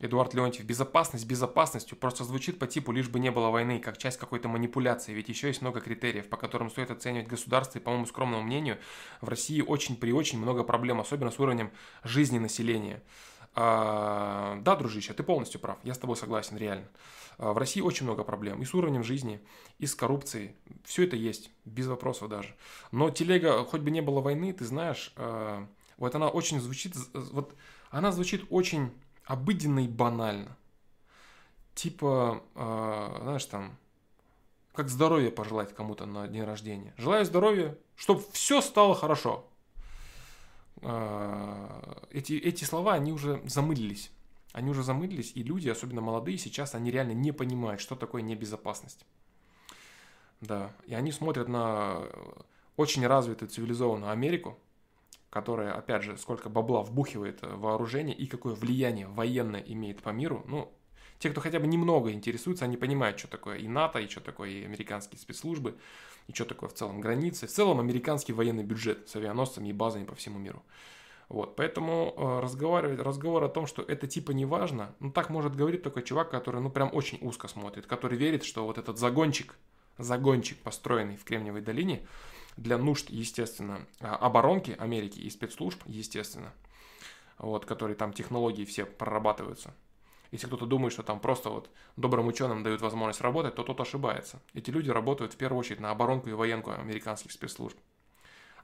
Эдуард Леонтьев, безопасность безопасностью просто звучит по типу «лишь бы не было войны», как часть какой-то манипуляции, ведь еще есть много критериев, по которым стоит оценивать государство, и, по моему скромному мнению, в России очень при очень много проблем, особенно с уровнем жизни населения. А, да, дружище, ты полностью прав, я с тобой согласен, реально. А, в России очень много проблем и с уровнем жизни, и с коррупцией. Все это есть, без вопросов даже. Но телега, хоть бы не было войны, ты знаешь, а, вот она очень звучит, вот она звучит очень обыденно и банально. Типа, э, знаешь, там, как здоровье пожелать кому-то на день рождения. Желаю здоровья, чтобы все стало хорошо. Э, эти, эти слова, они уже замылились. Они уже замылились, и люди, особенно молодые, сейчас они реально не понимают, что такое небезопасность. Да, и они смотрят на очень развитую цивилизованную Америку, которая, опять же, сколько бабла вбухивает в вооружение и какое влияние военное имеет по миру, ну, те, кто хотя бы немного интересуется, они понимают, что такое и НАТО, и что такое и американские спецслужбы, и что такое в целом границы, в целом американский военный бюджет с авианосцами и базами по всему миру. Вот, поэтому э, разговаривать, разговор о том, что это типа не важно, ну так может говорить только чувак, который ну прям очень узко смотрит, который верит, что вот этот загончик, загончик, построенный в Кремниевой долине, для нужд, естественно, а, оборонки Америки и спецслужб, естественно, вот, которые там технологии все прорабатываются. Если кто-то думает, что там просто вот добрым ученым дают возможность работать, то тот ошибается. Эти люди работают в первую очередь на оборонку и военку американских спецслужб.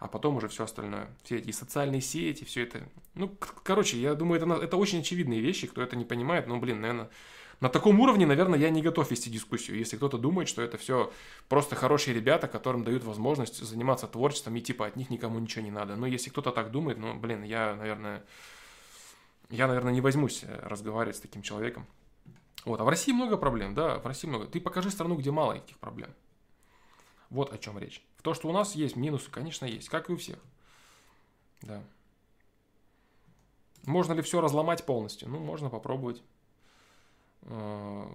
А потом уже все остальное. Все эти социальные сети, все это. Ну, короче, я думаю, это, это очень очевидные вещи. Кто это не понимает, ну, блин, наверное, на таком уровне, наверное, я не готов вести дискуссию. Если кто-то думает, что это все просто хорошие ребята, которым дают возможность заниматься творчеством, и типа от них никому ничего не надо. Но если кто-то так думает, ну, блин, я, наверное, я, наверное, не возьмусь э, разговаривать с таким человеком. Вот, а в России много проблем, да, в России много. Ты покажи страну, где мало этих проблем. Вот о чем речь. В то, что у нас есть минусы, конечно, есть, как и у всех. Да. Можно ли все разломать полностью? Ну, можно попробовать. Э,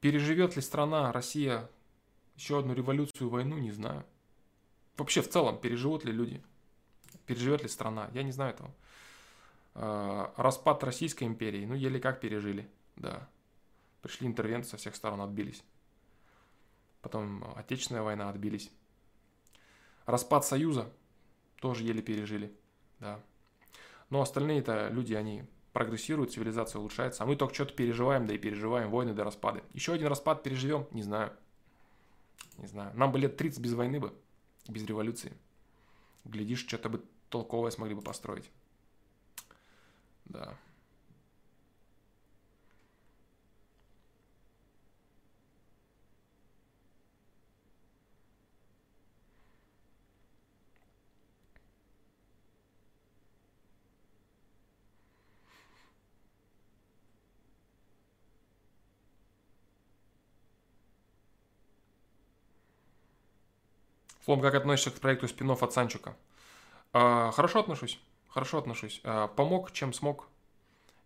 переживет ли страна, Россия, еще одну революцию, войну, не знаю. Вообще, в целом, переживут ли люди? Переживет ли страна? Я не знаю этого. Э, распад Российской империи, ну, еле как пережили, да. Пришли интервенции со всех сторон, отбились. Потом Отечественная война, отбились. Распад Союза тоже еле пережили, да. Но остальные-то люди, они прогрессирует, цивилизация улучшается, а мы только что-то переживаем, да и переживаем войны до распада. Еще один распад переживем? Не знаю. Не знаю. Нам бы лет 30 без войны бы, без революции. Глядишь, что-то бы толковое смогли бы построить. Да. Флом, как относишься к проекту спинов от Санчука? А, хорошо отношусь. Хорошо отношусь. А, помог, чем смог.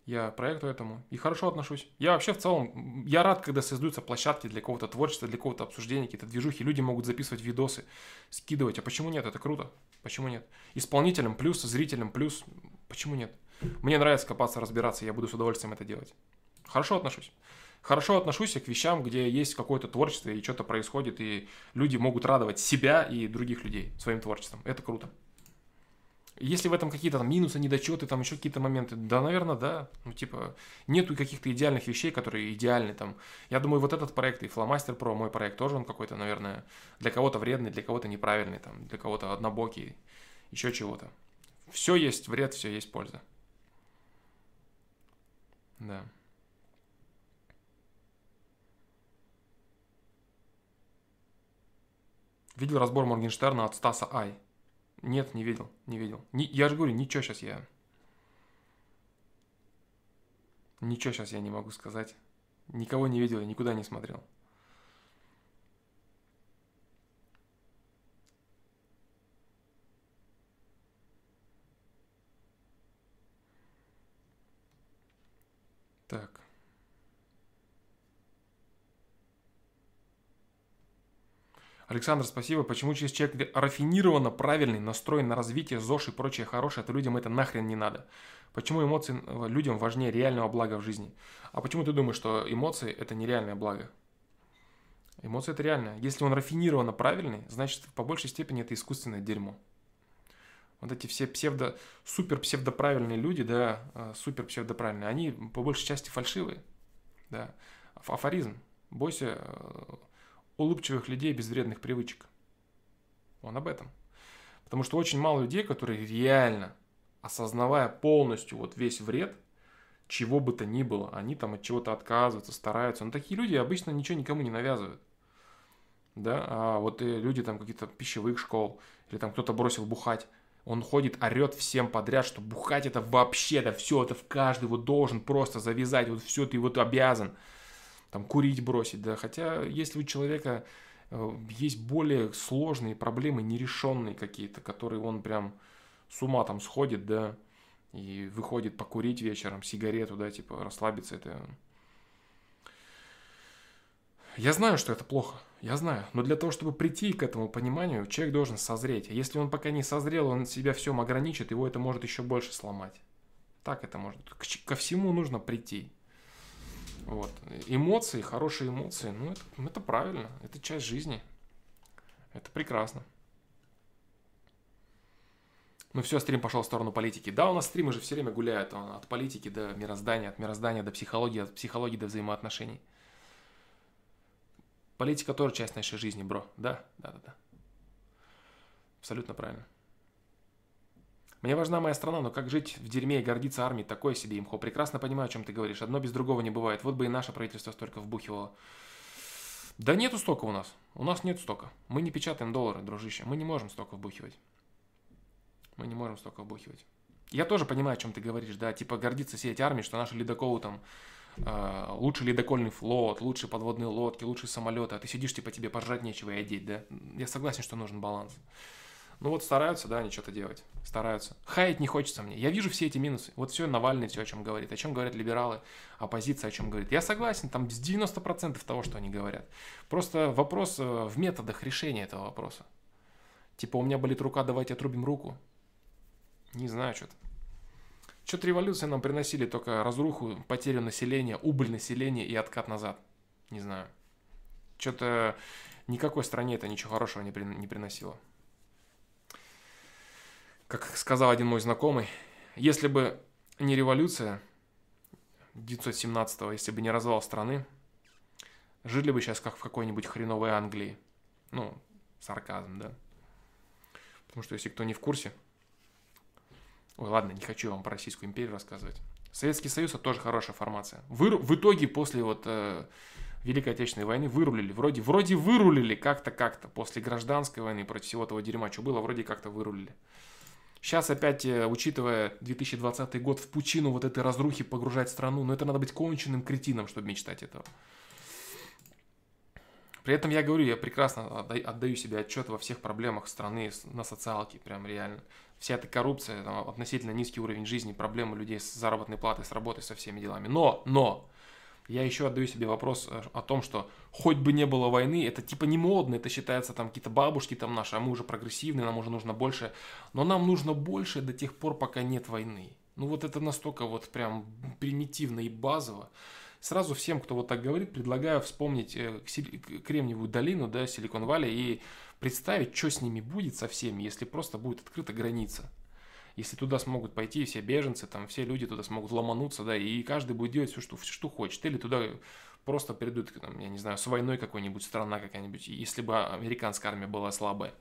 Я проекту этому. И хорошо отношусь. Я вообще в целом, я рад, когда создаются площадки для какого-то творчества, для какого-то обсуждения, какие-то движухи. Люди могут записывать видосы, скидывать. А почему нет? Это круто. Почему нет? Исполнителям плюс, зрителям плюс. Почему нет? Мне нравится копаться, разбираться. Я буду с удовольствием это делать. Хорошо отношусь хорошо отношусь к вещам, где есть какое-то творчество и что-то происходит, и люди могут радовать себя и других людей своим творчеством. Это круто. Если в этом какие-то там минусы, недочеты, там еще какие-то моменты, да, наверное, да. Ну, типа, нету каких-то идеальных вещей, которые идеальны там. Я думаю, вот этот проект и Flowmaster Pro, мой проект, тоже он какой-то, наверное, для кого-то вредный, для кого-то неправильный, там, для кого-то однобокий, еще чего-то. Все есть вред, все есть польза. Да. Видел разбор Моргенштерна от Стаса Ай? Нет, не видел, не видел. Ни, я же говорю, ничего сейчас я... Ничего сейчас я не могу сказать. Никого не видел, никуда не смотрел. Так. Александр, спасибо. Почему через человек рафинированно правильный, настроен на развитие, ЗОЖ и прочее хорошее, то людям это нахрен не надо? Почему эмоции э, людям важнее реального блага в жизни? А почему ты думаешь, что эмоции это нереальное благо? Эмоции это реально. Если он рафинированно правильный, значит по большей степени это искусственное дерьмо. Вот эти все псевдо, супер псевдоправильные люди, да, э, супер псевдоправильные, они по большей части фальшивые, да. Афоризм. Бойся э, улыбчивых людей без вредных привычек. Он об этом. Потому что очень мало людей, которые реально, осознавая полностью вот весь вред, чего бы то ни было, они там от чего-то отказываются, стараются. Но такие люди обычно ничего никому не навязывают. Да, а вот люди там какие-то пищевых школ, или там кто-то бросил бухать, он ходит, орет всем подряд, что бухать это вообще, да все, это в каждый вот должен просто завязать, вот все, ты вот обязан там курить бросить, да, хотя если у человека э, есть более сложные проблемы, нерешенные какие-то, которые он прям с ума там сходит, да, и выходит покурить вечером, сигарету, да, типа расслабиться, это... Я знаю, что это плохо, я знаю, но для того, чтобы прийти к этому пониманию, человек должен созреть. А если он пока не созрел, он себя всем ограничит, его это может еще больше сломать. Так это может. Ко всему нужно прийти. Вот. Эмоции, хорошие эмоции, ну это, ну, это правильно, это часть жизни. Это прекрасно. Ну все, стрим пошел в сторону политики. Да, у нас стримы же все время гуляют от политики до мироздания, от мироздания до психологии, от психологии до взаимоотношений. Политика тоже часть нашей жизни, бро. Да, да, да, да. Абсолютно правильно. Мне важна моя страна, но как жить в дерьме и гордиться армией, такое себе имхо. Прекрасно понимаю, о чем ты говоришь. Одно без другого не бывает. Вот бы и наше правительство столько вбухивало. Да нету столько у нас. У нас нет столько. Мы не печатаем доллары, дружище. Мы не можем столько вбухивать. Мы не можем столько вбухивать. Я тоже понимаю, о чем ты говоришь, да, типа гордиться сеть армии, что наши ледоколы там э, лучший ледокольный флот, лучшие подводные лодки, лучшие самолеты, а ты сидишь, типа тебе пожрать нечего и одеть, да. Я согласен, что нужен баланс. Ну вот стараются, да, они что-то делать. Стараются. Хаять не хочется мне. Я вижу все эти минусы. Вот все Навальный все, о чем говорит. О чем говорят либералы, оппозиция, о чем говорит. Я согласен, там с 90% того, что они говорят. Просто вопрос э, в методах решения этого вопроса. Типа, у меня болит рука, давайте отрубим руку. Не знаю, что-то. Что-то революции нам приносили только разруху, потерю населения, убыль населения и откат назад. Не знаю. Что-то никакой стране это ничего хорошего не, при, не приносило. Как сказал один мой знакомый, если бы не революция 1917-го, если бы не развал страны, жили бы сейчас как в какой-нибудь хреновой Англии. Ну, сарказм, да. Потому что если кто не в курсе... Ой, ладно, не хочу вам про Российскую империю рассказывать. Советский Союз это тоже хорошая формация. Вы, в итоге после вот э, Великой Отечественной войны вырулили. Вроде, вроде вырулили как-то, как-то. После гражданской войны против всего этого дерьма, что было, вроде как-то вырулили. Сейчас опять, э, учитывая 2020 год, в пучину вот этой разрухи погружать страну, но это надо быть конченным кретином, чтобы мечтать этого. При этом я говорю, я прекрасно отдаю себе отчет во всех проблемах страны на социалке, прям реально. Вся эта коррупция, там, относительно низкий уровень жизни, проблемы людей с заработной платой, с работой, со всеми делами. Но, но, я еще отдаю себе вопрос э, о том, что хоть бы не было войны, это типа не модно, это считается там какие-то бабушки там наши, а мы уже прогрессивные, нам уже нужно больше. Но нам нужно больше до тех пор, пока нет войны. Ну вот это настолько вот прям примитивно и базово. Сразу всем, кто вот так говорит, предлагаю вспомнить э, Кремниевую долину, да, Силикон Валли, и представить, что с ними будет со всеми, если просто будет открыта граница если туда смогут пойти все беженцы, там все люди туда смогут ломануться, да, и каждый будет делать все, что, все, что хочет. Или туда просто придут, там, я не знаю, с войной какой-нибудь страна какая-нибудь, если бы американская армия была слабая.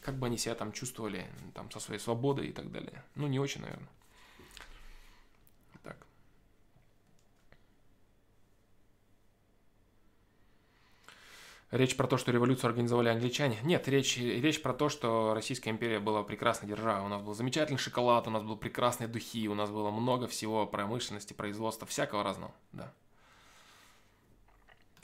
Как бы они себя там чувствовали, там, со своей свободой и так далее. Ну, не очень, наверное. Речь про то, что революцию организовали англичане. Нет, речь, речь про то, что Российская империя была прекрасной державой. У нас был замечательный шоколад, у нас был прекрасные духи, у нас было много всего промышленности, производства, всякого разного. Да.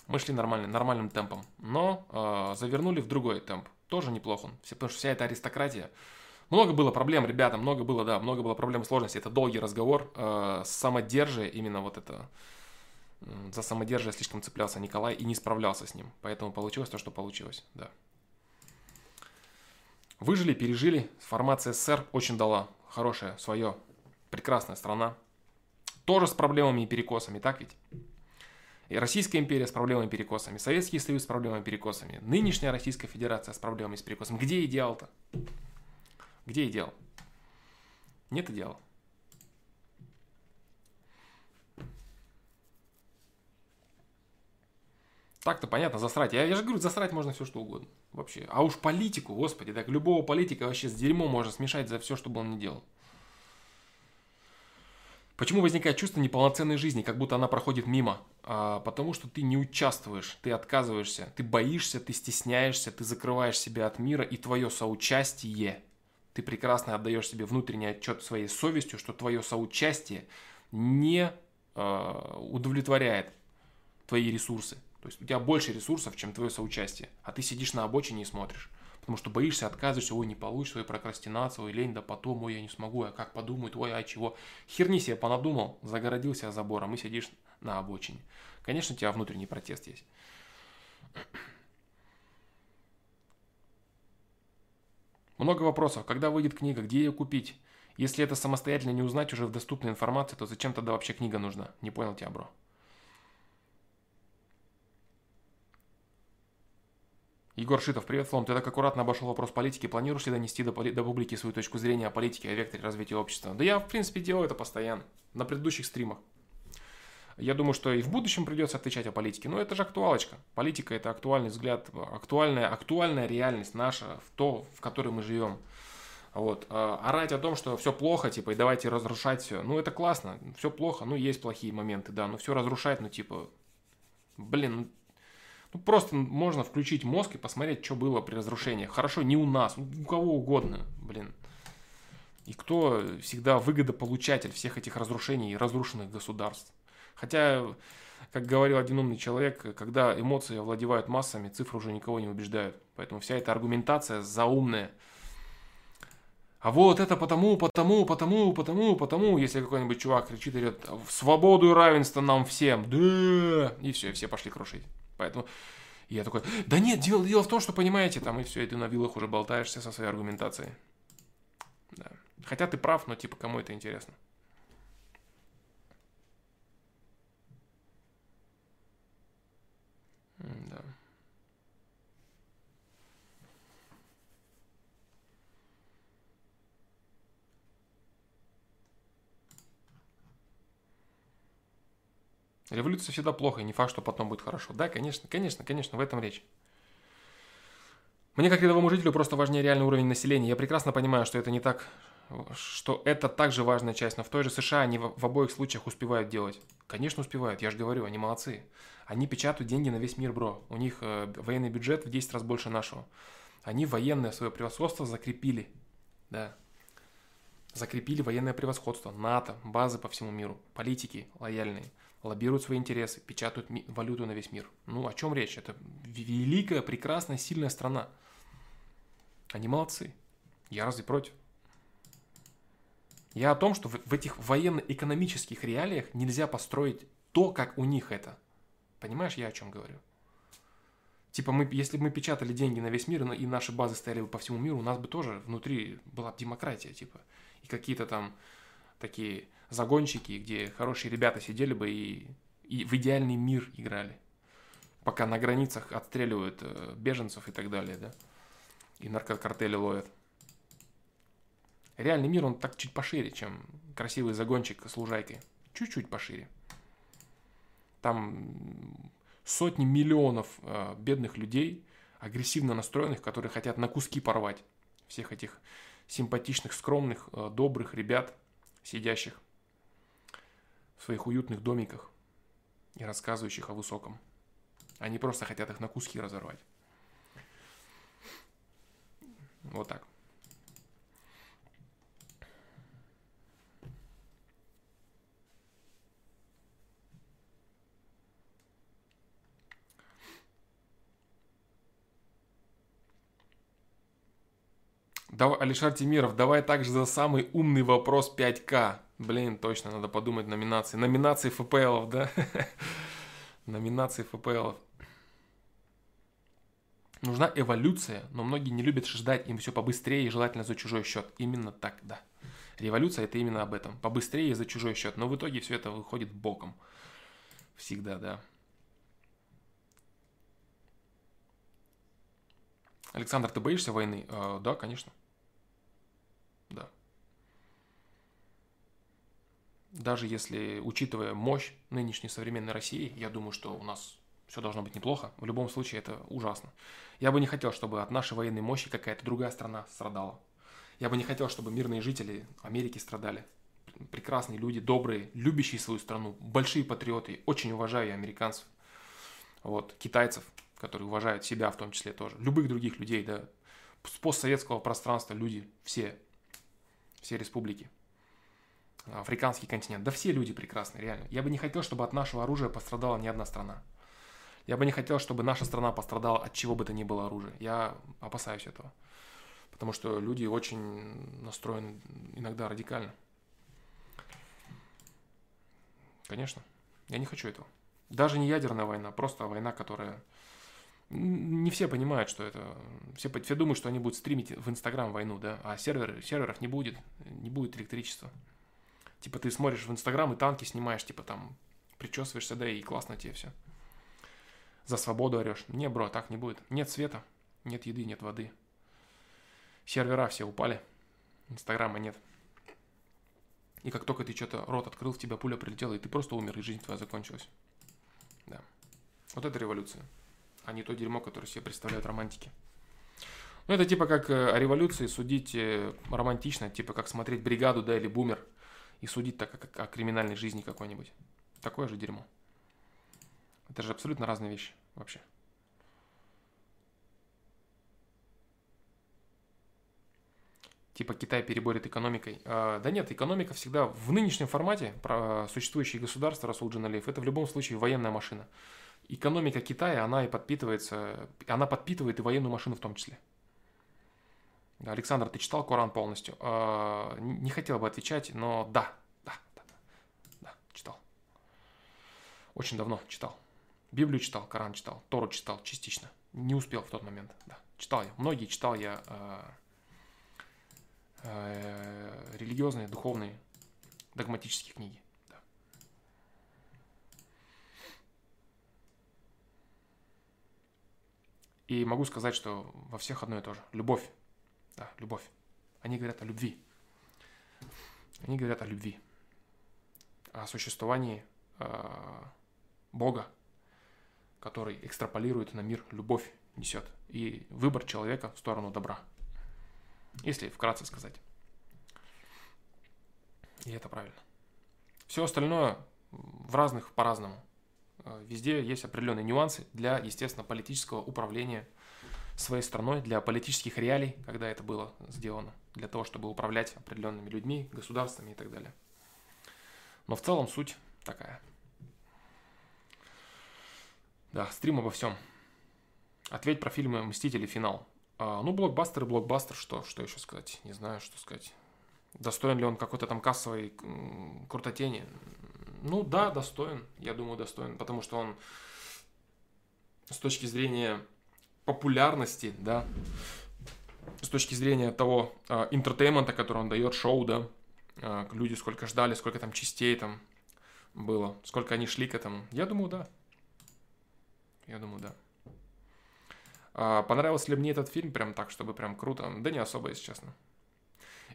Мы шли нормальным, нормальным темпом, но э, завернули в другой темп. Тоже неплохо, все, потому что вся эта аристократия. Много было проблем, ребята, много было, да, много было проблем и сложностей. Это долгий разговор. Э, самодержие, именно вот это за самодержие слишком цеплялся Николай и не справлялся с ним. Поэтому получилось то, что получилось, да. Выжили, пережили. Формация СССР очень дала. Хорошая, свое. Прекрасная страна. Тоже с проблемами и перекосами, так ведь? И Российская империя с проблемами и перекосами, Советский Союз с проблемами и перекосами, нынешняя Российская Федерация с проблемами и с перекосами. Где идеал-то? Где идеал? Нет идеала. Так-то понятно, засрать. Я, я же говорю, засрать можно все что угодно. Вообще. А уж политику, господи, так любого политика вообще с дерьмом можно смешать за все, что бы он ни делал. Почему возникает чувство неполноценной жизни, как будто она проходит мимо? А, потому что ты не участвуешь, ты отказываешься, ты боишься, ты стесняешься, ты закрываешь себя от мира, и твое соучастие, ты прекрасно отдаешь себе внутренний отчет своей совестью, что твое соучастие не э, удовлетворяет твои ресурсы. То есть у тебя больше ресурсов, чем твое соучастие, а ты сидишь на обочине и смотришь. Потому что боишься, отказываешься, ой, не получится, ой, прокрастинация, ой, лень, да потом, ой, я не смогу, а как подумают, ой, а чего. Херни себе понадумал, загородился забором и сидишь на обочине. Конечно, у тебя внутренний протест есть. Много вопросов. Когда выйдет книга? Где ее купить? Если это самостоятельно не узнать уже в доступной информации, то зачем тогда вообще книга нужна? Не понял тебя, бро. Егор Шитов, привет, Флом. Ты так аккуратно обошел вопрос политики. Планируешь ли донести до, до публики свою точку зрения о политике, о векторе развития общества? Да я, в принципе, делаю это постоянно. На предыдущих стримах. Я думаю, что и в будущем придется отвечать о политике. Но это же актуалочка. Политика – это актуальный взгляд, актуальная, актуальная реальность наша, в то, в которой мы живем. Вот. А орать о том, что все плохо, типа, и давайте разрушать все. Ну, это классно. Все плохо, ну, есть плохие моменты, да. Но все разрушать, ну, типа, блин, ну, просто можно включить мозг и посмотреть, что было при разрушении. Хорошо, не у нас, у кого угодно, блин. И кто всегда выгодополучатель всех этих разрушений и разрушенных государств. Хотя, как говорил один умный человек, когда эмоции овладевают массами, цифры уже никого не убеждают. Поэтому вся эта аргументация заумная. А вот это потому, потому, потому, потому, потому, если какой-нибудь чувак кричит и говорит, свободу и равенство нам всем, да, и все, и все пошли крушить. Поэтому я такой, да нет, дело, дело в том, что, понимаете, там и все, и ты на вилах уже болтаешься со своей аргументацией. Да. Хотя ты прав, но типа кому это интересно? Революция всегда плохо, и не факт, что потом будет хорошо. Да, конечно, конечно, конечно, в этом речь. Мне как рядовому жителю просто важнее реальный уровень населения. Я прекрасно понимаю, что это не так, что это также важная часть, но в той же США они в, в обоих случаях успевают делать. Конечно, успевают, я же говорю, они молодцы. Они печатают деньги на весь мир, бро. У них э, военный бюджет в 10 раз больше нашего. Они военное свое превосходство закрепили. Да. Закрепили военное превосходство. НАТО, базы по всему миру, политики лояльные лоббируют свои интересы, печатают валюту на весь мир. Ну, о чем речь? Это великая, прекрасная, сильная страна. Они молодцы. Я разве против? Я о том, что в, в этих военно-экономических реалиях нельзя построить то, как у них это. Понимаешь, я о чем говорю? Типа, мы, если бы мы печатали деньги на весь мир, и наши базы стояли бы по всему миру, у нас бы тоже внутри была демократия, типа. И какие-то там такие загонщики, где хорошие ребята сидели бы и, и в идеальный мир играли. Пока на границах отстреливают э, беженцев и так далее, да. И наркокартели ловят. Реальный мир, он так чуть пошире, чем красивый загончик с лужайкой. Чуть-чуть пошире. Там сотни миллионов э, бедных людей, агрессивно настроенных, которые хотят на куски порвать всех этих симпатичных, скромных, э, добрых ребят, сидящих своих уютных домиках и рассказывающих о высоком. Они просто хотят их на куски разорвать. Вот так. Давай, Алишар Тимиров, давай также за самый умный вопрос 5К. Блин, точно, надо подумать номинации. Номинации ФПЛов, да? Номинации ФПЛов. Нужна эволюция, но многие не любят ждать, им все побыстрее и желательно за чужой счет. Именно так, да. Революция это именно об этом. Побыстрее за чужой счет. Но в итоге все это выходит боком. Всегда, да. Александр, ты боишься войны? Э, да, конечно. Да. Даже если, учитывая мощь нынешней современной России, я думаю, что у нас все должно быть неплохо. В любом случае, это ужасно. Я бы не хотел, чтобы от нашей военной мощи какая-то другая страна страдала. Я бы не хотел, чтобы мирные жители Америки страдали. Прекрасные люди, добрые, любящие свою страну, большие патриоты. Очень уважаю американцев. Вот, китайцев, которые уважают себя в том числе тоже. Любых других людей, да. С постсоветского пространства люди, все, все республики. Африканский континент. Да все люди прекрасные, реально. Я бы не хотел, чтобы от нашего оружия пострадала ни одна страна. Я бы не хотел, чтобы наша страна пострадала от чего бы то ни было оружия. Я опасаюсь этого. Потому что люди очень настроены иногда радикально. Конечно. Я не хочу этого. Даже не ядерная война, просто война, которая... Не все понимают, что это... Все, все думают, что они будут стримить в Инстаграм войну, да, а сервер, серверов не будет, не будет электричества. Типа ты смотришь в Инстаграм и танки снимаешь, типа там причесываешься, да, и классно тебе все за свободу орешь. Не, бро, так не будет. Нет света, нет еды, нет воды. Сервера все упали, инстаграма нет. И как только ты что-то рот открыл, в тебя пуля прилетела, и ты просто умер, и жизнь твоя закончилась. Да. Вот это революция, а не то дерьмо, которое себе представляют романтики. Ну, это типа как э, о революции судить э, романтично, типа как смотреть «Бригаду», да, или «Бумер», и судить так, как о криминальной жизни какой-нибудь. Такое же дерьмо. Это же абсолютно разные вещи вообще. Типа Китай переборет экономикой. А, да нет, экономика всегда в нынешнем формате, про существующие государства, Расул Джаналиев, это в любом случае военная машина. Экономика Китая, она и подпитывается, она подпитывает и военную машину в том числе. Александр, ты читал Коран полностью? А, не хотел бы отвечать, но да, да, да, да, читал. Очень давно читал. Библию читал, Коран читал, Тору читал частично. Не успел в тот момент, да. Читал я. Многие читал я э, э, религиозные, духовные, догматические книги. Да. И могу сказать, что во всех одно и то же. Любовь. Да, любовь. Они говорят о любви. Они говорят о любви. О существовании э, Бога, который экстраполирует на мир любовь несет и выбор человека в сторону добра. Если вкратце сказать. И это правильно. Все остальное в разных по-разному. Э, везде есть определенные нюансы для, естественно, политического управления своей страной, для политических реалий, когда это было сделано, для того, чтобы управлять определенными людьми, государствами и так далее. Но в целом суть такая – да, стрим обо всем. Ответь про фильмы «Мстители. Финал». А, ну, блокбастер и блокбастер, что, что еще сказать? Не знаю, что сказать. Достоин ли он какой-то там кассовой крутотени? Ну, да, достоин. Я думаю, достоин. Потому что он с точки зрения популярности, да, с точки зрения того э, entertainment а, который он дает, шоу, да, э, люди сколько ждали, сколько там частей там было, сколько они шли к этому. Я думаю, да, я думаю, да. А, понравился ли мне этот фильм прям так, чтобы прям круто? Да не особо, если честно.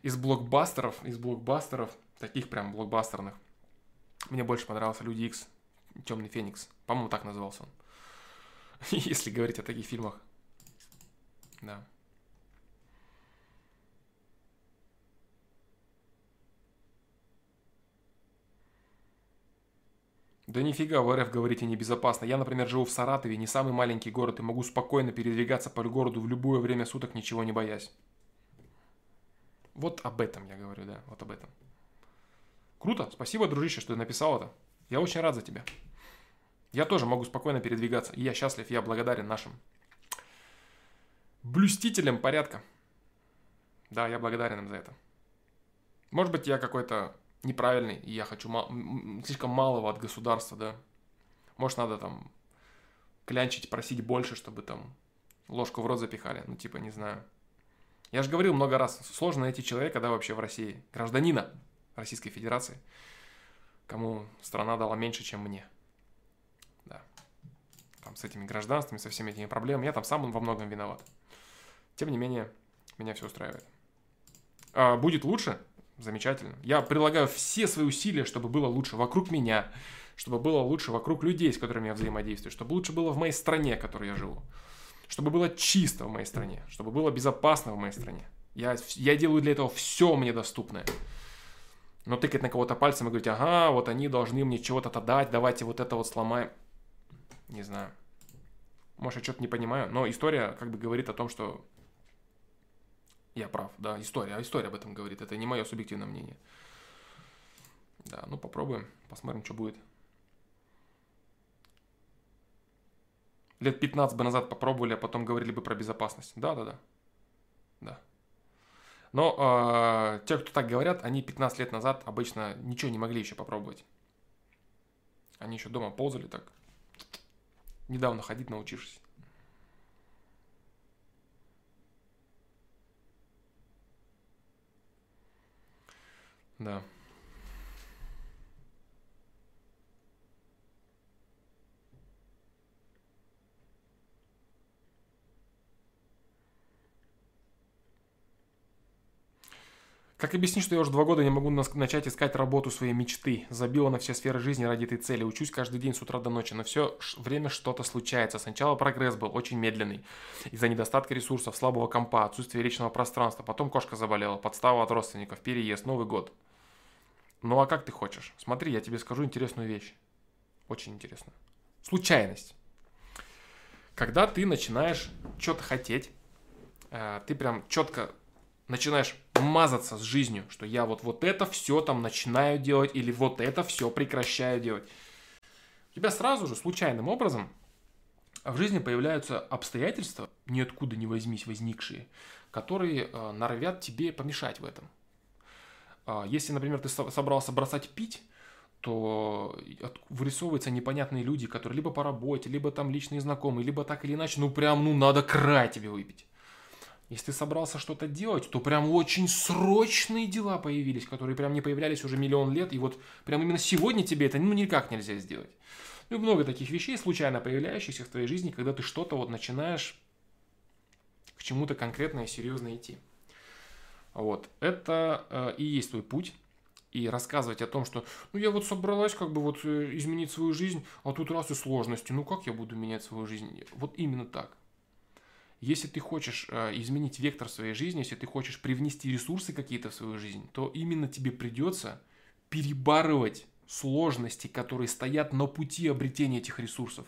Из блокбастеров, из блокбастеров, таких прям блокбастерных, мне больше понравился Люди Икс, Темный Феникс. По-моему, так назывался он. Если говорить о таких фильмах. Да. Да нифига, в РФ говорите небезопасно. Я, например, живу в Саратове, не самый маленький город, и могу спокойно передвигаться по городу в любое время суток, ничего не боясь. Вот об этом я говорю, да, вот об этом. Круто, спасибо, дружище, что ты написал это. Я очень рад за тебя. Я тоже могу спокойно передвигаться, я счастлив, я благодарен нашим блюстителям порядка. Да, я благодарен им за это. Может быть, я какой-то неправильный, и я хочу мал, слишком малого от государства, да. Может, надо там клянчить, просить больше, чтобы там ложку в рот запихали. Ну, типа, не знаю. Я же говорил много раз, сложно найти человека, да, вообще в России, гражданина Российской Федерации, кому страна дала меньше, чем мне. Там с этими гражданствами, со всеми этими проблемами. Я там сам во многом виноват. Тем не менее, меня все устраивает. А, будет лучше? Замечательно. Я прилагаю все свои усилия, чтобы было лучше вокруг меня, чтобы было лучше вокруг людей, с которыми я взаимодействую, чтобы лучше было в моей стране, в которой я живу, чтобы было чисто в моей стране, чтобы было безопасно в моей стране. Я, я делаю для этого все мне доступное. Но тыкать на кого-то пальцем и говорить, ага, вот они должны мне чего-то дать, давайте вот это вот сломаем. Не знаю. Может, я что-то не понимаю, но история как бы говорит о том, что я прав, да, история, а история об этом говорит, это не мое субъективное мнение. Да, ну попробуем, посмотрим, что будет. Лет 15 бы назад попробовали, а потом говорили бы про безопасность. Да, да, да. Да. Но э, те, кто так говорят, они 15 лет назад обычно ничего не могли еще попробовать. Они еще дома ползали так. Недавно ходить научившись. Да. Как объяснить, что я уже два года не могу начать искать работу своей мечты? Забила на все сферы жизни ради этой цели. Учусь каждый день с утра до ночи, но все время что-то случается. Сначала прогресс был очень медленный. Из-за недостатка ресурсов, слабого компа, отсутствия личного пространства. Потом кошка заболела, подстава от родственников, переезд, Новый год. Ну а как ты хочешь? Смотри, я тебе скажу интересную вещь. Очень интересную. Случайность. Когда ты начинаешь что-то хотеть, э, ты прям четко начинаешь мазаться с жизнью, что я вот, вот это все там начинаю делать или вот это все прекращаю делать. У тебя сразу же случайным образом в жизни появляются обстоятельства, ниоткуда не возьмись возникшие, которые э, норовят тебе помешать в этом. Э, если, например, ты собрался бросать пить, то вырисовываются непонятные люди, которые либо по работе, либо там личные знакомые, либо так или иначе, ну прям, ну надо край тебе выпить. Если ты собрался что-то делать, то прям очень срочные дела появились, которые прям не появлялись уже миллион лет, и вот прям именно сегодня тебе это ну никак нельзя сделать. Ну и много таких вещей, случайно появляющихся в твоей жизни, когда ты что-то вот начинаешь к чему-то конкретно и серьезно идти. Вот, это э, и есть твой путь. И рассказывать о том, что ну я вот собралась как бы вот э, изменить свою жизнь, а тут раз и сложности, ну как я буду менять свою жизнь? Вот именно так. Если ты хочешь э, изменить вектор своей жизни, если ты хочешь привнести ресурсы какие-то в свою жизнь, то именно тебе придется перебарывать сложности, которые стоят на пути обретения этих ресурсов.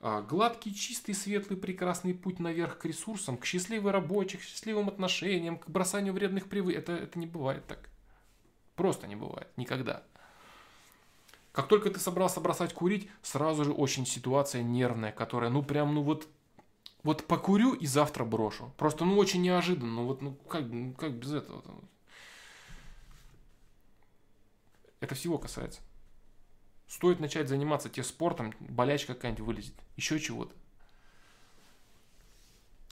А, гладкий, чистый, светлый, прекрасный путь наверх к ресурсам, к счастливой работе, к счастливым отношениям, к бросанию вредных привычек. Это, это не бывает так. Просто не бывает. Никогда. Как только ты собрался бросать курить, сразу же очень ситуация нервная, которая, ну прям, ну вот вот покурю и завтра брошу. Просто, ну, очень неожиданно. Ну, вот, ну, как, ну, как без этого? Это всего касается. Стоит начать заниматься те спортом, болячка какая-нибудь вылезет. Еще чего-то.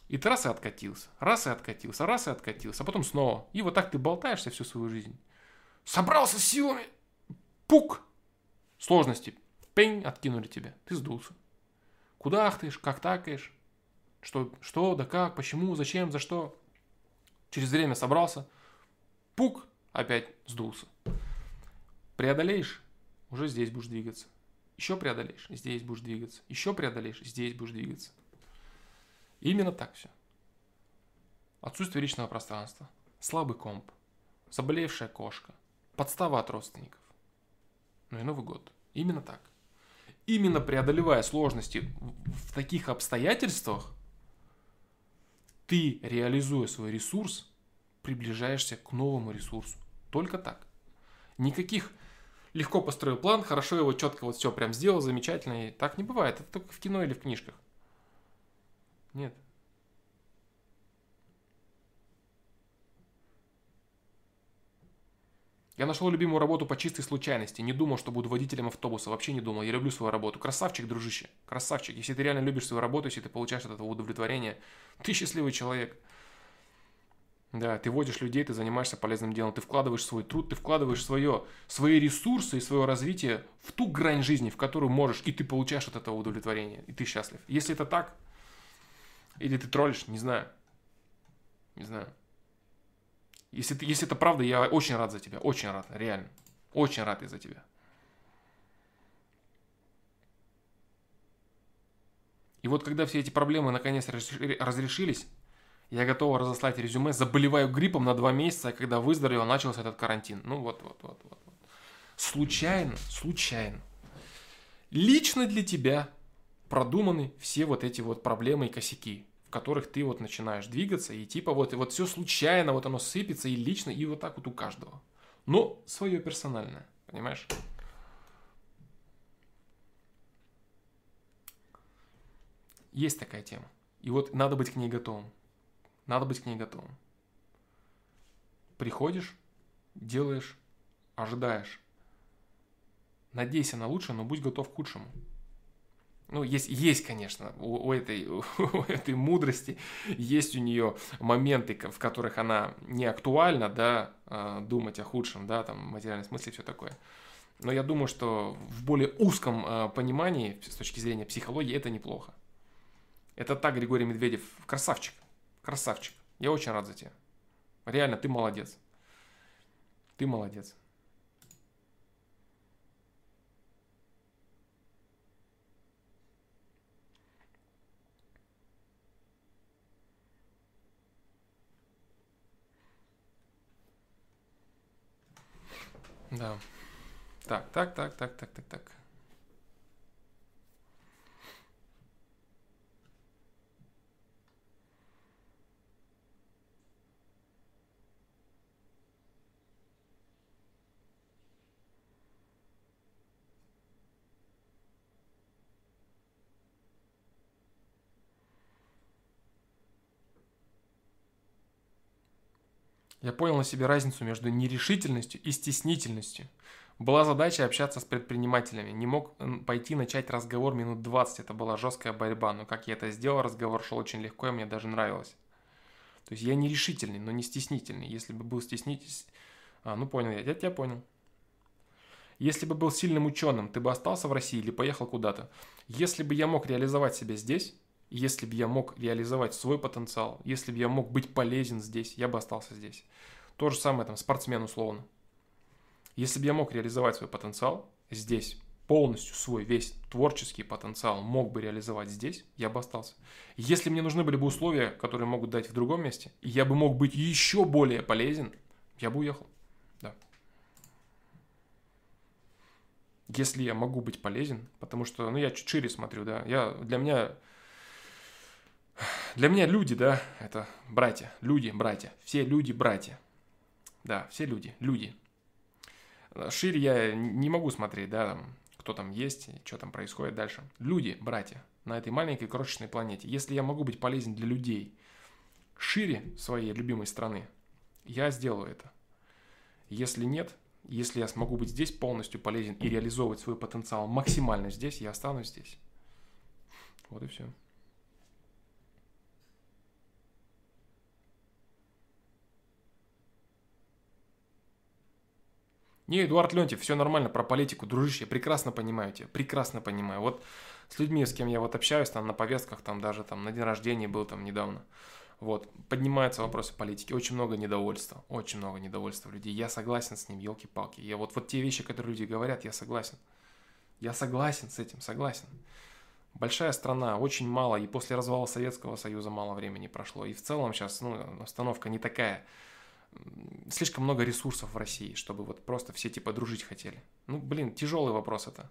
И ты раз и откатился, раз и откатился, раз и откатился, а потом снова. И вот так ты болтаешься всю свою жизнь. Собрался с силами, пук, сложности, пень, откинули тебя, ты сдулся. Куда ахтаешь, как такаешь, что, что, да как, почему, зачем, за что. Через время собрался, пук, опять сдулся. Преодолеешь, уже здесь будешь двигаться. Еще преодолеешь, здесь будешь двигаться. Еще преодолеешь, здесь будешь двигаться. именно так все. Отсутствие личного пространства, слабый комп, заболевшая кошка, подстава от родственников. Ну и Новый год. Именно так. Именно преодолевая сложности в таких обстоятельствах, ты, реализуя свой ресурс, приближаешься к новому ресурсу. Только так. Никаких легко построил план, хорошо его четко вот все прям сделал, замечательно. И так не бывает. Это только в кино или в книжках. Нет. Я нашел любимую работу по чистой случайности. Не думал, что буду водителем автобуса. Вообще не думал. Я люблю свою работу. Красавчик, дружище. Красавчик. Если ты реально любишь свою работу, если ты получаешь от этого удовлетворение, ты счастливый человек. Да, ты водишь людей, ты занимаешься полезным делом, ты вкладываешь свой труд, ты вкладываешь свое, свои ресурсы и свое развитие в ту грань жизни, в которую можешь, и ты получаешь от этого удовлетворение, и ты счастлив. Если это так, или ты троллишь, не знаю. Не знаю. Если, ты, если это правда, я очень рад за тебя, очень рад, реально. Очень рад из-за тебя. И вот когда все эти проблемы наконец разрешились, я готов разослать резюме, заболеваю гриппом на два месяца, а когда выздоровел, начался этот карантин. Ну вот, вот, вот, вот. вот. Случайно, случайно. Лично для тебя продуманы все вот эти вот проблемы и косяки, которых ты вот начинаешь двигаться, и типа вот, вот все случайно, вот оно сыпется и лично, и вот так вот у каждого. Но свое персональное, понимаешь? Есть такая тема. И вот надо быть к ней готовым. Надо быть к ней готовым. Приходишь, делаешь, ожидаешь. Надейся на лучшее, но будь готов к худшему. Ну, есть, есть конечно, у, у, этой, у этой мудрости есть у нее моменты, в которых она не актуальна, да, а, думать о худшем, да, там, материальном смысле все такое. Но я думаю, что в более узком а, понимании, с точки зрения психологии, это неплохо. Это так, Григорий Медведев, красавчик. Красавчик. Я очень рад за тебя. Реально, ты молодец. Ты молодец. Да. Так, так, так, так, так, так, так. Я понял на себе разницу между нерешительностью и стеснительностью. Была задача общаться с предпринимателями. Не мог пойти начать разговор минут 20. Это была жесткая борьба. Но как я это сделал, разговор шел очень легко, и мне даже нравилось. То есть я нерешительный, но не стеснительный. Если бы был стеснительный... А, ну понял я. Я тебя понял. Если бы был сильным ученым, ты бы остался в России или поехал куда-то? Если бы я мог реализовать себя здесь, если бы я мог реализовать свой потенциал, если бы я мог быть полезен здесь, я бы остался здесь. То же самое там спортсмен условно. Если бы я мог реализовать свой потенциал здесь, полностью свой весь творческий потенциал мог бы реализовать здесь, я бы остался. Если мне нужны были бы условия, которые могут дать в другом месте, и я бы мог быть еще более полезен, я бы уехал. Да. Если я могу быть полезен, потому что, ну, я чуть шире смотрю, да, я, для меня для меня люди, да, это братья, люди, братья, все люди, братья. Да, все люди, люди. Шире я не могу смотреть, да, там, кто там есть, что там происходит дальше. Люди, братья, на этой маленькой крошечной планете. Если я могу быть полезен для людей шире своей любимой страны, я сделаю это. Если нет, если я смогу быть здесь полностью полезен и реализовывать свой потенциал максимально здесь, я останусь здесь. Вот и все. Не, Эдуард Леонтьев, все нормально, про политику, дружище, прекрасно понимаю тебя, прекрасно понимаю. Вот с людьми, с кем я вот общаюсь, там на повестках, там даже там на день рождения был там недавно, вот, поднимаются вопросы политики, очень много недовольства, очень много недовольства людей. Я согласен с ним, елки-палки. Я вот, вот те вещи, которые люди говорят, я согласен. Я согласен с этим, согласен. Большая страна, очень мало, и после развала Советского Союза мало времени прошло. И в целом сейчас ну, обстановка не такая слишком много ресурсов в России, чтобы вот просто все типа дружить хотели. Ну, блин, тяжелый вопрос это.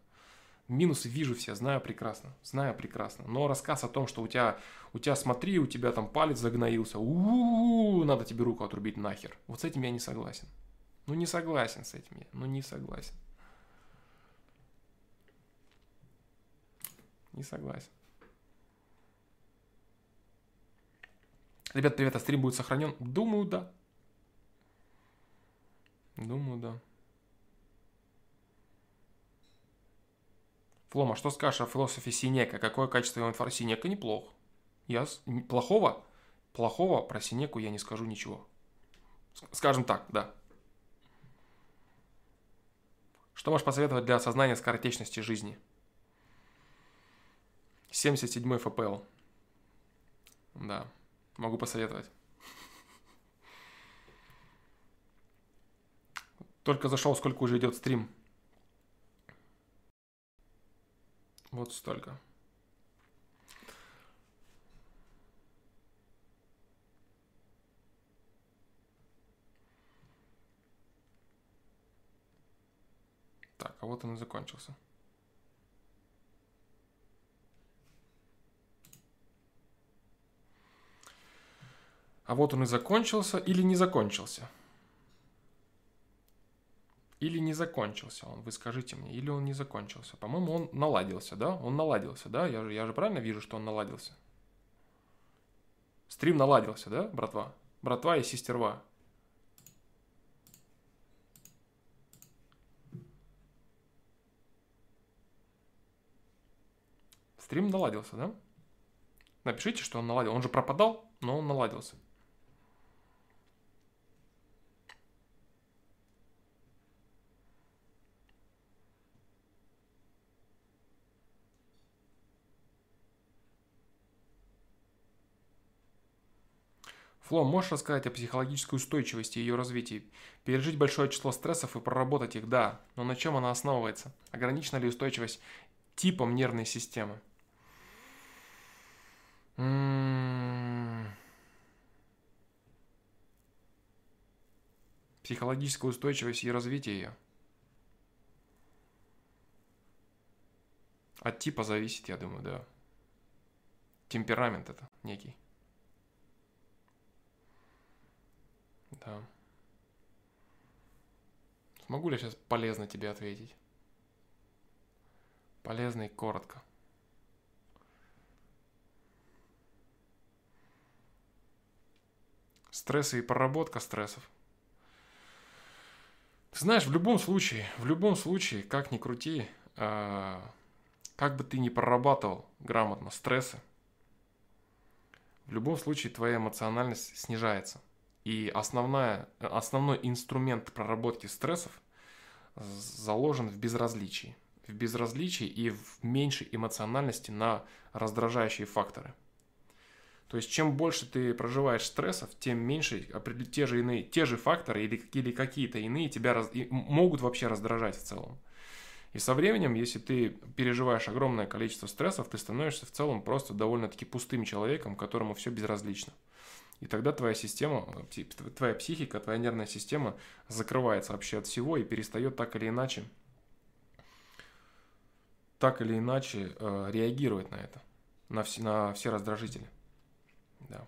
Минусы вижу все, знаю прекрасно, знаю прекрасно. Но рассказ о том, что у тебя, у тебя смотри, у тебя там палец загноился, у-у-у, надо тебе руку отрубить нахер. Вот с этим я не согласен. Ну не согласен с этим я, ну не согласен. Не согласен. Ребят, привет, а стрим будет сохранен? Думаю, да. Думаю, да. Флома, что скажешь о философе Синека? Какое качество его информации? Синека неплох. Я... Плохого? Плохого про Синеку я не скажу ничего. Скажем так, да. Что можешь посоветовать для осознания скоротечности жизни? 77 ФПЛ. Да, могу посоветовать. Только зашел, сколько уже идет стрим. Вот столько. Так, а вот он и закончился. А вот он и закончился или не закончился. Или не закончился он, вы скажите мне, или он не закончился. По-моему, он наладился, да? Он наладился, да? Я же, я же правильно вижу, что он наладился? Стрим наладился, да, братва? Братва и сестерва. Стрим наладился, да? Напишите, что он наладился. Он же пропадал, но он наладился. Фло, можешь рассказать о психологической устойчивости и ее развитии? Пережить большое число стрессов и проработать их, да. Но на чем она основывается? Ограничена ли устойчивость типом нервной системы? М-м-м. Психологическая устойчивость и развитие ее. От типа зависит, я думаю, да. Темперамент это некий. Да. Смогу ли я сейчас полезно тебе ответить? Полезно и коротко. Стрессы и проработка стрессов. Ты знаешь, в любом случае, в любом случае, как ни крути, э, как бы ты ни прорабатывал грамотно стрессы, в любом случае твоя эмоциональность снижается. И основная, основной инструмент проработки стрессов заложен в безразличии. В безразличии и в меньшей эмоциональности на раздражающие факторы. То есть, чем больше ты проживаешь стрессов, тем меньше те же, иные, те же факторы или, или какие-то иные тебя раз, могут вообще раздражать в целом. И со временем, если ты переживаешь огромное количество стрессов, ты становишься в целом просто довольно-таки пустым человеком, которому все безразлично. И тогда твоя система, твоя психика, твоя нервная система закрывается вообще от всего и перестает так или иначе, так или иначе э, реагировать на это, на все, на все раздражители. Да.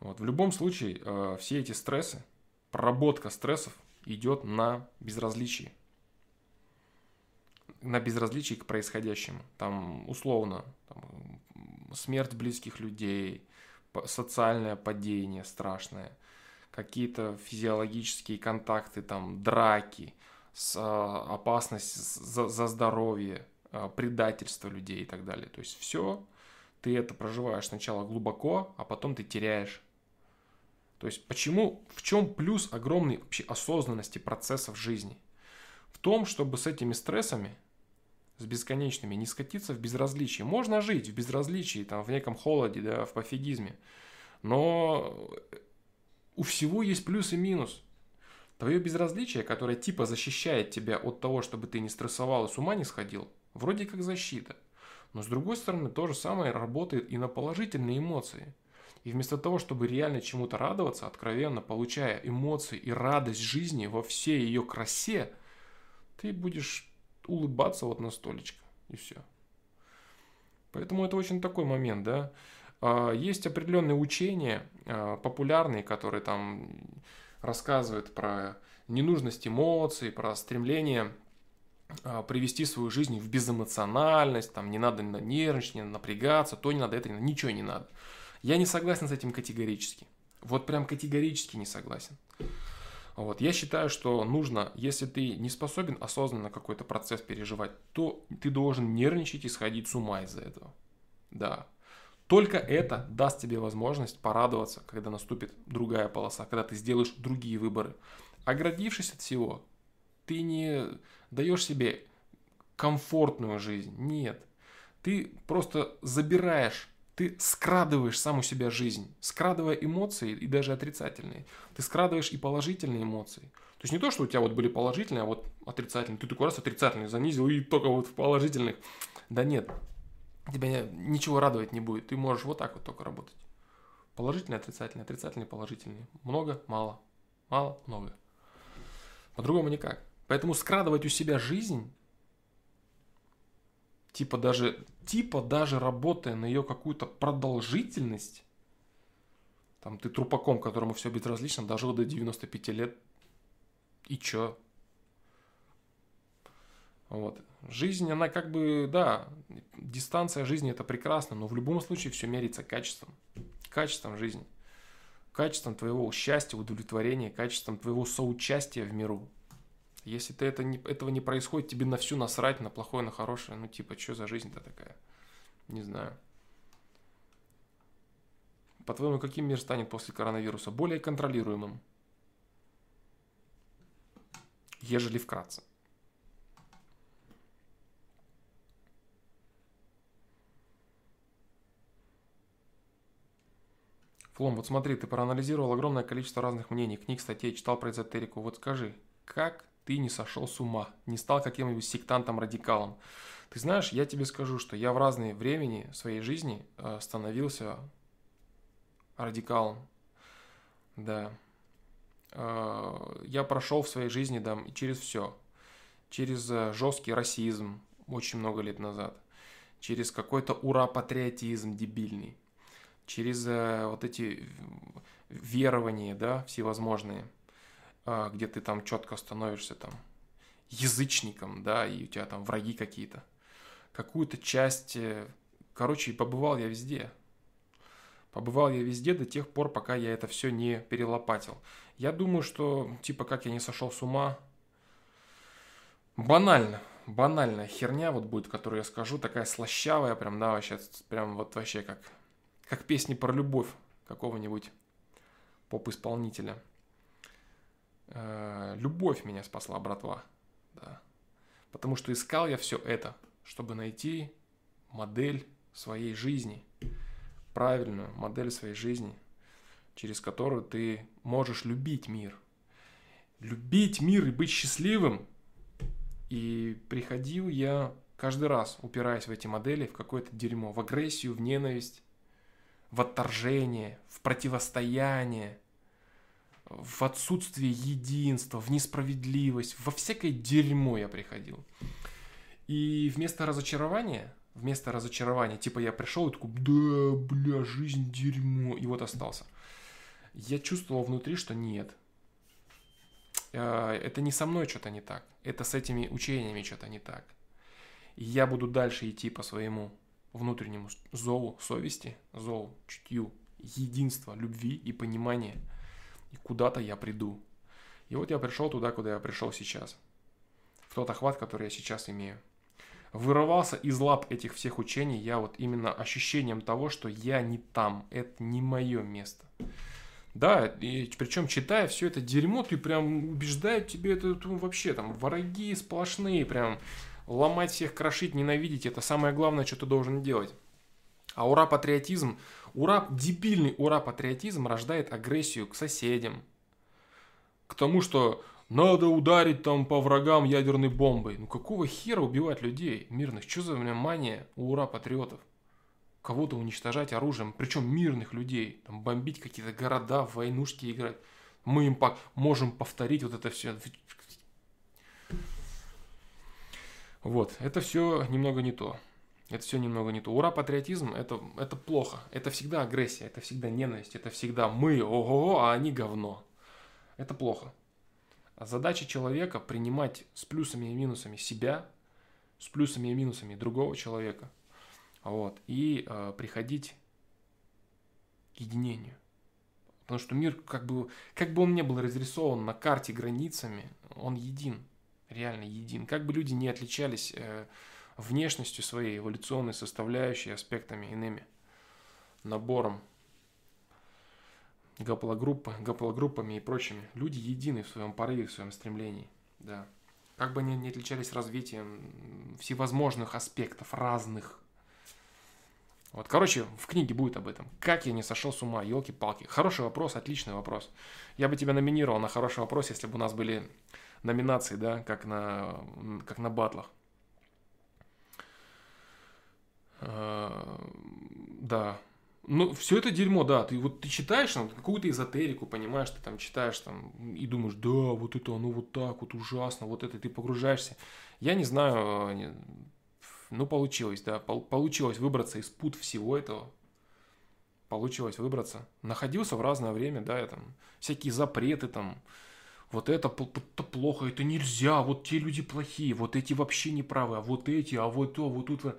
Вот. В любом случае, э, все эти стрессы, проработка стрессов идет на безразличии. На безразличии к происходящему. Там условно там, смерть близких людей, социальное падение страшное, какие-то физиологические контакты, там, драки, с, а, опасность за, за здоровье, а, предательство людей и так далее. То есть все, ты это проживаешь сначала глубоко, а потом ты теряешь. То есть почему, в чем плюс огромной вообще осознанности процессов жизни? В том, чтобы с этими стрессами с бесконечными, не скатиться в безразличие. Можно жить в безразличии, там, в неком холоде, да, в пофигизме, но у всего есть плюс и минус. Твое безразличие, которое типа защищает тебя от того, чтобы ты не стрессовал и с ума не сходил, вроде как защита. Но с другой стороны, то же самое работает и на положительные эмоции. И вместо того, чтобы реально чему-то радоваться, откровенно получая эмоции и радость жизни во всей ее красе, ты будешь улыбаться вот на столечко, и все. Поэтому это очень такой момент, да. А, есть определенные учения, а, популярные, которые там рассказывают про ненужность эмоций, про стремление а, привести свою жизнь в безэмоциональность, там не надо нервничать, не надо напрягаться, то не надо, это не надо, ничего не надо. Я не согласен с этим категорически. Вот прям категорически не согласен. Вот. Я считаю, что нужно, если ты не способен осознанно какой-то процесс переживать, то ты должен нервничать и сходить с ума из-за этого. Да. Только это даст тебе возможность порадоваться, когда наступит другая полоса, когда ты сделаешь другие выборы. Оградившись от всего, ты не даешь себе комфортную жизнь. Нет. Ты просто забираешь ты скрадываешь сам у себя жизнь, скрадывая эмоции и даже отрицательные. Ты скрадываешь и положительные эмоции. То есть не то, что у тебя вот были положительные, а вот отрицательные. Ты такой раз отрицательный занизил и только вот в положительных. Да нет, тебя ничего радовать не будет. Ты можешь вот так вот только работать. Положительные, отрицательные, отрицательные, положительные. Много, мало. Мало, много. По-другому никак. Поэтому скрадывать у себя жизнь типа даже, типа даже работая на ее какую-то продолжительность, там ты трупаком, которому все безразлично, дожил до 95 лет, и чё? Вот. Жизнь, она как бы, да, дистанция жизни это прекрасно, но в любом случае все мерится качеством. Качеством жизни. Качеством твоего счастья, удовлетворения, качеством твоего соучастия в миру. Если ты это не, этого не происходит, тебе на всю насрать, на плохое, на хорошее. Ну, типа, что за жизнь-то такая? Не знаю. По-твоему, каким мир станет после коронавируса? Более контролируемым. Ежели вкратце. Флом, вот смотри, ты проанализировал огромное количество разных мнений, книг, статей, читал про эзотерику. Вот скажи, как ты не сошел с ума, не стал каким-нибудь сектантом-радикалом. Ты знаешь, я тебе скажу, что я в разные времени своей жизни э, становился радикалом. Да. Э, я прошел в своей жизни да, через все. Через э, жесткий расизм очень много лет назад. Через какой-то ура-патриотизм дебильный. Через вот эти верования, да, всевозможные – где ты там четко становишься там язычником, да, и у тебя там враги какие-то. Какую-то часть, э, короче, побывал я везде. Побывал я везде до тех пор, пока я это все не перелопатил. Я думаю, что, типа, как я не сошел с ума, банально, банальная херня вот будет, которую я скажу, такая слащавая, прям, да, вообще, прям вот вообще как, как песни про любовь какого-нибудь поп-исполнителя – любовь меня спасла, братва. Да. Потому что искал я все это, чтобы найти модель своей жизни, правильную модель своей жизни, через которую ты можешь любить мир. Любить мир и быть счастливым. И приходил я каждый раз, упираясь в эти модели, в какое-то дерьмо, в агрессию, в ненависть, в отторжение, в противостояние – в отсутствие единства, в несправедливость, во всякое дерьмо я приходил. И вместо разочарования, вместо разочарования, типа я пришел и такой, да, бля, жизнь дерьмо, и вот остался. Я чувствовал внутри, что нет. Э, это не со мной что-то не так, это с этими учениями что-то не так. И я буду дальше идти по своему внутреннему зову совести, зову, чутью, единства, любви и понимания – и куда-то я приду. И вот я пришел туда, куда я пришел сейчас. В тот охват, который я сейчас имею. Вырывался из лап этих всех учений я вот именно ощущением того, что я не там, это не мое место. Да, и причем читая все это дерьмо, ты прям убеждают тебе это ну, вообще там враги сплошные, прям ломать всех, крошить, ненавидеть, это самое главное, что ты должен делать. А ура патриотизм Ура, дебильный ура-патриотизм рождает агрессию к соседям. К тому, что надо ударить там по врагам ядерной бомбой. Ну какого хера убивать людей мирных? Что за мания у ура-патриотов? Кого-то уничтожать оружием, причем мирных людей. Там бомбить какие-то города, в войнушки играть. Мы им по можем повторить вот это все. Вот, это все немного не то. Это все немного не то. Ура, патриотизм это, это плохо. Это всегда агрессия, это всегда ненависть, это всегда мы, ого, а они говно. Это плохо. А задача человека принимать с плюсами и минусами себя, с плюсами и минусами другого человека. Вот, и э, приходить к единению. Потому что мир, как бы, как бы он не был разрисован на карте границами, он един, реально един. Как бы люди не отличались э, внешностью своей, эволюционной составляющей, аспектами иными, набором гаплогруппы, гаплогруппами и прочими. Люди едины в своем порыве, в своем стремлении. Да. Как бы они не отличались развитием всевозможных аспектов, разных. Вот, короче, в книге будет об этом. Как я не сошел с ума, елки-палки. Хороший вопрос, отличный вопрос. Я бы тебя номинировал на хороший вопрос, если бы у нас были номинации, да, как на, как на батлах. А, да, ну, все это дерьмо, да. Ты вот ты читаешь там какую-то эзотерику, понимаешь, ты там читаешь там и думаешь, да, вот это оно вот так вот ужасно, вот это ты погружаешься. Я не знаю, ну получилось, да, получилось выбраться из пут всего этого. Получилось выбраться. Находился в разное время, да, я там всякие запреты там, вот это, это плохо, это нельзя, вот те люди плохие, вот эти вообще неправы, а вот эти, а вот то, вот тут.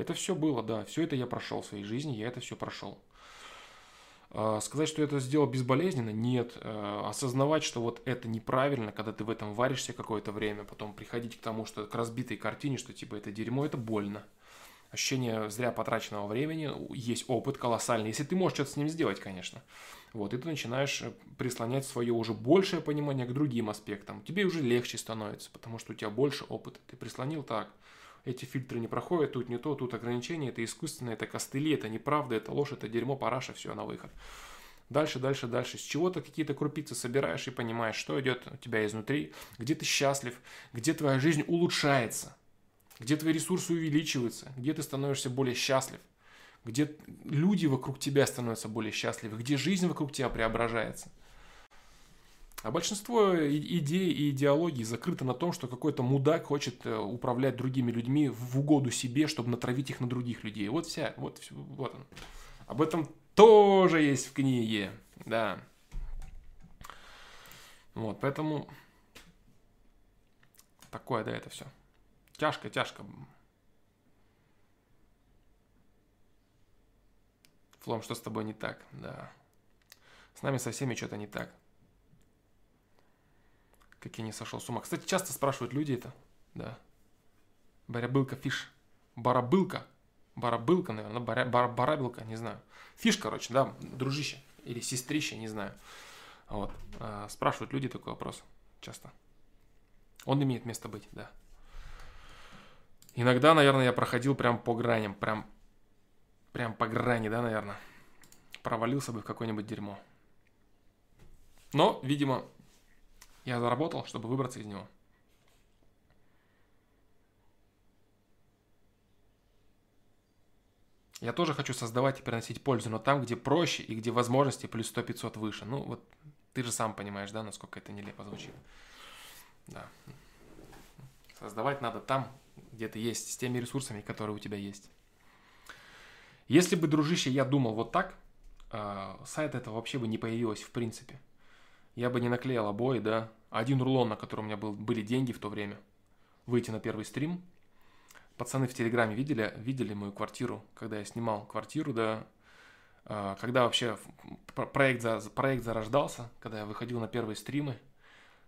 Это все было, да, все это я прошел в своей жизни, я это все прошел. А, сказать, что это сделал безболезненно, нет. А, осознавать, что вот это неправильно, когда ты в этом варишься какое-то время, потом приходить к тому, что к разбитой картине, что типа это дерьмо, это больно. Ощущение зря потраченного времени, есть опыт колоссальный, если ты можешь что-то с ним сделать, конечно. Вот, и ты начинаешь э, прислонять свое уже большее понимание к другим аспектам. Тебе уже легче становится, потому что у тебя больше опыта. Ты прислонил так, эти фильтры не проходят, тут не то, тут ограничения, это искусственно, это костыли, это неправда, это ложь, это дерьмо, параша, все на выход. Дальше, дальше, дальше. С чего-то какие-то крупицы собираешь и понимаешь, что идет у тебя изнутри, где ты счастлив, где твоя жизнь улучшается, где твои ресурсы увеличиваются, где ты становишься более счастлив, где люди вокруг тебя становятся более счастливы, где жизнь вокруг тебя преображается. А большинство идей и идеологий закрыто на том, что какой-то мудак хочет э, управлять другими людьми в угоду себе, чтобы натравить их на других людей. Вот вся, вот, вот он. Об этом тоже есть в книге, да. Вот, поэтому такое, да, это все. Тяжко, тяжко. Флом, что с тобой не так? Да. С нами со всеми что-то не так как я не сошел с ума. Кстати, часто спрашивают люди это, да. Барабылка фиш. Барабылка. Барабылка, наверное, баря, бар, барабылка, не знаю. Фиш, короче, да, дружище или сестрище, не знаю. Вот. А, спрашивают люди такой вопрос часто. Он имеет место быть, да. Иногда, наверное, я проходил прям по граням, прям, прям по грани, да, наверное. Провалился бы в какое-нибудь дерьмо. Но, видимо, я заработал, чтобы выбраться из него. Я тоже хочу создавать и приносить пользу, но там, где проще и где возможности плюс 100-500 выше. Ну, вот ты же сам понимаешь, да, насколько это нелепо звучит. Да. Создавать надо там, где ты есть, с теми ресурсами, которые у тебя есть. Если бы, дружище, я думал вот так, э, сайт этого вообще бы не появилось в принципе я бы не наклеил обои, да. Один рулон, на котором у меня был, были деньги в то время. Выйти на первый стрим. Пацаны в Телеграме видели, видели мою квартиру, когда я снимал квартиру, да. А, когда вообще проект, за, проект зарождался, когда я выходил на первые стримы,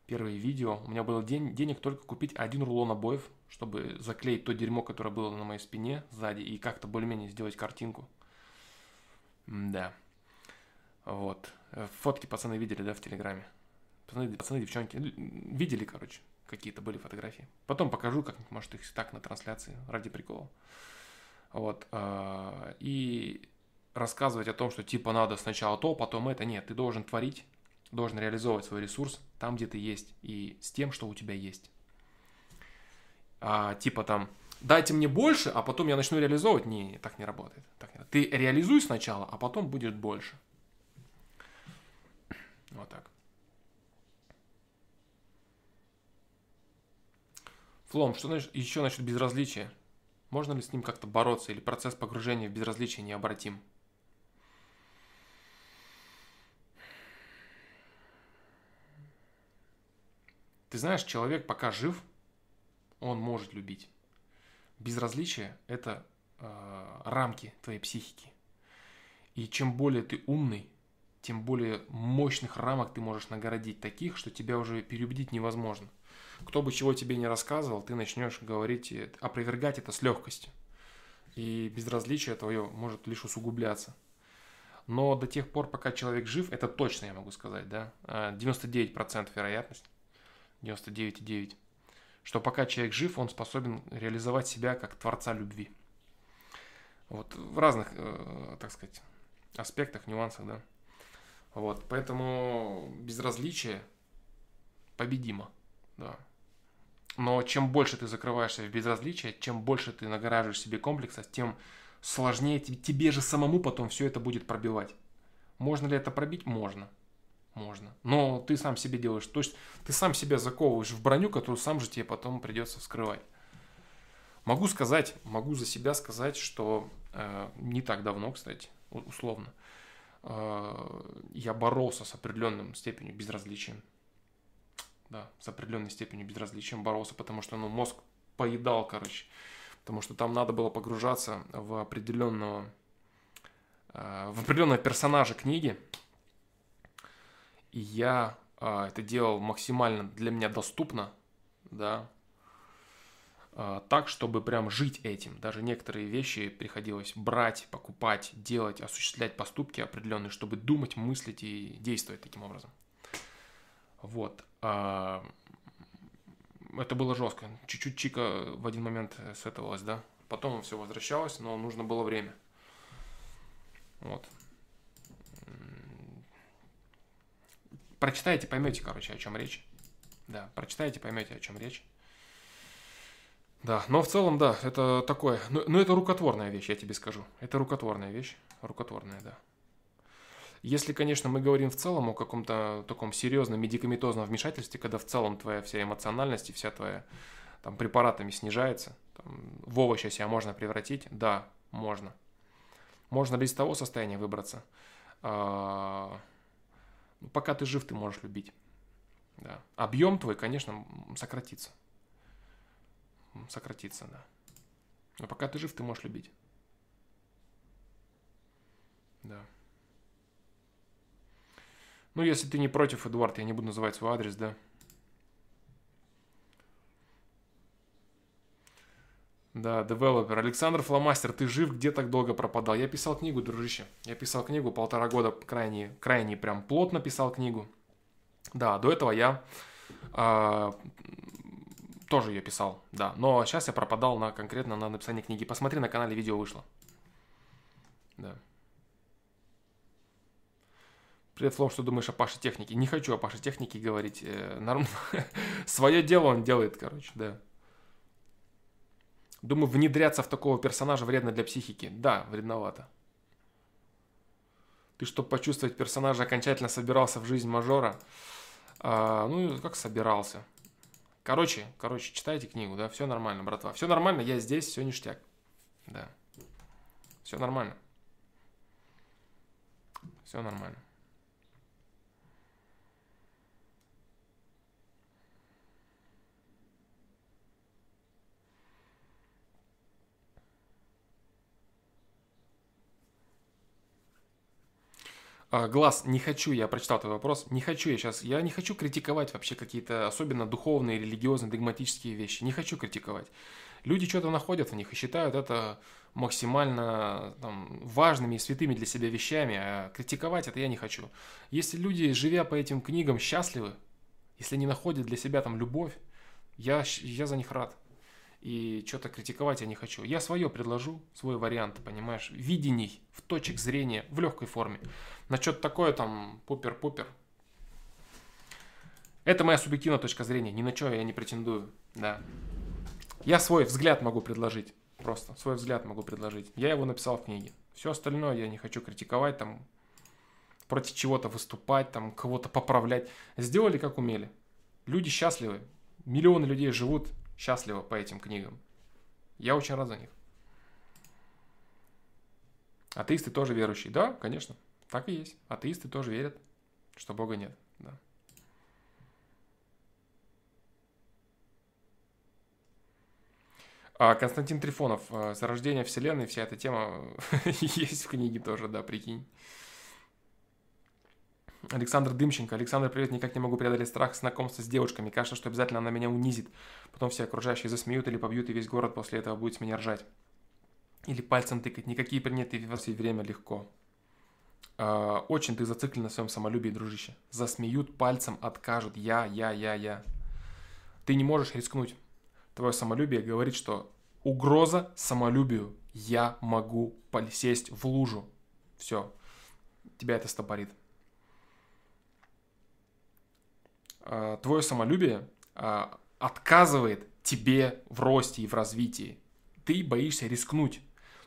первые видео, у меня было день, денег только купить один рулон обоев, чтобы заклеить то дерьмо, которое было на моей спине сзади, и как-то более-менее сделать картинку. Да. Вот. Э, фотки пацаны видели, да, в Телеграме. Пацаны, пацаны, девчонки. Видели, короче, какие-то были фотографии. Потом покажу, как может, их так на трансляции, ради прикола. Вот. А, и рассказывать о том, что типа надо сначала то, потом это. Нет, ты должен творить, должен реализовывать свой ресурс там, где ты есть, и с тем, что у тебя есть. А, типа там, дайте мне больше, а потом я начну реализовывать. Не, не так не работает. Так не... Ты реализуй сначала, а потом будет больше. Вот так. Флом, что еще насчет безразличия? Можно ли с ним как-то бороться или процесс погружения в безразличие необратим? Ты знаешь, человек пока жив, он может любить. Безразличие – это э, рамки твоей психики. И чем более ты умный, тем более мощных рамок ты можешь нагородить таких, что тебя уже переубедить невозможно. Кто бы чего тебе не рассказывал, ты начнешь говорить опровергать это с легкостью. И безразличие твое может лишь усугубляться. Но до тех пор, пока человек жив, это точно я могу сказать, да, 99% а, вероятность, 99,9, что пока человек жив, он способен реализовать себя как творца любви. Вот в разных, э, так сказать, аспектах, нюансах, да. Вот, поэтому безразличие победимо, да. Но чем больше ты закрываешься в безразличие, чем больше ты нагораживаешь себе комплекса, тем сложнее тебе же самому потом все это будет пробивать. Можно ли это пробить? Можно. Можно. Но ты сам себе делаешь. То есть ты сам себя заковываешь в броню, которую сам же тебе потом придется вскрывать. Могу сказать, могу за себя сказать, что э, не так давно, кстати, условно, я боролся с определенным степенью безразличия. Да, с определенной степенью безразличием боролся, потому что, ну, мозг поедал, короче, потому что там надо было погружаться в определенного, э, в определенного персонажа книги, и я э, это делал максимально для меня доступно, да, э, так, чтобы прям жить этим. Даже некоторые вещи приходилось брать, покупать, делать, осуществлять поступки определенные, чтобы думать, мыслить и действовать таким образом. Вот. А, это было жестко. Чуть-чуть Чика в один момент сетовалась, да. Потом все возвращалось, но нужно было время. Вот. Прочитайте, поймете, короче, о чем речь. Да, прочитайте, поймете, о чем речь. Да, но в целом, да, это такое. Ну, ну, это рукотворная вещь, я тебе скажу. Это рукотворная вещь. Рукотворная, да. Если, конечно, мы говорим в целом о каком-то таком серьезном медикаментозном вмешательстве, когда в целом твоя вся эмоциональность и вся твоя там препаратами снижается, там, в овощи себя можно превратить, да, можно. Можно из того состояния выбраться? А, ну, пока ты жив, ты можешь любить. Да. Объем твой, конечно, сократится. Сократится, да. Но пока ты жив, ты можешь любить. Да. Ну, если ты не против, Эдуард, я не буду называть свой адрес, да? Да, девелопер. Александр Фломастер, ты жив? Где так долго пропадал? Я писал книгу, дружище. Я писал книгу полтора года, крайне, крайне прям плотно писал книгу. Да, до этого я а, тоже ее писал, да. Но сейчас я пропадал на конкретно на написание книги. Посмотри, на канале видео вышло. Да. Привет, Флом, что думаешь о Паше Технике? Не хочу о Паше Технике говорить. Э, норм... Свое дело он делает, короче, да. Думаю, внедряться в такого персонажа вредно для психики. Да, вредновато. Ты, чтобы почувствовать персонажа, окончательно собирался в жизнь мажора. А, ну, как собирался. Короче, короче, читайте книгу, да, все нормально, братва. Все нормально, я здесь, все ништяк. Да. Все нормально. Все нормально. Глаз, не хочу, я прочитал твой вопрос, не хочу я сейчас, я не хочу критиковать вообще какие-то особенно духовные, религиозные, догматические вещи, не хочу критиковать. Люди что-то находят в них и считают это максимально там, важными и святыми для себя вещами, а критиковать это я не хочу. Если люди, живя по этим книгам, счастливы, если они находят для себя там любовь, я, я за них рад и что-то критиковать я не хочу. Я свое предложу, свой вариант, понимаешь, видений, в точек зрения, в легкой форме. На что-то такое там пупер-пупер. Это моя субъективная точка зрения, ни на что я не претендую, да. Я свой взгляд могу предложить, просто свой взгляд могу предложить. Я его написал в книге. Все остальное я не хочу критиковать, там, против чего-то выступать, там, кого-то поправлять. Сделали, как умели. Люди счастливы. Миллионы людей живут счастливо по этим книгам. Я очень рад за них. Атеисты тоже верующие. Да, конечно, так и есть. Атеисты тоже верят, что Бога нет. Да. А Константин Трифонов, э, «Зарождение Вселенной», вся эта тема есть в книге тоже, да, прикинь. Александр Дымченко. Александр, привет, никак не могу преодолеть страх знакомства с девушками. Кажется, что обязательно она меня унизит. Потом все окружающие засмеют или побьют, и весь город после этого будет с меня ржать. Или пальцем тыкать. Никакие приняты во все время легко. Э, очень ты зациклен на своем самолюбии, дружище. Засмеют, пальцем откажут. Я, я, я, я. Ты не можешь рискнуть. Твое самолюбие говорит, что угроза самолюбию. Я могу сесть в лужу. Все. Тебя это стопорит. Э, твое самолюбие э, отказывает тебе в росте и в развитии. Ты боишься рискнуть.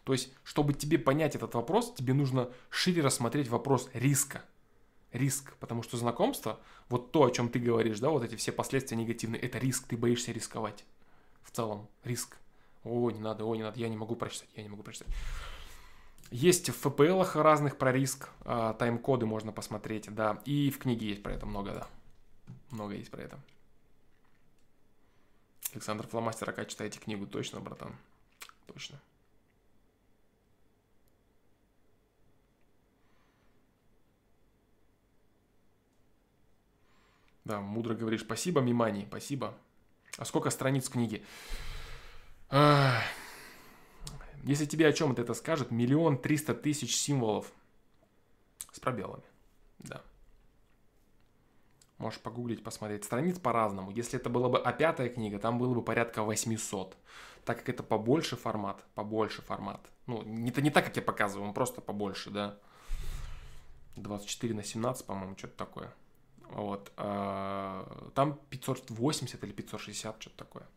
То есть, чтобы тебе понять этот вопрос, тебе нужно шире рассмотреть вопрос риска. Риск, потому что знакомство, вот то, о чем ты говоришь, да, вот эти все последствия негативные, это риск, ты боишься рисковать. В целом, риск. О, не надо, о, не надо, я не могу прочитать, я не могу прочитать. Есть в ФПЛах разных про риск, а, тайм-коды можно посмотреть, да, и в книге есть про это много, да. Много есть про это. Александр Фломастер, ака читаете книгу, точно, братан? Точно. Да, мудро говоришь. Спасибо, Мимани, спасибо. А сколько страниц книги? Если тебе о чем это скажет, миллион триста тысяч символов с пробелами. Да. Можешь погуглить, посмотреть. Страниц по-разному. Если это была бы а пятая книга, там было бы порядка 800. Так как это побольше формат, побольше формат. Ну, не, не так, как я показываю, он просто побольше, да. 24 на 17, по-моему, что-то такое. Вот. А, там 580 или 560, что-то такое.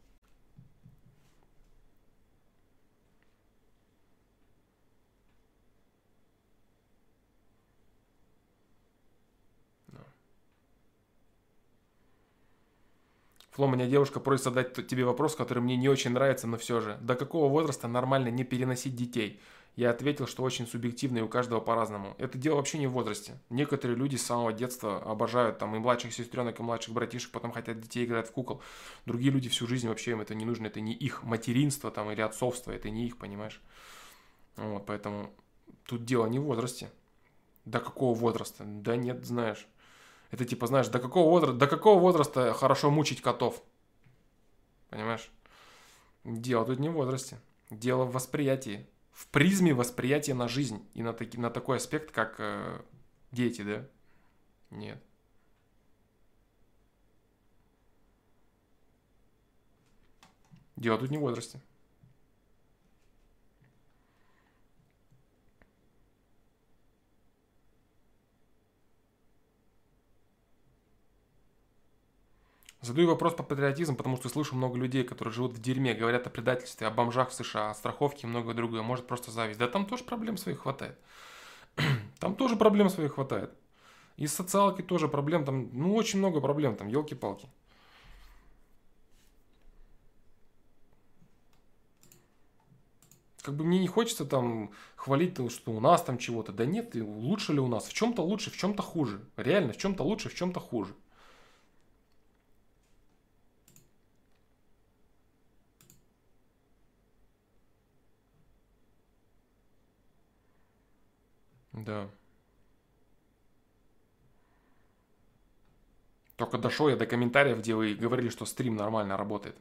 Фло, меня девушка просит задать тебе вопрос, который мне не очень нравится, но все же. До какого возраста нормально не переносить детей? Я ответил, что очень субъективно и у каждого по-разному. Это дело вообще не в возрасте. Некоторые люди с самого детства обожают там и младших сестренок, и младших братишек, потом хотят детей играть в кукол. Другие люди всю жизнь вообще им это не нужно, это не их материнство там или отцовство, это не их, понимаешь? Вот, поэтому тут дело не в возрасте. До какого возраста? Да нет, знаешь. Это типа, знаешь, до какого возраста, до какого возраста хорошо мучить котов? Понимаешь? Дело тут не в возрасте. Дело в восприятии в призме восприятия на жизнь и на, таки, на такой аспект, как э, дети, да? Нет. Дело тут не в возрасте. Задаю вопрос по патриотизму, потому что слышу много людей, которые живут в дерьме, говорят о предательстве, о бомжах в США, о страховке и многое другое. Может, просто зависть. Да там тоже проблем своих хватает. Там тоже проблем своих хватает. И с социалкой тоже проблем. Там, ну, очень много проблем там, елки-палки. Как бы мне не хочется там хвалить, что у нас там чего-то. Да нет, лучше ли у нас? В чем-то лучше, в чем-то хуже. Реально, в чем-то лучше, в чем-то хуже. Да. Только дошел я до комментариев, где вы говорили, что стрим нормально работает.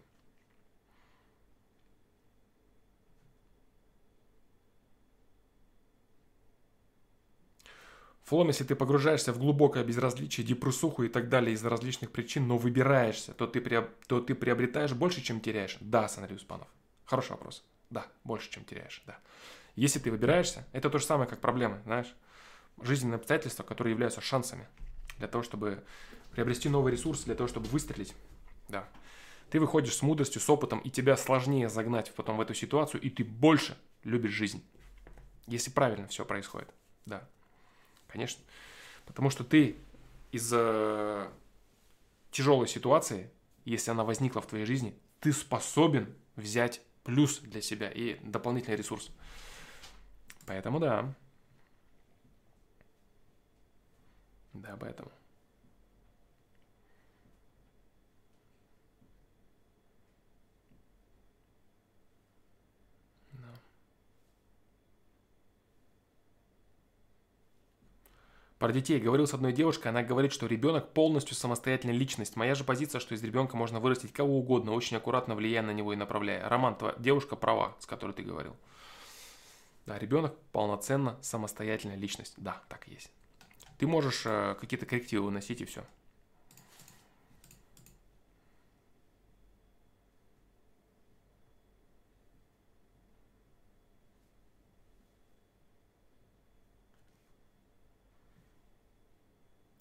Флом, если ты погружаешься в глубокое безразличие, депрессуху и так далее из-за различных причин, но выбираешься, то ты, приоб... то ты приобретаешь больше, чем теряешь. Да, Санари Успанов. Хороший вопрос. Да, больше, чем теряешь, да. Если ты выбираешься, это то же самое, как проблемы, знаешь. Жизненные обстоятельства, которые являются шансами для того, чтобы приобрести новый ресурс, для того, чтобы выстрелить. Да. Ты выходишь с мудростью, с опытом, и тебя сложнее загнать потом в эту ситуацию, и ты больше любишь жизнь. Если правильно все происходит. Да. Конечно. Потому что ты из-за тяжелой ситуации, если она возникла в твоей жизни, ты способен взять плюс для себя и дополнительный ресурс. Поэтому да. Да, поэтому. Про детей говорил с одной девушкой, она говорит, что ребенок полностью самостоятельная личность. Моя же позиция, что из ребенка можно вырастить кого угодно, очень аккуратно влияя на него и направляя. Роман, твоя девушка права, с которой ты говорил. Да, ребенок полноценно самостоятельная личность. Да, так есть. Ты можешь э, какие-то коррективы выносить и все.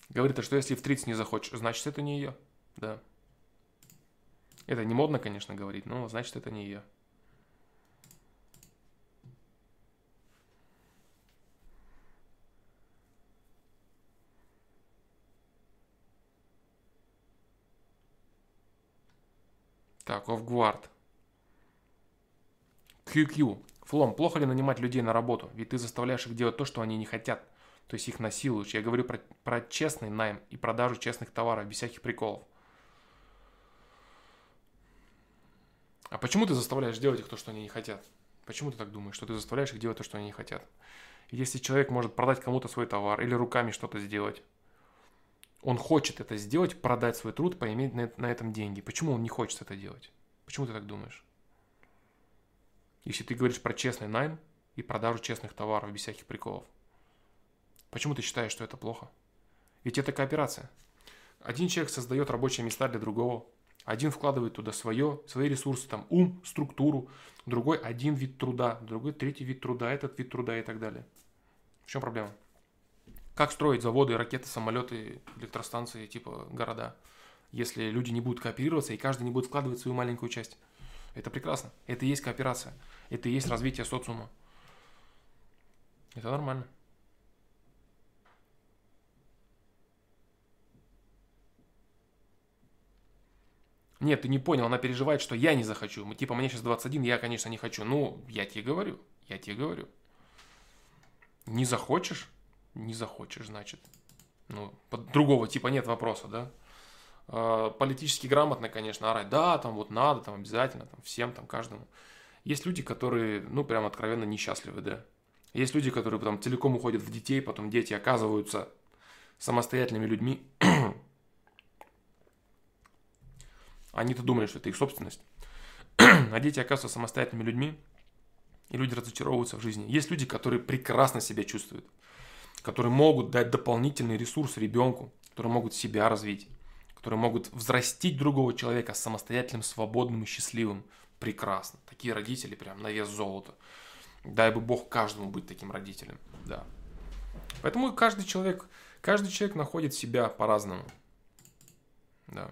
Говорит, а что если в 30 не захочешь, значит это не ее. Да. Это не модно, конечно, говорить, но значит это не ее. Так, офгвард. QQ. Флом, плохо ли нанимать людей на работу? Ведь ты заставляешь их делать то, что они не хотят то есть их насилуешь. Я говорю про, про честный найм и продажу честных товаров, без всяких приколов. А почему ты заставляешь делать их то, что они не хотят? Почему ты так думаешь, что ты заставляешь их делать то, что они не хотят? Если человек может продать кому-то свой товар или руками что-то сделать, он хочет это сделать, продать свой труд, поиметь на, этом деньги. Почему он не хочет это делать? Почему ты так думаешь? Если ты говоришь про честный найм и продажу честных товаров без всяких приколов. Почему ты считаешь, что это плохо? Ведь это кооперация. Один человек создает рабочие места для другого. Один вкладывает туда свое, свои ресурсы, там ум, структуру. Другой один вид труда, другой третий вид труда, этот вид труда и так далее. В чем проблема? Как строить заводы, ракеты, самолеты, электростанции, типа города, если люди не будут кооперироваться и каждый не будет вкладывать свою маленькую часть? Это прекрасно. Это и есть кооперация. Это и есть развитие социума. Это нормально. Нет, ты не понял, она переживает, что я не захочу. Мы, типа, мне сейчас 21, я, конечно, не хочу. Ну, я тебе говорю, я тебе говорю. Не захочешь? Не захочешь, значит. Ну, другого типа нет вопроса, да? А, политически грамотно, конечно, орать, да, там вот надо, там обязательно, там всем, там каждому. Есть люди, которые, ну, прям откровенно несчастливы, да. Есть люди, которые потом целиком уходят в детей, потом дети оказываются самостоятельными людьми, Они-то думали, что это их собственность. а дети оказываются самостоятельными людьми, и люди разочаровываются в жизни. Есть люди, которые прекрасно себя чувствуют, которые могут дать дополнительный ресурс ребенку, которые могут себя развить, которые могут взрастить другого человека самостоятельным, свободным и счастливым. Прекрасно. Такие родители прям на вес золота. Дай бы Бог каждому быть таким родителем. Да. Поэтому каждый человек, каждый человек находит себя по-разному. Да.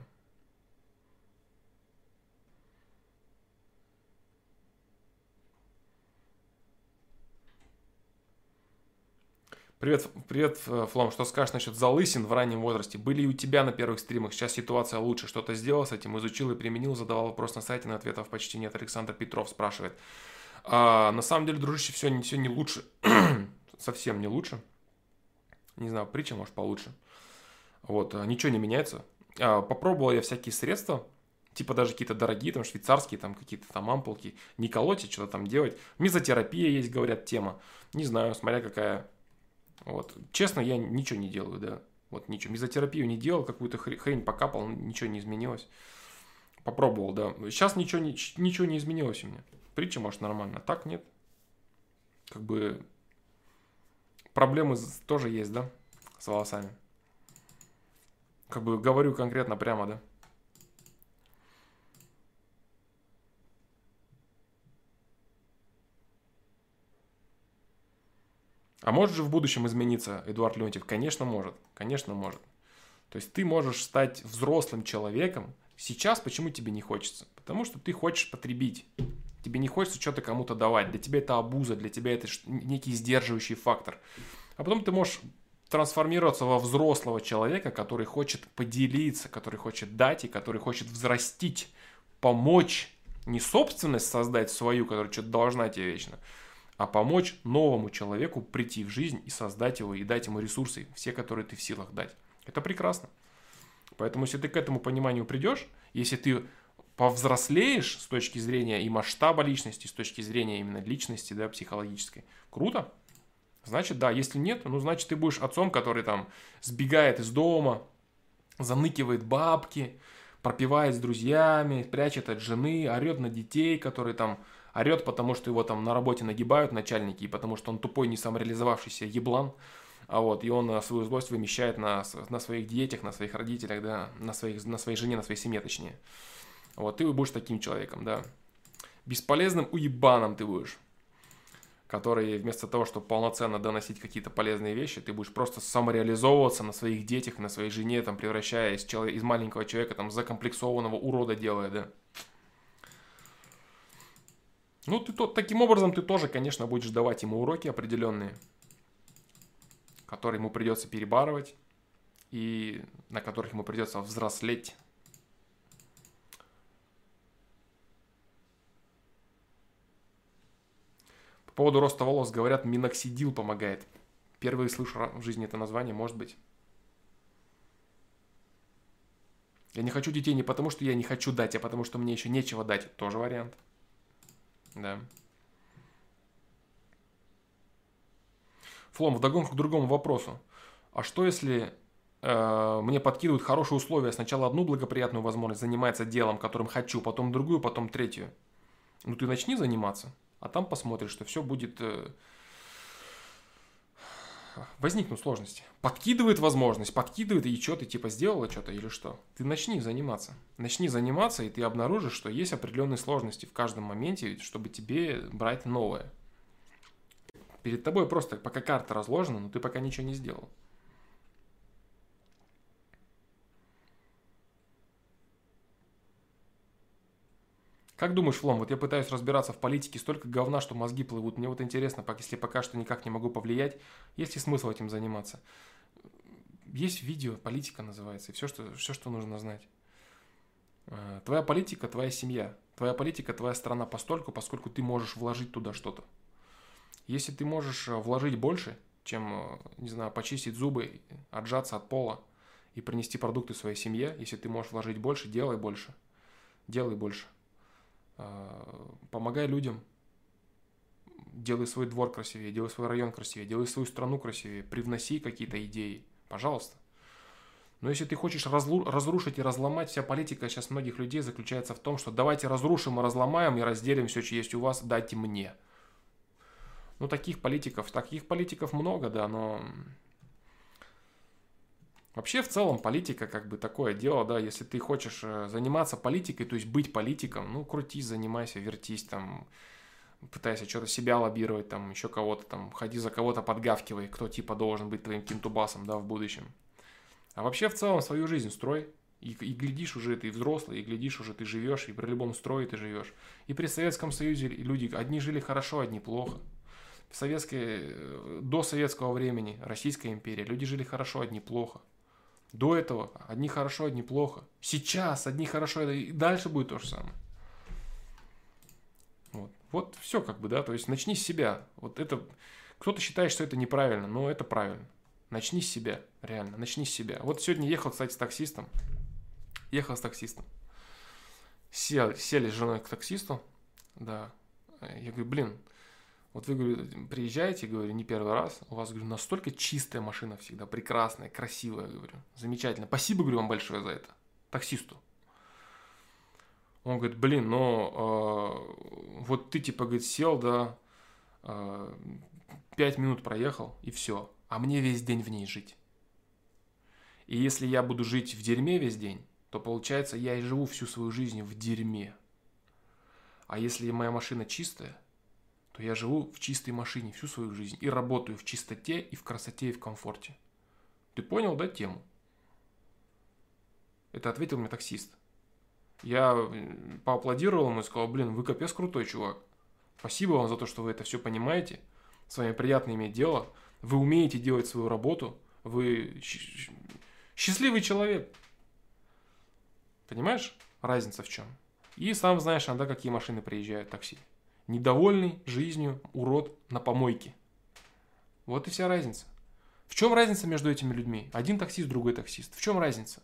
Привет, привет, э, Флом, что скажешь насчет залысин в раннем возрасте? Были и у тебя на первых стримах, сейчас ситуация лучше, что-то сделал с этим, изучил и применил, задавал вопрос на сайте, на ответов почти нет. Александр Петров спрашивает. А, на самом деле, дружище, все, не все не лучше, совсем не лучше. Не знаю, притча, может, получше. Вот, а, ничего не меняется. А, попробовал я всякие средства, типа даже какие-то дорогие, там, швейцарские, там, какие-то там ампулки, не колоть и что-то там делать. Мезотерапия есть, говорят, тема. Не знаю, смотря какая вот. Честно, я ничего не делаю, да. Вот ничего. Мезотерапию не делал, какую-то хрень покапал, ничего не изменилось. Попробовал, да. Сейчас ничего не, ничего не изменилось у меня. Притча, может, нормально. Так нет. Как бы проблемы тоже есть, да, с волосами. Как бы говорю конкретно прямо, да. А может же в будущем измениться Эдуард Леонтьев? Конечно, может. Конечно, может. То есть ты можешь стать взрослым человеком. Сейчас почему тебе не хочется? Потому что ты хочешь потребить. Тебе не хочется что-то кому-то давать. Для тебя это абуза, для тебя это некий сдерживающий фактор. А потом ты можешь трансформироваться во взрослого человека, который хочет поделиться, который хочет дать и который хочет взрастить, помочь, не собственность создать свою, которая что-то должна тебе вечно, а помочь новому человеку прийти в жизнь и создать его, и дать ему ресурсы, все, которые ты в силах дать. Это прекрасно. Поэтому, если ты к этому пониманию придешь, если ты повзрослеешь с точки зрения и масштаба личности, с точки зрения именно личности, да, психологической, круто. Значит, да, если нет, ну, значит, ты будешь отцом, который там сбегает из дома, заныкивает бабки, пропивает с друзьями, прячет от жены, орет на детей, которые там орет, потому что его там на работе нагибают начальники, и потому что он тупой, не самореализовавшийся еблан, а вот, и он э, свою злость вымещает на, на своих детях, на своих родителях, да, на, своих, на своей жене, на своей семье, точнее. Вот, ты будешь таким человеком, да. Бесполезным уебаном ты будешь который вместо того, чтобы полноценно доносить какие-то полезные вещи, ты будешь просто самореализовываться на своих детях, на своей жене, там, превращая из, человека, из маленького человека, там, закомплексованного урода делая, да. Ну, ты то, таким образом ты тоже, конечно, будешь давать ему уроки определенные, которые ему придется перебарывать, и на которых ему придется взрослеть. По поводу роста волос говорят, миноксидил помогает. Первый слышу в жизни это название, может быть. Я не хочу детей не потому, что я не хочу дать, а потому, что мне еще нечего дать. Тоже вариант. Да. Флом, вдогонку к другому вопросу. А что если э, мне подкидывают хорошие условия, сначала одну благоприятную возможность заниматься делом, которым хочу, потом другую, потом третью? Ну ты начни заниматься, а там посмотришь, что все будет... Э, возникнут сложности. Подкидывает возможность, подкидывает, и что ты типа сделала что-то или что? Ты начни заниматься. Начни заниматься, и ты обнаружишь, что есть определенные сложности в каждом моменте, чтобы тебе брать новое. Перед тобой просто пока карта разложена, но ты пока ничего не сделал. Как думаешь, Флом, вот я пытаюсь разбираться в политике, столько говна, что мозги плывут. Мне вот интересно, если пока что никак не могу повлиять, есть ли смысл этим заниматься? Есть видео, политика называется, и все, что, все, что нужно знать. А, твоя политика, твоя семья. Твоя политика, твоя страна постольку, поскольку ты можешь вложить туда что-то. Если ты можешь э, вложить больше, чем, э, не знаю, почистить зубы, отжаться от пола и принести продукты своей семье, если ты можешь вложить больше, делай больше. Делай больше. А, помогай людям. Делай свой двор красивее, делай свой район красивее, делай свою страну красивее, привноси какие-то идеи. Пожалуйста. Но если ты хочешь разлу- разрушить и разломать, вся политика сейчас многих людей заключается в том, что давайте разрушим и разломаем и разделим все, что есть у вас, дайте мне. Ну, таких политиков, таких политиков много, да, но... Вообще, в целом, политика как бы такое дело, да, если ты хочешь э, заниматься политикой, то есть быть политиком, ну, крутись, занимайся, вертись там, пытайся что-то себя лоббировать, там, еще кого-то там, ходи за кого-то, подгавкивай, кто типа должен быть твоим кинтубасом, да, в будущем. А вообще, в целом, свою жизнь строй, и, и глядишь уже ты взрослый, и глядишь уже ты живешь, и при любом строе ты живешь. И при Советском Союзе люди, одни жили хорошо, одни плохо в советское, э, до советского времени, Российская империя, люди жили хорошо, одни плохо. До этого одни хорошо, одни плохо. Сейчас одни хорошо, и дальше будет то же самое. Вот, вот все как бы, да, то есть начни с себя. Вот это, кто-то считает, что это неправильно, но это правильно. Начни с себя, реально, начни с себя. Вот сегодня ехал, кстати, с таксистом. Ехал с таксистом. Сел, сели с женой к таксисту, да. Я говорю, блин, вот вы, говорю, приезжаете, говорю, не первый раз, у вас, говорю, настолько чистая машина всегда, прекрасная, красивая, говорю, замечательно. Спасибо, говорю, вам большое за это, таксисту. Он говорит, блин, ну, э, вот ты, типа, говорит, сел, да, э, минут проехал, и все, а мне весь день в ней жить. И если я буду жить в дерьме весь день, то получается, я и живу всю свою жизнь в дерьме. А если моя машина чистая, то я живу в чистой машине всю свою жизнь и работаю в чистоте и в красоте и в комфорте. Ты понял, да, тему? Это ответил мне таксист. Я поаплодировал ему и сказал, блин, вы капец крутой чувак. Спасибо вам за то, что вы это все понимаете. С вами приятно иметь дело. Вы умеете делать свою работу. Вы счастливый человек. Понимаешь, разница в чем? И сам знаешь, иногда какие машины приезжают такси недовольный жизнью урод на помойке. Вот и вся разница. В чем разница между этими людьми? Один таксист, другой таксист. В чем разница?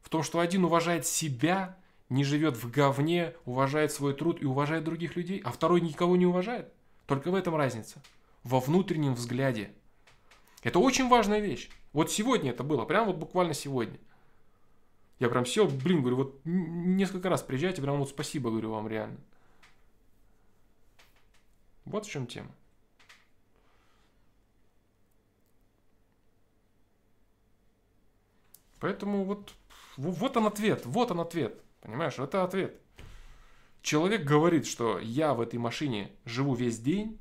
В том, что один уважает себя, не живет в говне, уважает свой труд и уважает других людей, а второй никого не уважает. Только в этом разница. во внутреннем взгляде. Это очень важная вещь. Вот сегодня это было, прям вот буквально сегодня. Я прям сел, блин, говорю, вот несколько раз приезжайте, прям вот спасибо, говорю вам реально. Вот в чем тема. Поэтому вот, вот он ответ, вот он ответ. Понимаешь, это ответ. Человек говорит, что я в этой машине живу весь день,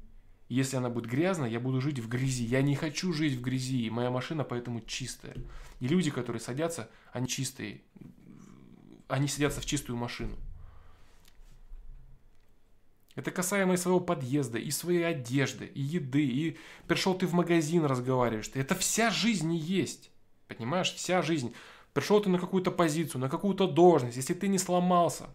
если она будет грязная, я буду жить в грязи. Я не хочу жить в грязи, и моя машина поэтому чистая. И люди, которые садятся, они чистые. Они садятся в чистую машину. Это касаемо и своего подъезда, и своей одежды, и еды, и пришел ты в магазин, разговариваешь. Это вся жизнь и есть. Понимаешь, вся жизнь. Пришел ты на какую-то позицию, на какую-то должность, если ты не сломался,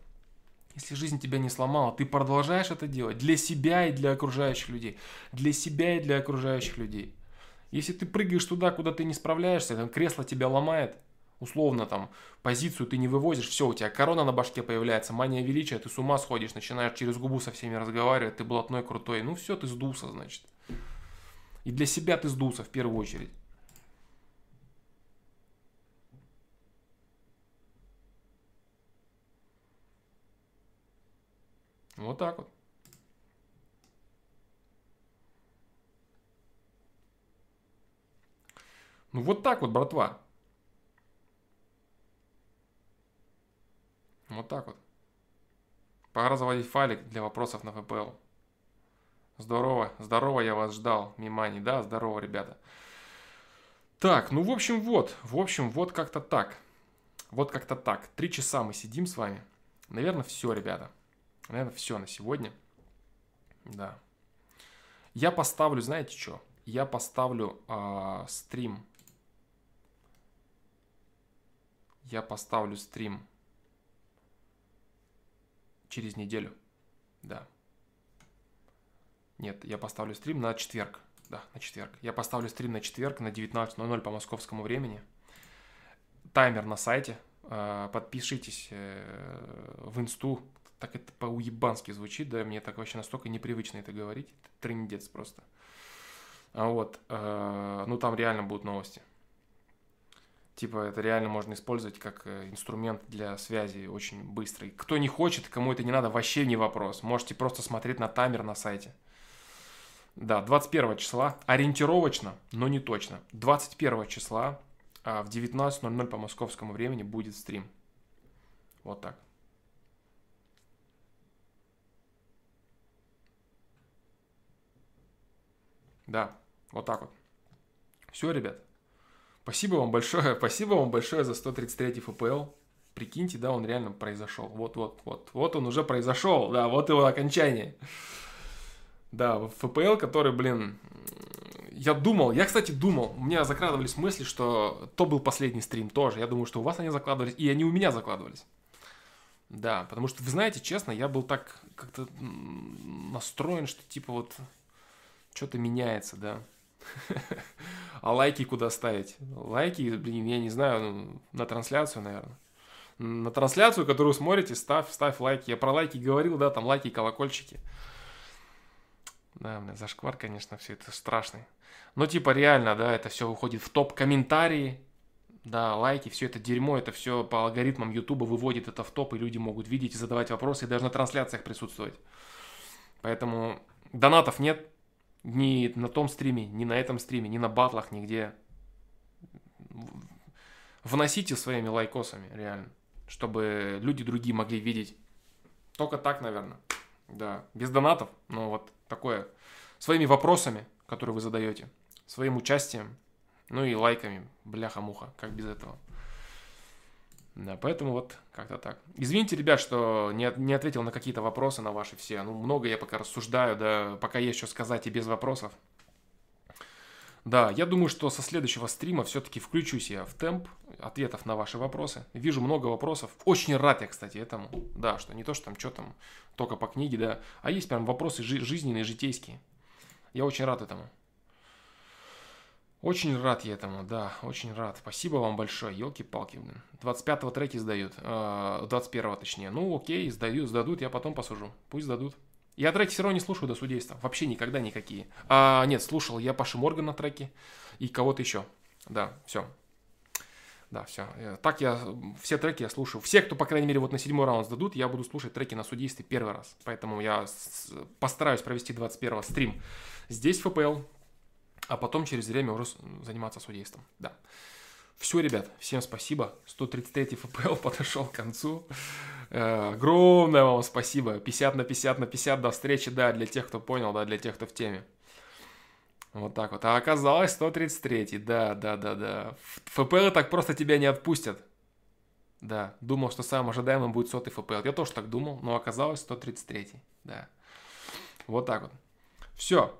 если жизнь тебя не сломала, ты продолжаешь это делать для себя и для окружающих людей. Для себя и для окружающих людей. Если ты прыгаешь туда, куда ты не справляешься, там кресло тебя ломает, условно там позицию ты не вывозишь, все, у тебя корона на башке появляется, мания величия, ты с ума сходишь, начинаешь через губу со всеми разговаривать, ты блатной, крутой, ну все, ты сдулся, значит. И для себя ты сдулся в первую очередь. Вот так вот. Ну вот так вот, братва. Вот так вот. Пора заводить файлик для вопросов на FPL. Здорово, здорово, я вас ждал, Мимани, да, здорово, ребята. Так, ну в общем вот, в общем вот как-то так. Вот как-то так. Три часа мы сидим с вами. Наверное, все, ребята. Наверное, все на сегодня. Да. Я поставлю, знаете что? Я поставлю э, стрим. Я поставлю стрим через неделю. Да. Нет, я поставлю стрим на четверг. Да, на четверг. Я поставлю стрим на четверг на 19.00 по московскому времени. Таймер на сайте. А, подпишитесь э, в инсту так это по-уебански звучит, да, мне так вообще настолько непривычно это говорить, это трындец просто. А вот, э, ну там реально будут новости. Типа это реально можно использовать как э, инструмент для связи очень быстрый. Кто не хочет, кому это не надо, вообще не вопрос. Можете просто смотреть на таймер на сайте. Да, 21 числа, ориентировочно, но не точно. 21 числа а в 19.00 по московскому времени будет стрим. Вот так. Да, вот так вот. Все, ребят. Спасибо вам большое, спасибо вам большое за 133 ФПЛ. Прикиньте, да, он реально произошел. Вот, вот, вот, вот он уже произошел, да, вот его окончание. Да, ФПЛ, который, блин, я думал, я, кстати, думал, у меня закладывались мысли, что то был последний стрим тоже. Я думаю, что у вас они закладывались, и они у меня закладывались. Да, потому что, вы знаете, честно, я был так как-то настроен, что типа вот что-то меняется, да. А лайки куда ставить? Лайки, блин, я не знаю, ну, на трансляцию, наверное. На трансляцию, которую смотрите, ставь, ставь лайки. Я про лайки говорил, да, там лайки, колокольчики. Да, блин, зашквар, конечно, все это страшный. Но типа реально, да, это все уходит в топ комментарии, да, лайки, все это дерьмо, это все по алгоритмам Ютуба выводит это в топ, и люди могут видеть и задавать вопросы, и даже на трансляциях присутствовать. Поэтому донатов нет, ни на том стриме, ни на этом стриме, ни на батлах, нигде. Вносите своими лайкосами, реально. Чтобы люди другие могли видеть. Только так, наверное. Да, без донатов, но вот такое. Своими вопросами, которые вы задаете. Своим участием. Ну и лайками. Бляха-муха, как без этого. Поэтому вот как-то так. Извините, ребят, что не, не ответил на какие-то вопросы на ваши все. Ну, много я пока рассуждаю, да, пока есть что сказать и без вопросов. Да, я думаю, что со следующего стрима все-таки включусь я в темп ответов на ваши вопросы. Вижу много вопросов. Очень рад я, кстати, этому. Да, что не то, что там, что там, только по книге, да. А есть прям вопросы жи- жизненные, житейские. Я очень рад этому. Очень рад я этому, да, очень рад. Спасибо вам большое, елки-палки, блин. 25-го треки сдают, 21-го а, точнее. Ну, окей, сдают, сдадут, я потом посужу. Пусть сдадут. Я треки все равно не слушаю до судейства. Вообще никогда никакие. А, нет, слушал я Паши Моргана треки и кого-то еще. Да, все. Да, все. Э, так я все треки я слушаю. Все, кто, по крайней мере, вот на седьмой раунд сдадут, я буду слушать треки на судействе первый раз. Поэтому я постараюсь провести 21-го стрим здесь, в ФПЛ, а потом через время уже заниматься судейством. Да. Все, ребят, всем спасибо. 133 ФПЛ подошел к концу. Э, огромное вам спасибо. 50 на 50 на 50 до встречи, да, для тех, кто понял, да, для тех, кто в теме. Вот так вот. А оказалось 133. Да, да, да, да. ФПЛ так просто тебя не отпустят. Да, думал, что самым ожидаемым будет сотый ФПЛ. Я тоже так думал, но оказалось 133. Да. Вот так вот. Все.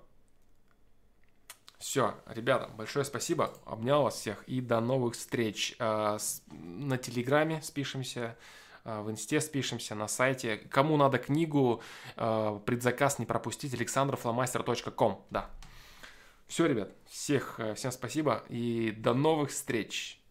Все, ребята, большое спасибо. Обнял вас всех и до новых встреч. А, на Телеграме спишемся, а, в Инсте спишемся, на сайте. Кому надо книгу, а, предзаказ не пропустить, alexandroflamaster.com. Да. Все, ребят, всех, э, всем спасибо и до новых встреч.